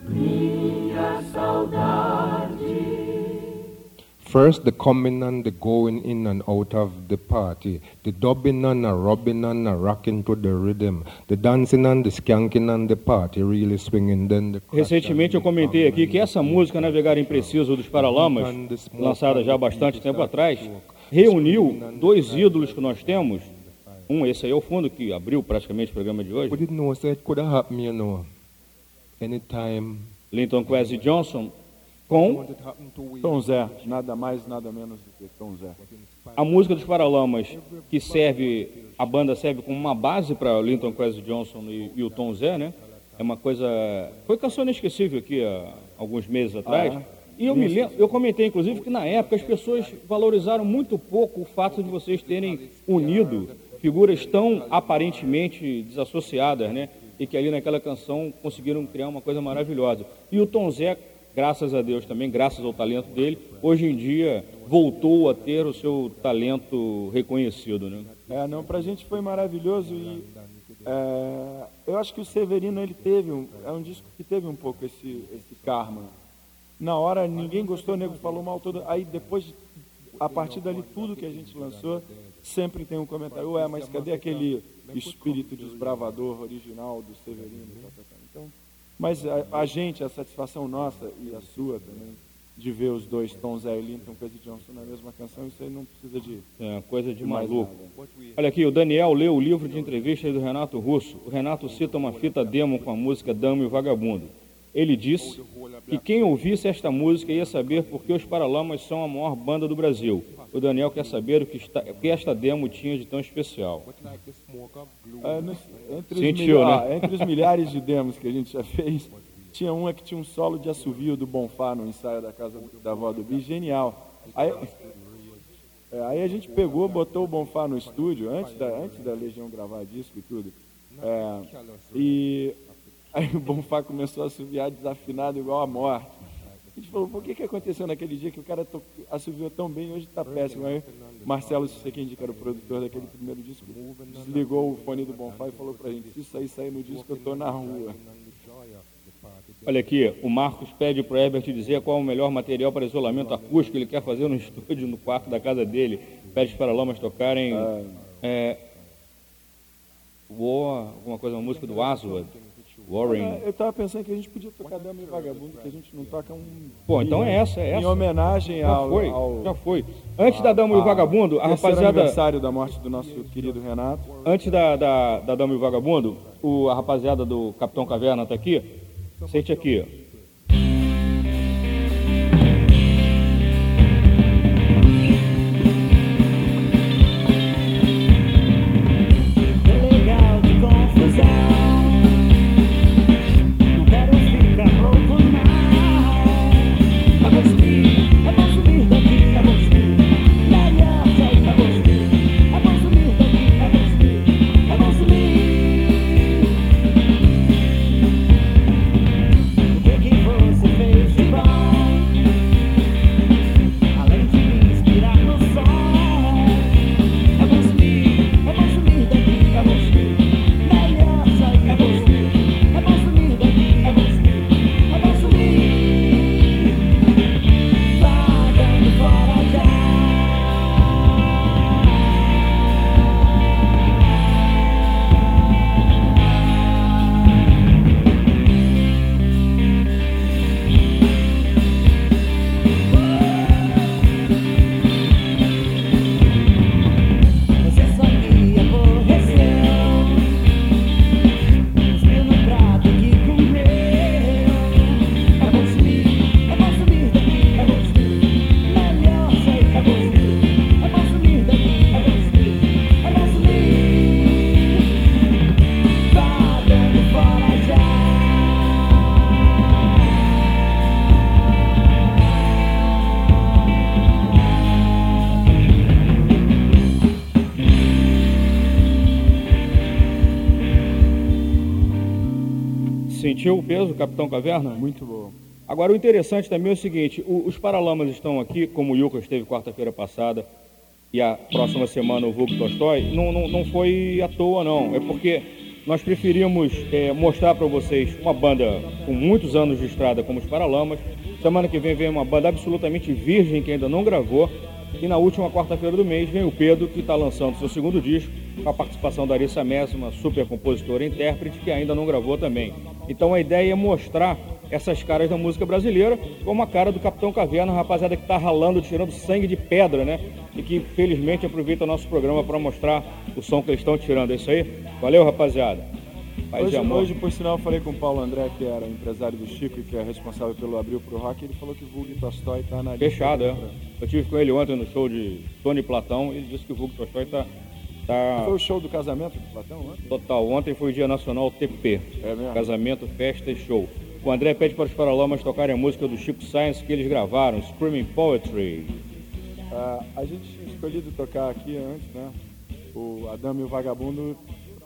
Minha saudade. First, the coming and the going in and out of the party, the dubbing and the rubbing and the rocking to the rhythm, the dancing and the skanking and the party really swinging. Then the Recentemente eu comentei aqui que essa música Navegar Impreciso dos Paralamas, lançada já há bastante tempo atrás, reuniu dois ídolos que nós temos. Um, esse aí é o fundo que abriu praticamente o programa de hoje. Anytime. Linton Kwesi Johnson com Tom Zé, nada mais, nada menos do que Tom Zé. a música dos Paralamas, que serve, a banda serve como uma base para Linton Kwesi Johnson e, e o Tom Zé, né? É uma coisa. Foi canção inesquecível aqui há alguns meses atrás. Ah, é? E eu me lembro, eu comentei inclusive que na época as pessoas valorizaram muito pouco o fato de vocês terem unido figuras tão aparentemente desassociadas, né? E que ali naquela canção conseguiram criar uma coisa maravilhosa. E o Tom Zé, graças a Deus também, graças ao talento dele, hoje em dia voltou a ter o seu talento reconhecido, né? É, não, pra gente foi maravilhoso e é, eu acho que o Severino ele teve um, é um disco que teve um pouco esse esse karma. Na hora ninguém gostou, o nego falou mal todo. Aí depois, a partir dali tudo que a gente lançou sempre tem um comentário. Ué, mas cadê aquele espírito desbravador original do Severino? Tá, tá, tá. Então, mas a, a gente, a satisfação nossa e a sua também de ver os dois Tom Zé e Linton Crazy Johnson na mesma canção, isso aí não precisa de É, coisa de maluco. Olha aqui, o Daniel leu o livro de entrevistas do Renato Russo. O Renato cita uma fita demo com a música Dama e o Vagabundo. Ele disse que quem ouvisse esta música ia saber por que os Paralamas são a maior banda do Brasil. O Daniel quer saber o que, está, o que esta demo tinha de tão especial. Ah, nos- entre, os Sentiu, milha- né? ah, entre os milhares de demos que a gente já fez, tinha uma que tinha um solo de assovio do Bonfá no ensaio da casa da avó do Bi, genial. Aí, é, aí a gente pegou, botou o Bonfá no estúdio, antes da, antes da Legião gravar disco e tudo. É, e aí o Bonfá começou a assoviar desafinado igual a morte. A gente falou, por que, que aconteceu naquele dia que o cara to- assoviou tão bem, hoje tá péssimo. Aí Marcelo Sequindi, que era o produtor daquele primeiro disco, desligou o fone do Bonfá e falou pra gente, se isso aí sair no disco, eu tô na rua. Olha aqui, o Marcos pede para o Herbert dizer qual é o melhor material para isolamento acústico. Ele quer fazer no estúdio, no quarto da casa dele. Pede para Lamas tocarem. É, War, alguma coisa, uma música do Aswad. Warren. Eu tava pensando que a gente podia tocar Dama e Vagabundo, que a gente não toca um... Pô, então é essa, é essa. Em homenagem Já ao... foi, ao- já foi. Antes da Dama e o a- Vagabundo, a rapaziada. aniversário da morte do nosso querido Renato. Antes da, da, da Dama e o Vagabundo, o, a rapaziada do Capitão Caverna tá aqui. Sente aqui, ó. Sentiu o peso, Capitão Caverna? Muito bom. Agora, o interessante também é o seguinte: os Paralamas estão aqui, como o Yuka esteve quarta-feira passada, e a próxima semana o Vulgo Tolstói, não, não, não foi à toa, não. É porque nós preferimos é, mostrar para vocês uma banda com muitos anos de estrada, como os Paralamas. Semana que vem vem uma banda absolutamente virgem que ainda não gravou. E na última quarta-feira do mês vem o Pedro, que está lançando seu segundo disco, com a participação da Arissa Messi, uma super compositora e intérprete, que ainda não gravou também. Então a ideia é mostrar essas caras da música brasileira, como a cara do Capitão Caverna, rapaziada que está ralando, tirando sangue de pedra, né? E que felizmente aproveita o nosso programa para mostrar o som que eles estão tirando. É isso aí? Valeu, rapaziada. Paz Hoje, de amor. hoje, por sinal, eu falei com o Paulo André, que era empresário do Chico e que é responsável pelo Abril pro Rock, ele falou que o Vulgo Tolstói tá na lista. Fechado, é. Eu tive com ele ontem no show de Tony Platão e ele disse que o Vulgo Tolstói tá, tá Foi o show do casamento do Platão ontem? total. Ontem foi o Dia Nacional TP. É mesmo? Casamento, festa e show. O André pede para os Paralamas tocarem a música do Chico Science que eles gravaram, Screaming Poetry. Ah, a gente tinha escolhido tocar aqui antes, né? O Adame e o Vagabundo,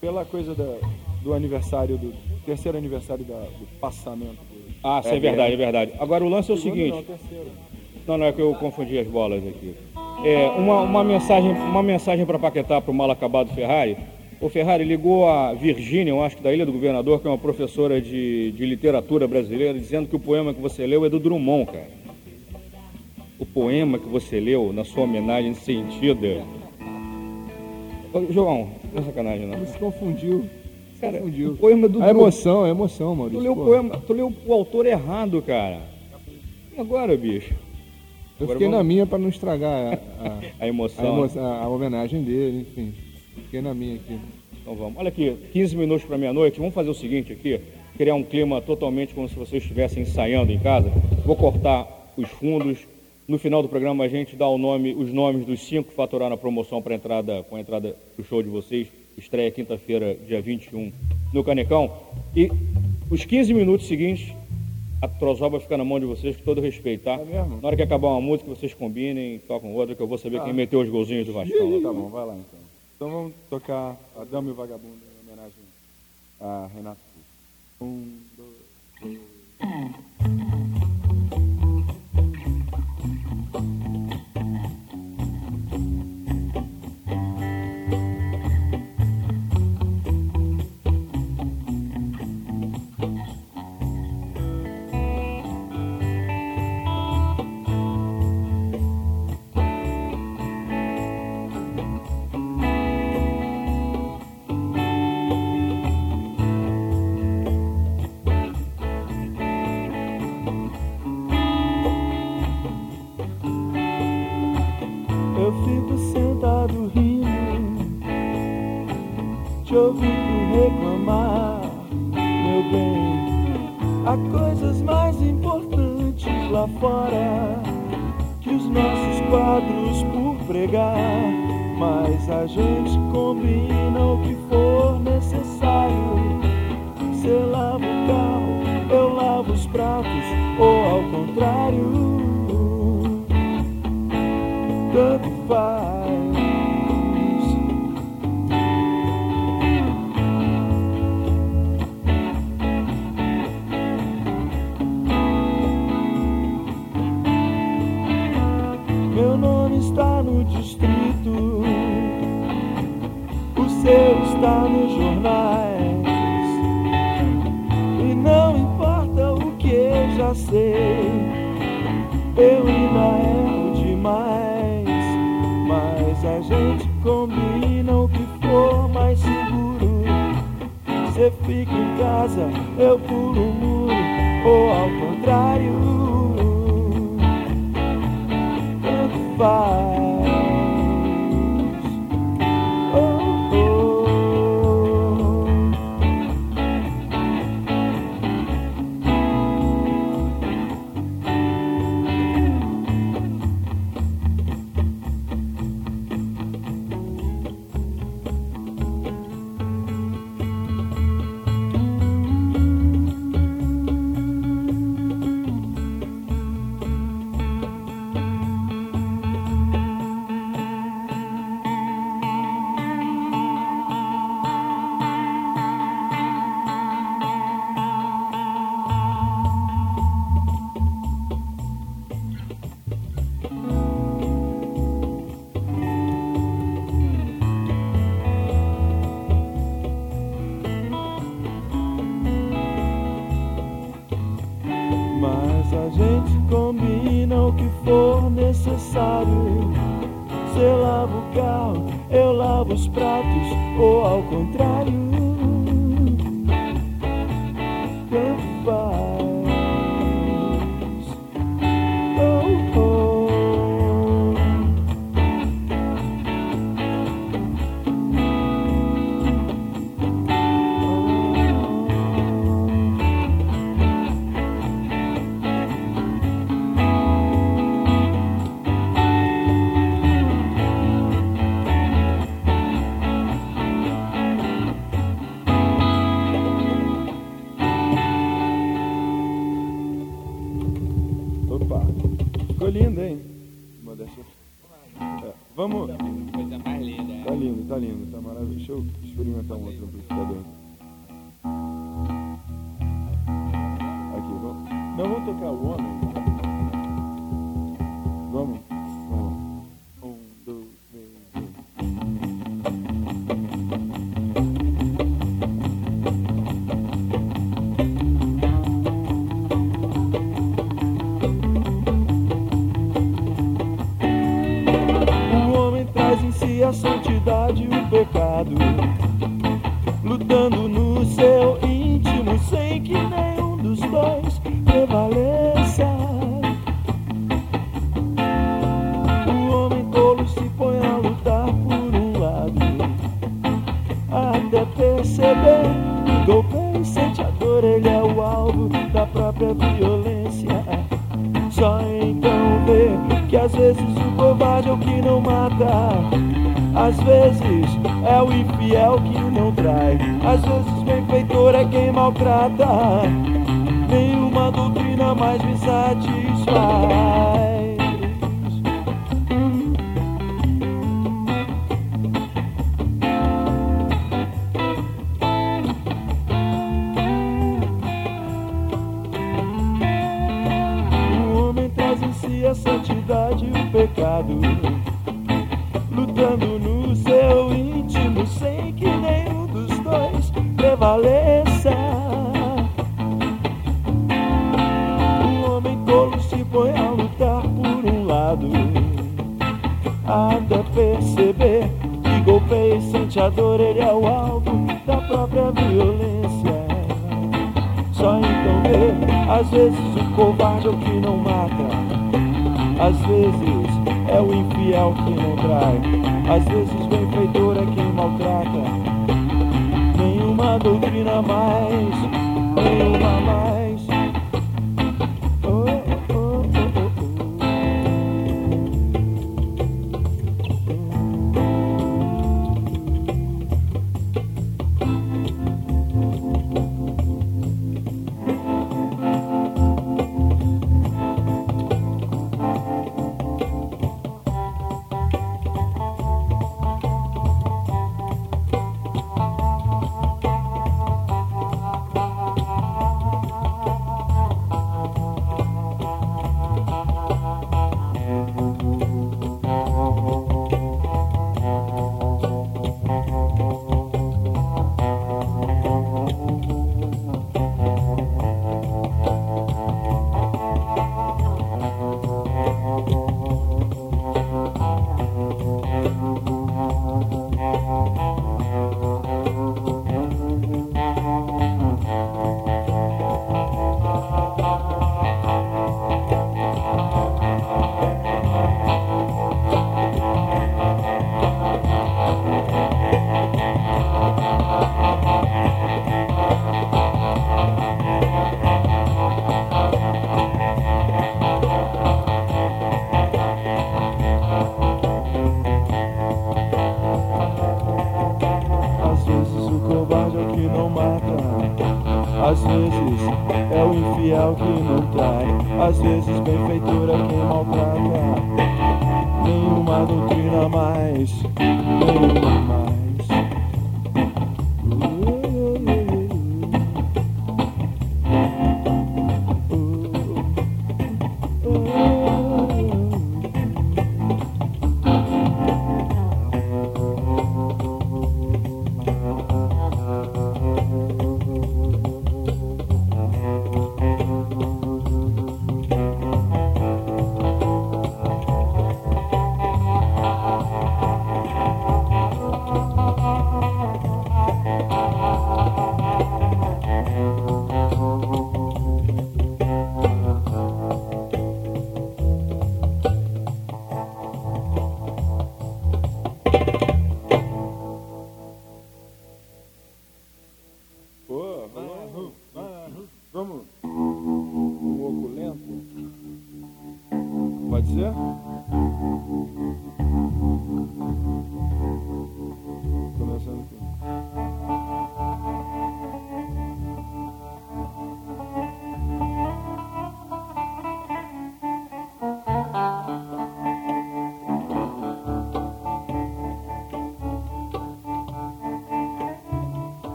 pela coisa da- do aniversário, do terceiro aniversário da- do passamento. do Ah, isso é RBR. verdade, é verdade. Agora o lance é o seguinte. Não, terceiro. Não, não é que eu confundi as bolas aqui. É, uma, uma mensagem, uma mensagem para Paquetá para o mal acabado Ferrari. O Ferrari ligou a Virgínia, eu acho que da Ilha do Governador, que é uma professora de, de literatura brasileira, dizendo que o poema que você leu é do Drummond, cara. O poema que você leu, na sua homenagem sentida. João, não é sacanagem, não. Ele se confundiu. Cara, confundiu. o poema do A emoção, a emoção, Tu Maurício. leu, o poema, tu leu o autor errado, cara. E agora, bicho? Eu Agora fiquei vamos- na minha pra não estragar a, a, A emoção. a a- a homenagem dele, enfim. Fiquei na minha aqui. Então vamos. Olha aqui, 15 minutos para meia-noite. Vamos fazer o seguinte aqui. criar um clima totalmente como se vocês estivessem ensaiando em casa. Vou cortar os fundos. No final do programa a gente dá o nome, os nomes dos cinco que faturaram a promoção para entrada, com a entrada do show de vocês. Estreia quinta-feira, dia 21, no Canecão. E os 15 minutos seguintes, a trozoba fica na mão de vocês com todo respeito, tá? Na hora que acabar uma música, vocês combinem, tocam outra, que eu vou saber Tá. quem meteu os golzinhos do Vascão. Tá bom, vai lá então. Então vamos tocar a Dama e o Vagabundo em homenagem a Renato. Um, dois, três. Mas a gente combina o que for necessário. Você lava o carro, eu lavo os pratos, ou ao contrário tanto faz. Está nos jornais. E não importa o que eu já sei, eu ainda erro demais. Mas a gente combina o que for mais seguro. Você fica em casa, eu pulo o muro, ou ao contrário. Tanto faz.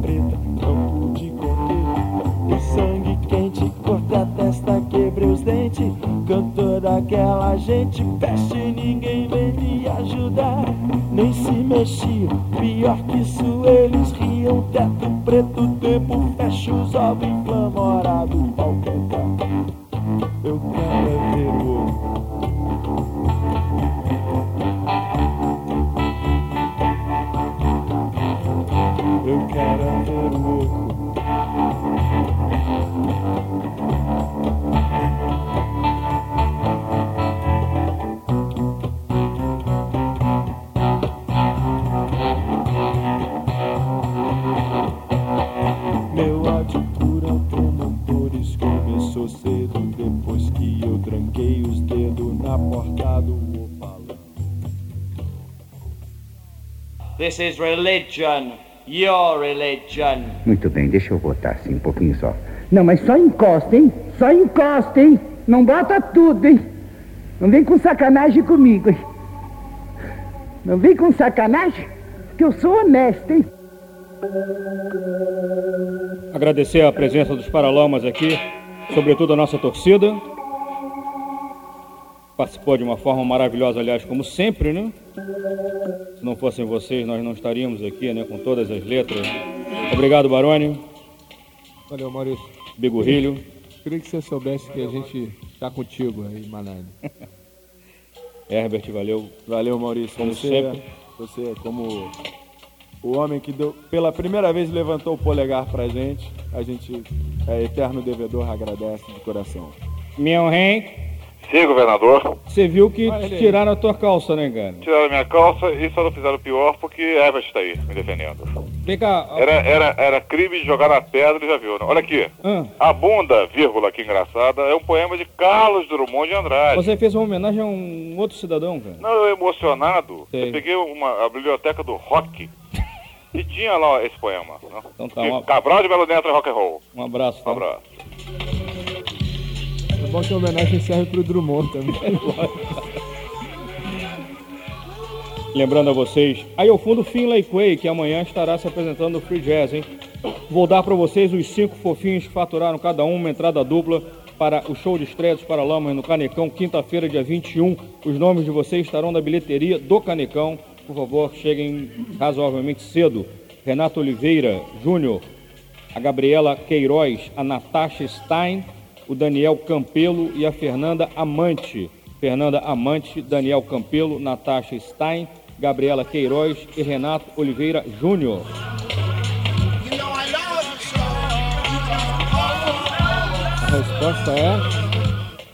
бред. Ódio por automotores começou cedo depois que eu tranquei os dedos na porta do opalão. This is religion. Your religion. Muito bem, deixa eu votar assim, um pouquinho só. Não, mas só encosta, hein? Só encosta, hein? Não bota tudo, hein? Não vem com sacanagem comigo, hein? Não vem com sacanagem, que eu sou honesto, hein? Agradecer a presença dos Paralamas aqui, sobretudo a nossa torcida. Participou de uma forma maravilhosa, aliás, como sempre, né? Se não fossem vocês, nós não estaríamos aqui, né? Com todas as letras. Obrigado, Baroni. Valeu, Maurício. Bigorrilho. Queria que você soubesse que a gente tá contigo aí, Manani. Herbert, valeu. Valeu, Maurício. Como você, sempre. você, como o homem que deu, pela primeira vez levantou o polegar pra gente, a gente é eterno devedor, agradece de coração. Meu rei. Sim, governador. Você viu que aí. tiraram a tua calça, né, cara? Tiraram minha calça e só não fizeram pior porque Herbert está aí, me defendendo. Vem cá. Era, era, era crime de jogar na pedra, já viu, né? Olha aqui. Ah, A bunda, vírgula, que engraçada, é um poema de Carlos Drummond de Andrade. você fez uma homenagem a um outro cidadão, cara. Não, eu emocionado, Sei. eu peguei uma, a biblioteca do rock e tinha lá esse poema. Né? Então tá, uma- Cabral de Belo Neto e rock and roll. Um abraço. Um abraço. É bom que a homenagem serve pro Drummond também. Lembrando a vocês, aí ao fundo Finlay Quay, que amanhã estará se apresentando no Free Jazz, hein? Vou dar para vocês os cinco fofinhos que faturaram cada um uma entrada dupla para o show de estreia dos Paralamas no Canecão, quinta-feira, dia 21. Os nomes de vocês estarão na bilheteria do Canecão. Por favor, cheguem razoavelmente cedo. Renato Oliveira Júnior, a Gabriela Queiroz, a Natasha Stein, o Daniel Campelo e a Fernanda Amante. Fernanda Amante, Daniel Campelo, Natasha Stein, Gabriela Queiroz e Renato Oliveira Júnior. A resposta é.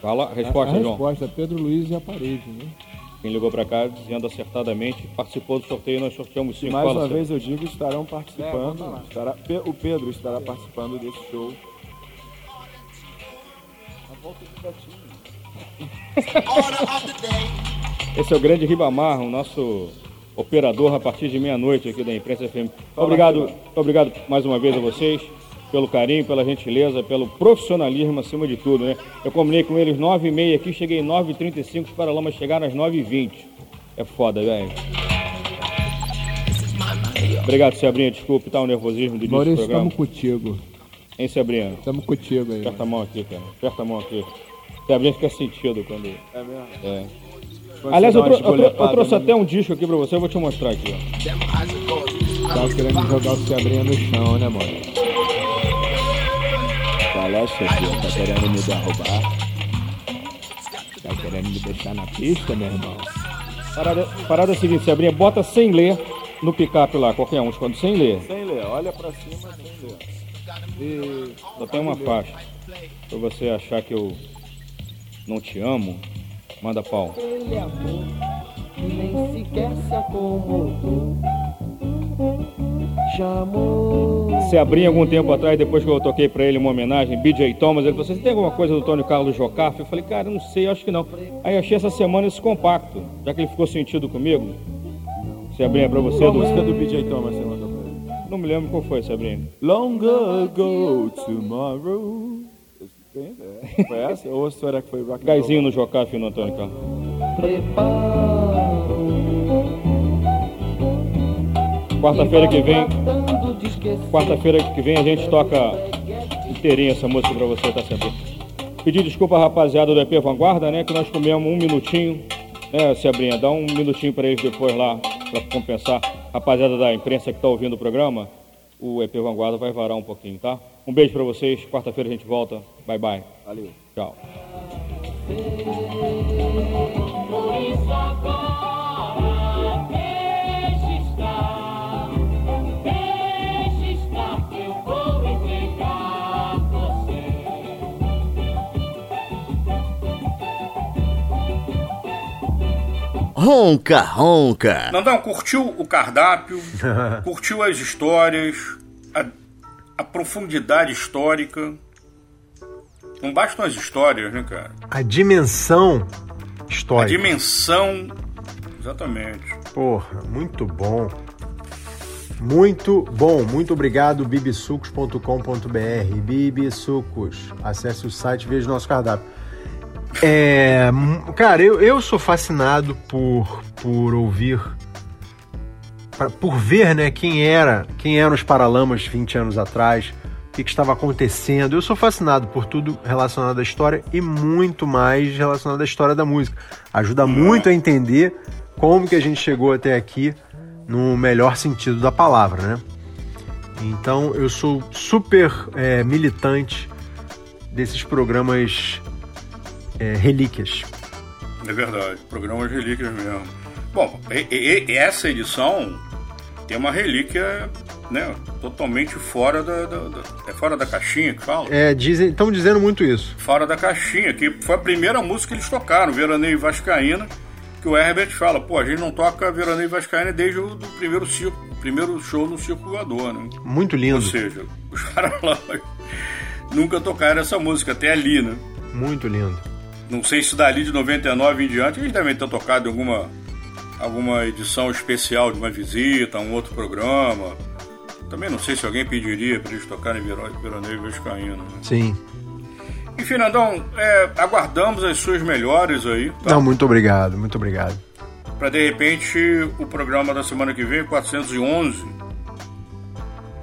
Fala resposta, a, a João. resposta é Pedro Luiz e a parede, né? Quem ligou para cá dizendo acertadamente, participou do sorteio, nós sorteamos E cinco. mais Fala, uma vez eu digo, estarão É, participando. lá. estará, o Pedro estará participando desse show. Esse é o grande Ribamar, o nosso operador a partir de meia-noite aqui da Imprensa FM. Obrigado, obrigado mais uma vez a vocês pelo carinho, pela gentileza, pelo profissionalismo acima de tudo, né? Eu combinei com eles 9h30 aqui, cheguei 9h35, os Paralamas chegaram às 9h20. É foda, velho. Obrigado, Sebrinha. Desculpe, tá o nervosismo do início do Maurício, programa. estamos contigo. Hein, Sebrinha? Estamos contigo aí. Aperta a mão aqui, cara. Aperta a mão aqui. Sebrinha fica sentido quando... É mesmo? É. Quando Aliás, eu, trou- eu trou- eu trouxe até um disco aqui pra você, eu vou te mostrar aqui, ó. Tava querendo jogar o Sebrinha no chão, né, mano? É? Tá querendo me derrubar? Tá querendo me deixar na pista, meu irmão? Parada, parada é a seguinte, Sebrinha, bota sem ler no picape lá, qualquer um, esconde sem ler. Sem ler, Olha pra cima sem ler. E... Só tem uma faixa. Pra você achar que eu não te amo, manda pau. Ele amou e nem sequer se acomodou. Chamou. Se abri algum tempo atrás, depois que eu toquei pra ele uma homenagem, BJ Thomas, ele falou: Você tem alguma coisa do Tony Carlos Jocafe? Eu falei: Cara, eu não sei, acho que não. Aí achei essa semana esse compacto, já que ele ficou sentido comigo. Se abrir pra você, Qual a do- música do BJ Thomas você mandou pra ele? Não me lembro qual foi, Sabrina. Long ago tomorrow. É. Foi essa? Ou será que foi Rock? Gásinho no Jocafe e no Antônio Carlos. Quarta-feira que vem, quarta-feira que vem a gente toca inteirinha essa música pra você, tá sempre. Pedir desculpa, rapaziada do EP Vanguarda, né? Que nós comemos um minutinho, né, Sebrinha? Dá um minutinho pra eles depois lá, pra compensar. Rapaziada da imprensa que tá ouvindo o programa, o EP Vanguarda vai varar um pouquinho, tá? Um beijo pra vocês, quarta-feira a gente volta. Bye, bye. Valeu. Tchau. Ronca, ronca. Nandão, curtiu o cardápio, curtiu as histórias, a, a profundidade histórica. Não bastam as histórias, né, cara? A dimensão A histórica. dimensão. Exatamente. Porra, muito bom. Muito bom. Muito obrigado, bibisucos.com.br. Bibisucos. Acesse o site e veja o nosso cardápio. É, cara, eu, eu sou fascinado por, por ouvir, pra- por ver, né, quem era, quem eram os Paralamas 20 anos atrás, o que, que estava acontecendo. Eu sou fascinado por tudo relacionado à história e muito mais relacionado à história da música. Ajuda muito a entender como que a gente chegou até aqui no melhor sentido da palavra, né? Então eu sou super é, militante desses programas é, relíquias. É verdade. Programas relíquias mesmo. Bom, e- e- essa edição tem uma relíquia, né? Totalmente fora da, da- da- é fora da caixinha que fala? É, dizem, estão dizendo muito isso. Fora da caixinha, que foi a primeira música que eles tocaram, Veraneio Vascaína, que o Herbert fala, pô, a gente não toca Veraneio Vascaína desde o do primeiro, circo, primeiro show no Circo Voador, né? Muito lindo. Ou seja, os Paralamas nunca tocaram essa música, até ali, né? Muito lindo. Não sei se dali de 99 em diante eles devem ter tocado em alguma, alguma edição especial de uma visita, um outro programa. Também não sei se alguém pediria para eles tocarem Vero- Veraneio Vascaína. Né? Sim. E Fernandão, é, aguardamos as suas melhores aí, tá? Não, muito obrigado, muito obrigado. Para de repente o programa da semana que vem, 411,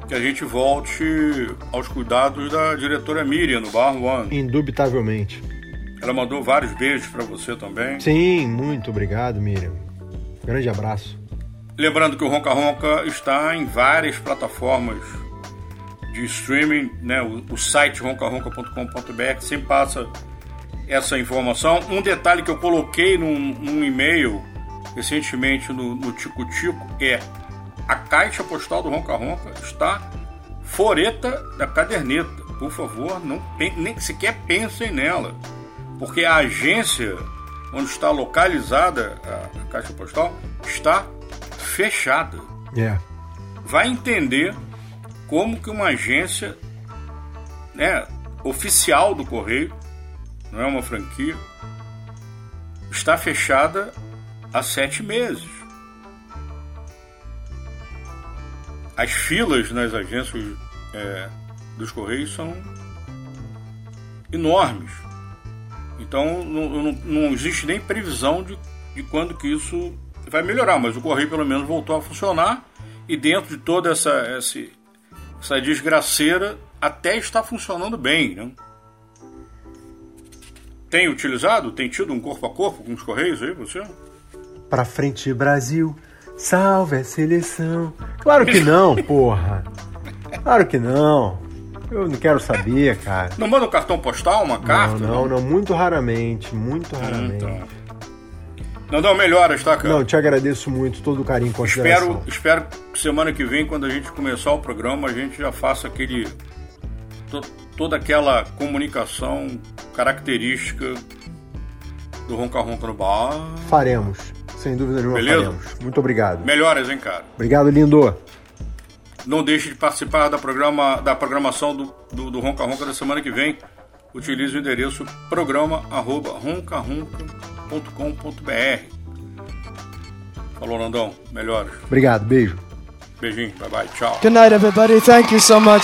que a gente volte aos cuidados da diretora Miriam no Bar One. Indubitavelmente. Ela mandou vários beijos para você também. Sim, muito obrigado, Miriam. Grande abraço. Lembrando que o Ronca Ronca está em várias plataformas de streaming, né? O, o site roncaronca.com.br sempre passa essa informação. Um detalhe que eu coloquei num, num e-mail recentemente no, no Tico Tico é a caixa postal do Ronca Ronca está foreta da caderneta. Por favor, não nem sequer pensem nela, porque a agência onde está localizada a, caixa postal está fechada. É. Vai entender como que uma agência né, oficial do Correio, não é uma franquia, está fechada há sete meses. As filas nas agências é, dos Correios são enormes. Então não, não, não existe nem previsão de, de quando que isso vai melhorar, mas o Correio pelo menos voltou a funcionar e dentro de toda essa, essa, essa desgraceira até está funcionando bem. Né? Tem utilizado? Tem tido um corpo a corpo com os Correios aí, você? Pra frente, Brasil. Salve a seleção. Claro que não, porra. Claro que não. Eu não quero saber, cara. Não manda um cartão postal, uma carta? Não, não, não, muito raramente, muito raramente. Então. Nandão, melhoras, tá, cara? Não, te agradeço muito todo o carinho consideração. Espero, espero que semana que vem, quando a gente começar o programa, a gente já faça aquele. to- toda aquela comunicação característica do Ronca Ronca no bar. Faremos. Sem dúvida nenhuma Beleza? faremos. Muito obrigado. Melhoras, hein, cara? Obrigado, lindo. Não deixe de participar da, programa, da programação do, do, do Ronca Ronca da semana que vem. Utilize o endereço programa.roncaronca.com.br. Falou, Nandão. Melhoras. Obrigado, beijo. Beijinho. Bye bye. Tchau. Good night, everybody. Thank you so much.